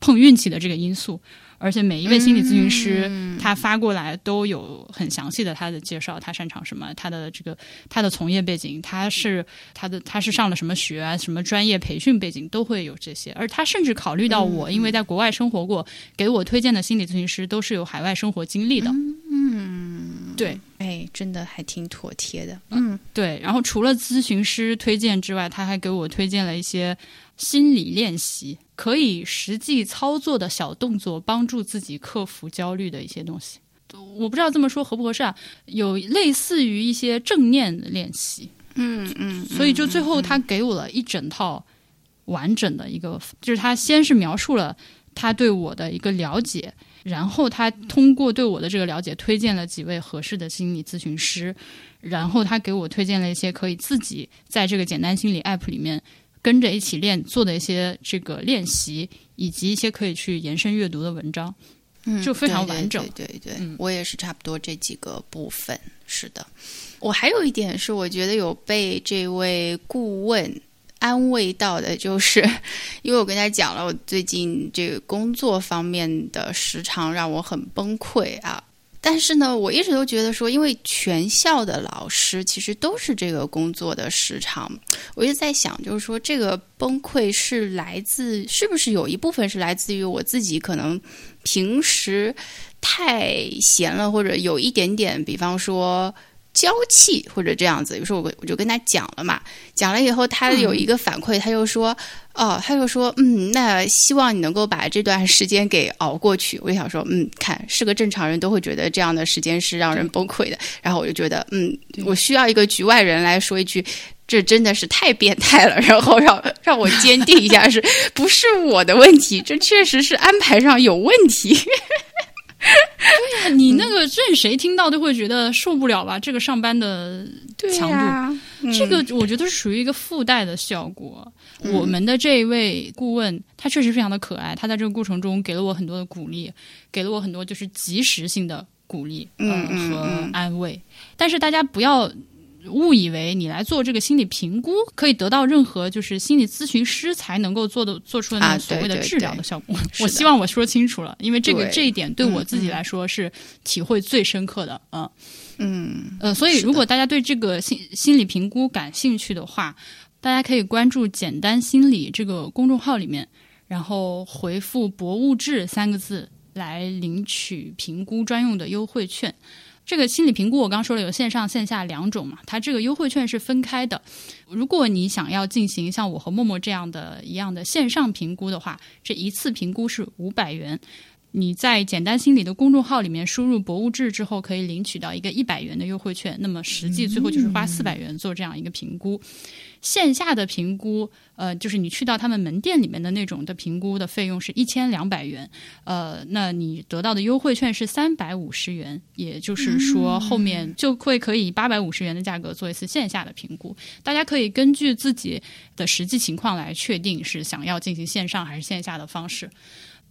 Speaker 1: 碰运气的这个因素，而且每一位心理咨询师、他发过来都有很详细的他的介绍，他擅长什么，他的这个他的从业背景，他是他的他是上了什么学啊，什么专业培训背景都会有这些，而他甚至考虑到我，因为在国外生活过，给我推荐的心理咨询师都是有海外生活经历的，嗯，对。
Speaker 2: 哎，真的还挺妥帖的。
Speaker 1: 嗯，对。然后除了咨询师推荐之外，他还给我推荐了一些心理练习，可以实际操作的小动作，帮助自己克服焦虑的一些东西。我不知道这么说合不合适啊？有类似于一些正念的练习。
Speaker 2: 嗯嗯，
Speaker 1: 所以就最后他给我了一整套完整的一个，就是他先是描述了他对我的一个了解。然后他通过对我的这个了解，推荐了几位合适的心理咨询师，然后他给我推荐了一些可以自己在这个简单心理 app 里面跟着一起练做的一些这个练习，以及一些可以去延伸阅读的文章，
Speaker 2: 嗯
Speaker 1: 就非常完整。
Speaker 2: 对对对对
Speaker 1: 嗯
Speaker 2: 我也是差不多这几个部分。是的，我还有一点是，我觉得有被这位顾问。安慰到的就是，因为我跟他讲了，我最近这个工作方面的时长让我很崩溃啊。但是呢，我一直都觉得说，因为全校的老师其实都是这个工作的时长，我就在想，就是说这个崩溃是来自，是不是有一部分是来自于我自己可能平时太闲了，或者有一点点，比方说。娇气或者这样子，有时候我我就跟他讲了嘛，讲了以后他有一个反馈，他就说，哦，他就说，嗯，那希望你能够把这段时间给熬过去。我就想说，嗯，看是个正常人都会觉得这样的时间是让人崩溃的。然后我就觉得，嗯，我需要一个局外人来说一句，这真的是太变态了。然后让让我坚定一下，是不是我的问题？这确实是安排上有问题。
Speaker 1: 你那个任谁听到都会觉得受不了吧？这个上班的强度，
Speaker 2: 呀
Speaker 1: 这个我觉得是属于一个附带的效果。我们的这一位顾问，他确实非常的可爱，他在这个过程中给了我很多的鼓励，给了我很多就是及时性的鼓励，
Speaker 2: 嗯嗯
Speaker 1: 和
Speaker 2: 嗯
Speaker 1: 安慰。但是大家不要。误以为你来做这个心理评估，可以得到任何就是心理咨询师才能够做的做出的那
Speaker 2: 啊
Speaker 1: 种所谓的治疗的效果。我希望我说清楚了，因为这个这一点对我
Speaker 2: 嗯
Speaker 1: 自己
Speaker 2: 嗯
Speaker 1: 来说是体会最深刻的。嗯
Speaker 2: 嗯
Speaker 1: 呃，所以如果大家对这个心心理评估感兴趣的话，大家可以关注“简单心理”这个公众号里面，然后回复“博物志”三个字来领取评估专用的优惠券。这个心理评估我刚说了有线上线下两种嘛，它这个优惠券是分开的。如果你想要进行像我和默默这样的一样的线上评估的话，这一次评估是五百元。你在简单心理的公众号里面输入“博物志”之后，可以领取到一个一百元的优惠券。那么实际最后就是花四百元做这样一个评估。线下的评估，呃，就是你去到他们门店里面的那种的评估的费用是一千两百元，呃，那你得到的优惠券是三百五十元，也就是说后面就会可以八百五十元的价格做一次线下的评估。大家可以根据自己的实际情况来确定是想要进行线上还是线下的方式。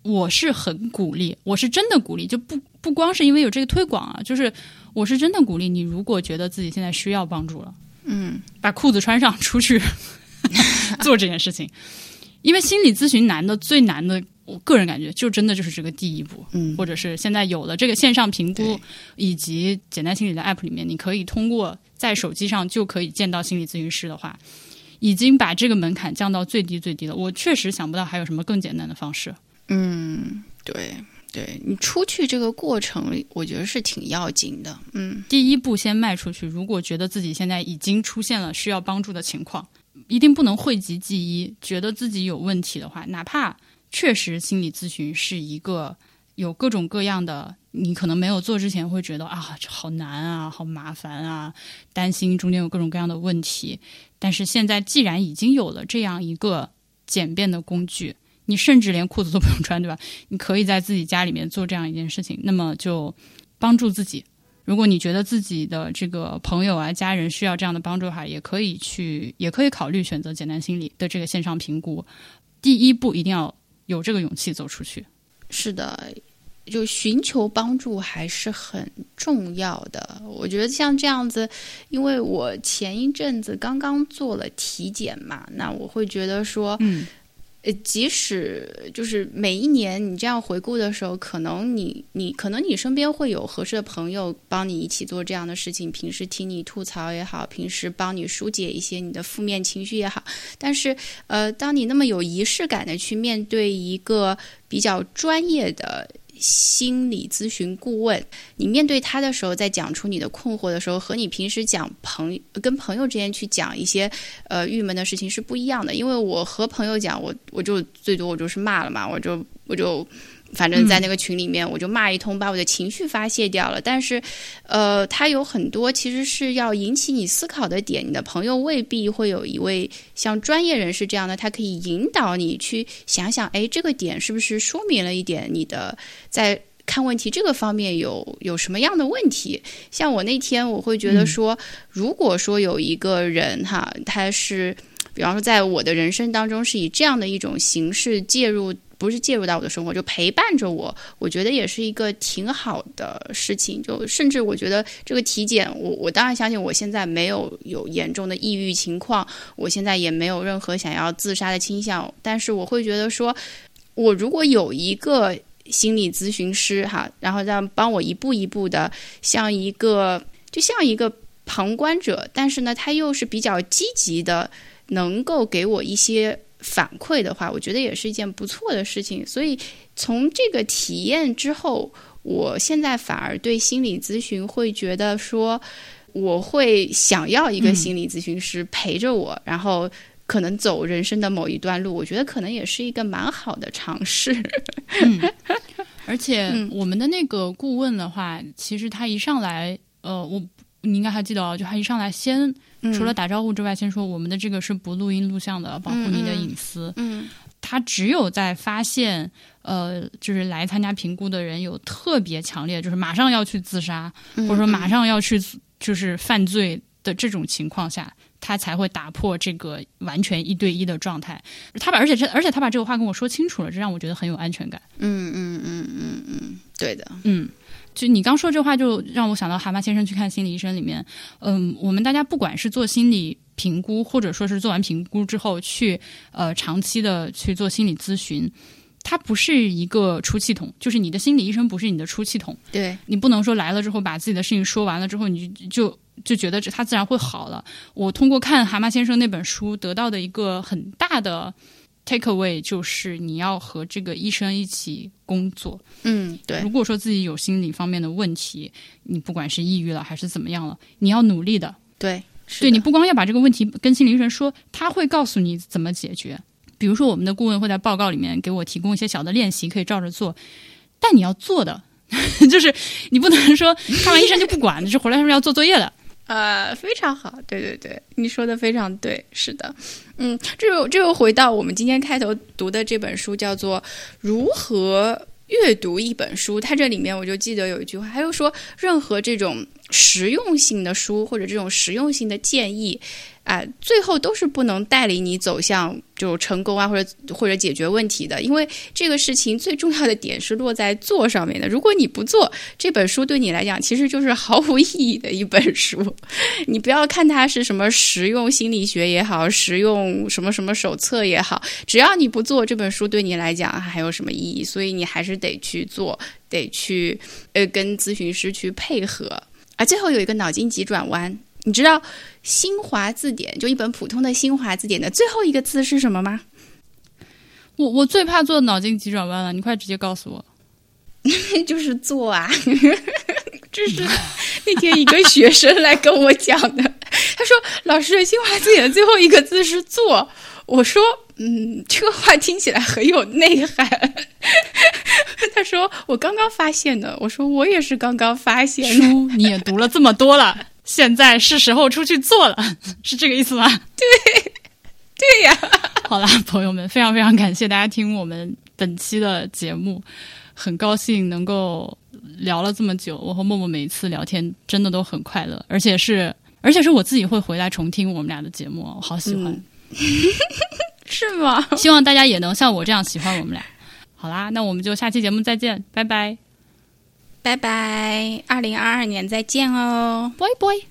Speaker 1: 我是很鼓励，我是真的鼓励，就不不光是因为有这个推广啊，就是我是真的鼓励你，如果觉得自己现在需要帮助了。
Speaker 2: 嗯，
Speaker 1: 把裤子穿上出去 做这件事情，因为心理咨询难的最难的，我个人感觉就真的就是这个第一步，
Speaker 2: 嗯，
Speaker 1: 或者是现在有了这个线上评估以及简单心理的 app 里面，你可以通过在手机上就可以见到心理咨询师的话，已经把这个门槛降到最低最低了。我确实想不到还有什么更简单的方式。
Speaker 2: 嗯，对。对你出去这个过程，我觉得是挺要紧的。嗯，
Speaker 1: 第一步先迈出去。如果觉得自己现在已经出现了需要帮助的情况，一定不能讳疾忌医。觉得自己有问题的话，哪怕确实心理咨询是一个有各种各样的，你可能没有做之前会觉得啊，这好难啊，好麻烦啊，担心中间有各种各样的问题。但是现在既然已经有了这样一个简便的工具。你甚至连裤子都不用穿，对吧？你可以在自己家里面做这样一件事情，那么就帮助自己。如果你觉得自己的这个朋友啊、家人需要这样的帮助的话，也可以去，也可以考虑选择简单心理的这个线上评估。第一步一定要有这个勇气走出去。
Speaker 2: 是的，就寻求帮助还是很重要的。我觉得像这样子，因为我前一阵子刚刚做了体检嘛，那我会觉得说，
Speaker 1: 嗯。
Speaker 2: 即使就是每一年你这样回顾的时候，可能你你可能你身边会有合适的朋友帮你一起做这样的事情，平时听你吐槽也好，平时帮你疏解一些你的负面情绪也好，但是呃，当你那么有仪式感的去面对一个比较专业的。心理咨询顾问，你面对他的时候，在讲出你的困惑的时候，和你平时讲朋跟朋友之间去讲一些呃郁闷的事情是不一样的。因为我和朋友讲，我我就最多我就是骂了嘛，我就我就。反正，在那个群里面，我就骂一通，把我的情绪发泄掉了。但是，呃，他有很多其实是要引起你思考的点。你的朋友未必会有一位像专业人士这样的，他可以引导你去想想，哎，这个点是不是说明了一点你的在看问题这个方面有有什么样的问题？像我那天，我会觉得说，如果说有一个人哈，他是，比方说，在我的人生当中是以这样的一种形式介入。不是介入到我的生活，就陪伴着我，我觉得也是一个挺好的事情。就甚至我觉得这个体检，我我当然相信我现在没有有严重的抑郁情况，我现在也没有任何想要自杀的倾向。但是我会觉得说，我如果有一个心理咨询师哈，然后让帮我一步一步的，像一个就像一个旁观者，但是呢，他又是比较积极的，能够给我一些。反馈的话，我觉得也是一件不错的事情。所以从这个体验之后，我现在反而对心理咨询会觉得说，我会想要一个心理咨询师陪着我，然后可能走人生的某一段路。我觉得可能也是一个蛮好的尝试。
Speaker 1: 嗯，而且我们的那个顾问的话，其实他一上来，呃，我你应该还记得哦，就他一上来先。除了打招呼之外，先说我们的这个是不录音录像的，保护你的隐私。
Speaker 2: 嗯，
Speaker 1: 他只有在发现呃，就是来参加评估的人有特别强烈，就是马上要去自杀，或者说马上要去就是犯罪的这种情况下，他才会打破这个完全一对一的状态。他把而且这而且他把这个话跟我说清楚了，这让我觉得很有安全感。
Speaker 2: 嗯嗯嗯嗯嗯，对的，
Speaker 1: 嗯。就你刚说这话，就让我想到蛤蟆先生去看心理医生里面，嗯，我们大家不管是做心理评估，或者说是做完评估之后去呃长期的去做心理咨询，它不是一个出气筒，就是你的心理医生不是你的出气筒，
Speaker 2: 对
Speaker 1: 你不能说来了之后把自己的事情说完了之后，你就就就觉得这他自然会好了。我通过看蛤蟆先生那本书得到的一个很大的。Take away 就是你要和这个医生一起工作。
Speaker 2: 嗯，对。
Speaker 1: 如果说自己有心理方面的问题，你不管是抑郁了还是怎么样了，你要努力的。
Speaker 2: 对，
Speaker 1: 对你不光要把这个问题跟心理医生说，他会告诉你怎么解决。比如说，我们的顾问会在报告里面给我提供一些小的练习，可以照着做。但你要做的，就是你不能说看完医生就不管，就是回来是要做作业的。
Speaker 2: 呃，非常好，对对对，你说的非常对，是的，嗯，这又这又回到我们今天开头读的这本书，叫做《如何阅读一本书》。它这里面我就记得有一句话，还有说，任何这种实用性的书或者这种实用性的建议。啊，最后都是不能带领你走向就成功啊，或者或者解决问题的，因为这个事情最重要的点是落在做上面的。如果你不做，这本书对你来讲其实就是毫无意义的一本书。你不要看它是什么实用心理学也好，实用什么什么手册也好，只要你不做，这本书对你来讲还有什么意义？所以你还是得去做，得去呃跟咨询师去配合。啊，最后有一个脑筋急转弯。你知道新华字典就一本普通的新华字典的最后一个字是什么吗？
Speaker 1: 我我最怕做脑筋急转弯了，你快直接告诉我。
Speaker 2: 就是做啊！这是那天一个学生来跟我讲的，他说：“老师，新华字典的最后一个字是做。”我说：“嗯，这个话听起来很有内涵。”他说：“我刚刚发现的。”我说：“我也是刚刚发现的。”
Speaker 1: 书你也读了这么多了。现在是时候出去做了，是这个意思吗？
Speaker 2: 对，对呀。
Speaker 1: 好啦，朋友们，非常非常感谢大家听我们本期的节目，很高兴能够聊了这么久。我和默默每一次聊天真的都很快乐，而且是而且是我自己会回来重听我们俩的节目，我好喜欢。
Speaker 2: 是吗？
Speaker 1: 希望大家也能像我这样喜欢我们俩。好啦，那我们就下期节目再见，拜拜。
Speaker 2: 拜拜，二零二二年再见哦，
Speaker 1: 拜拜。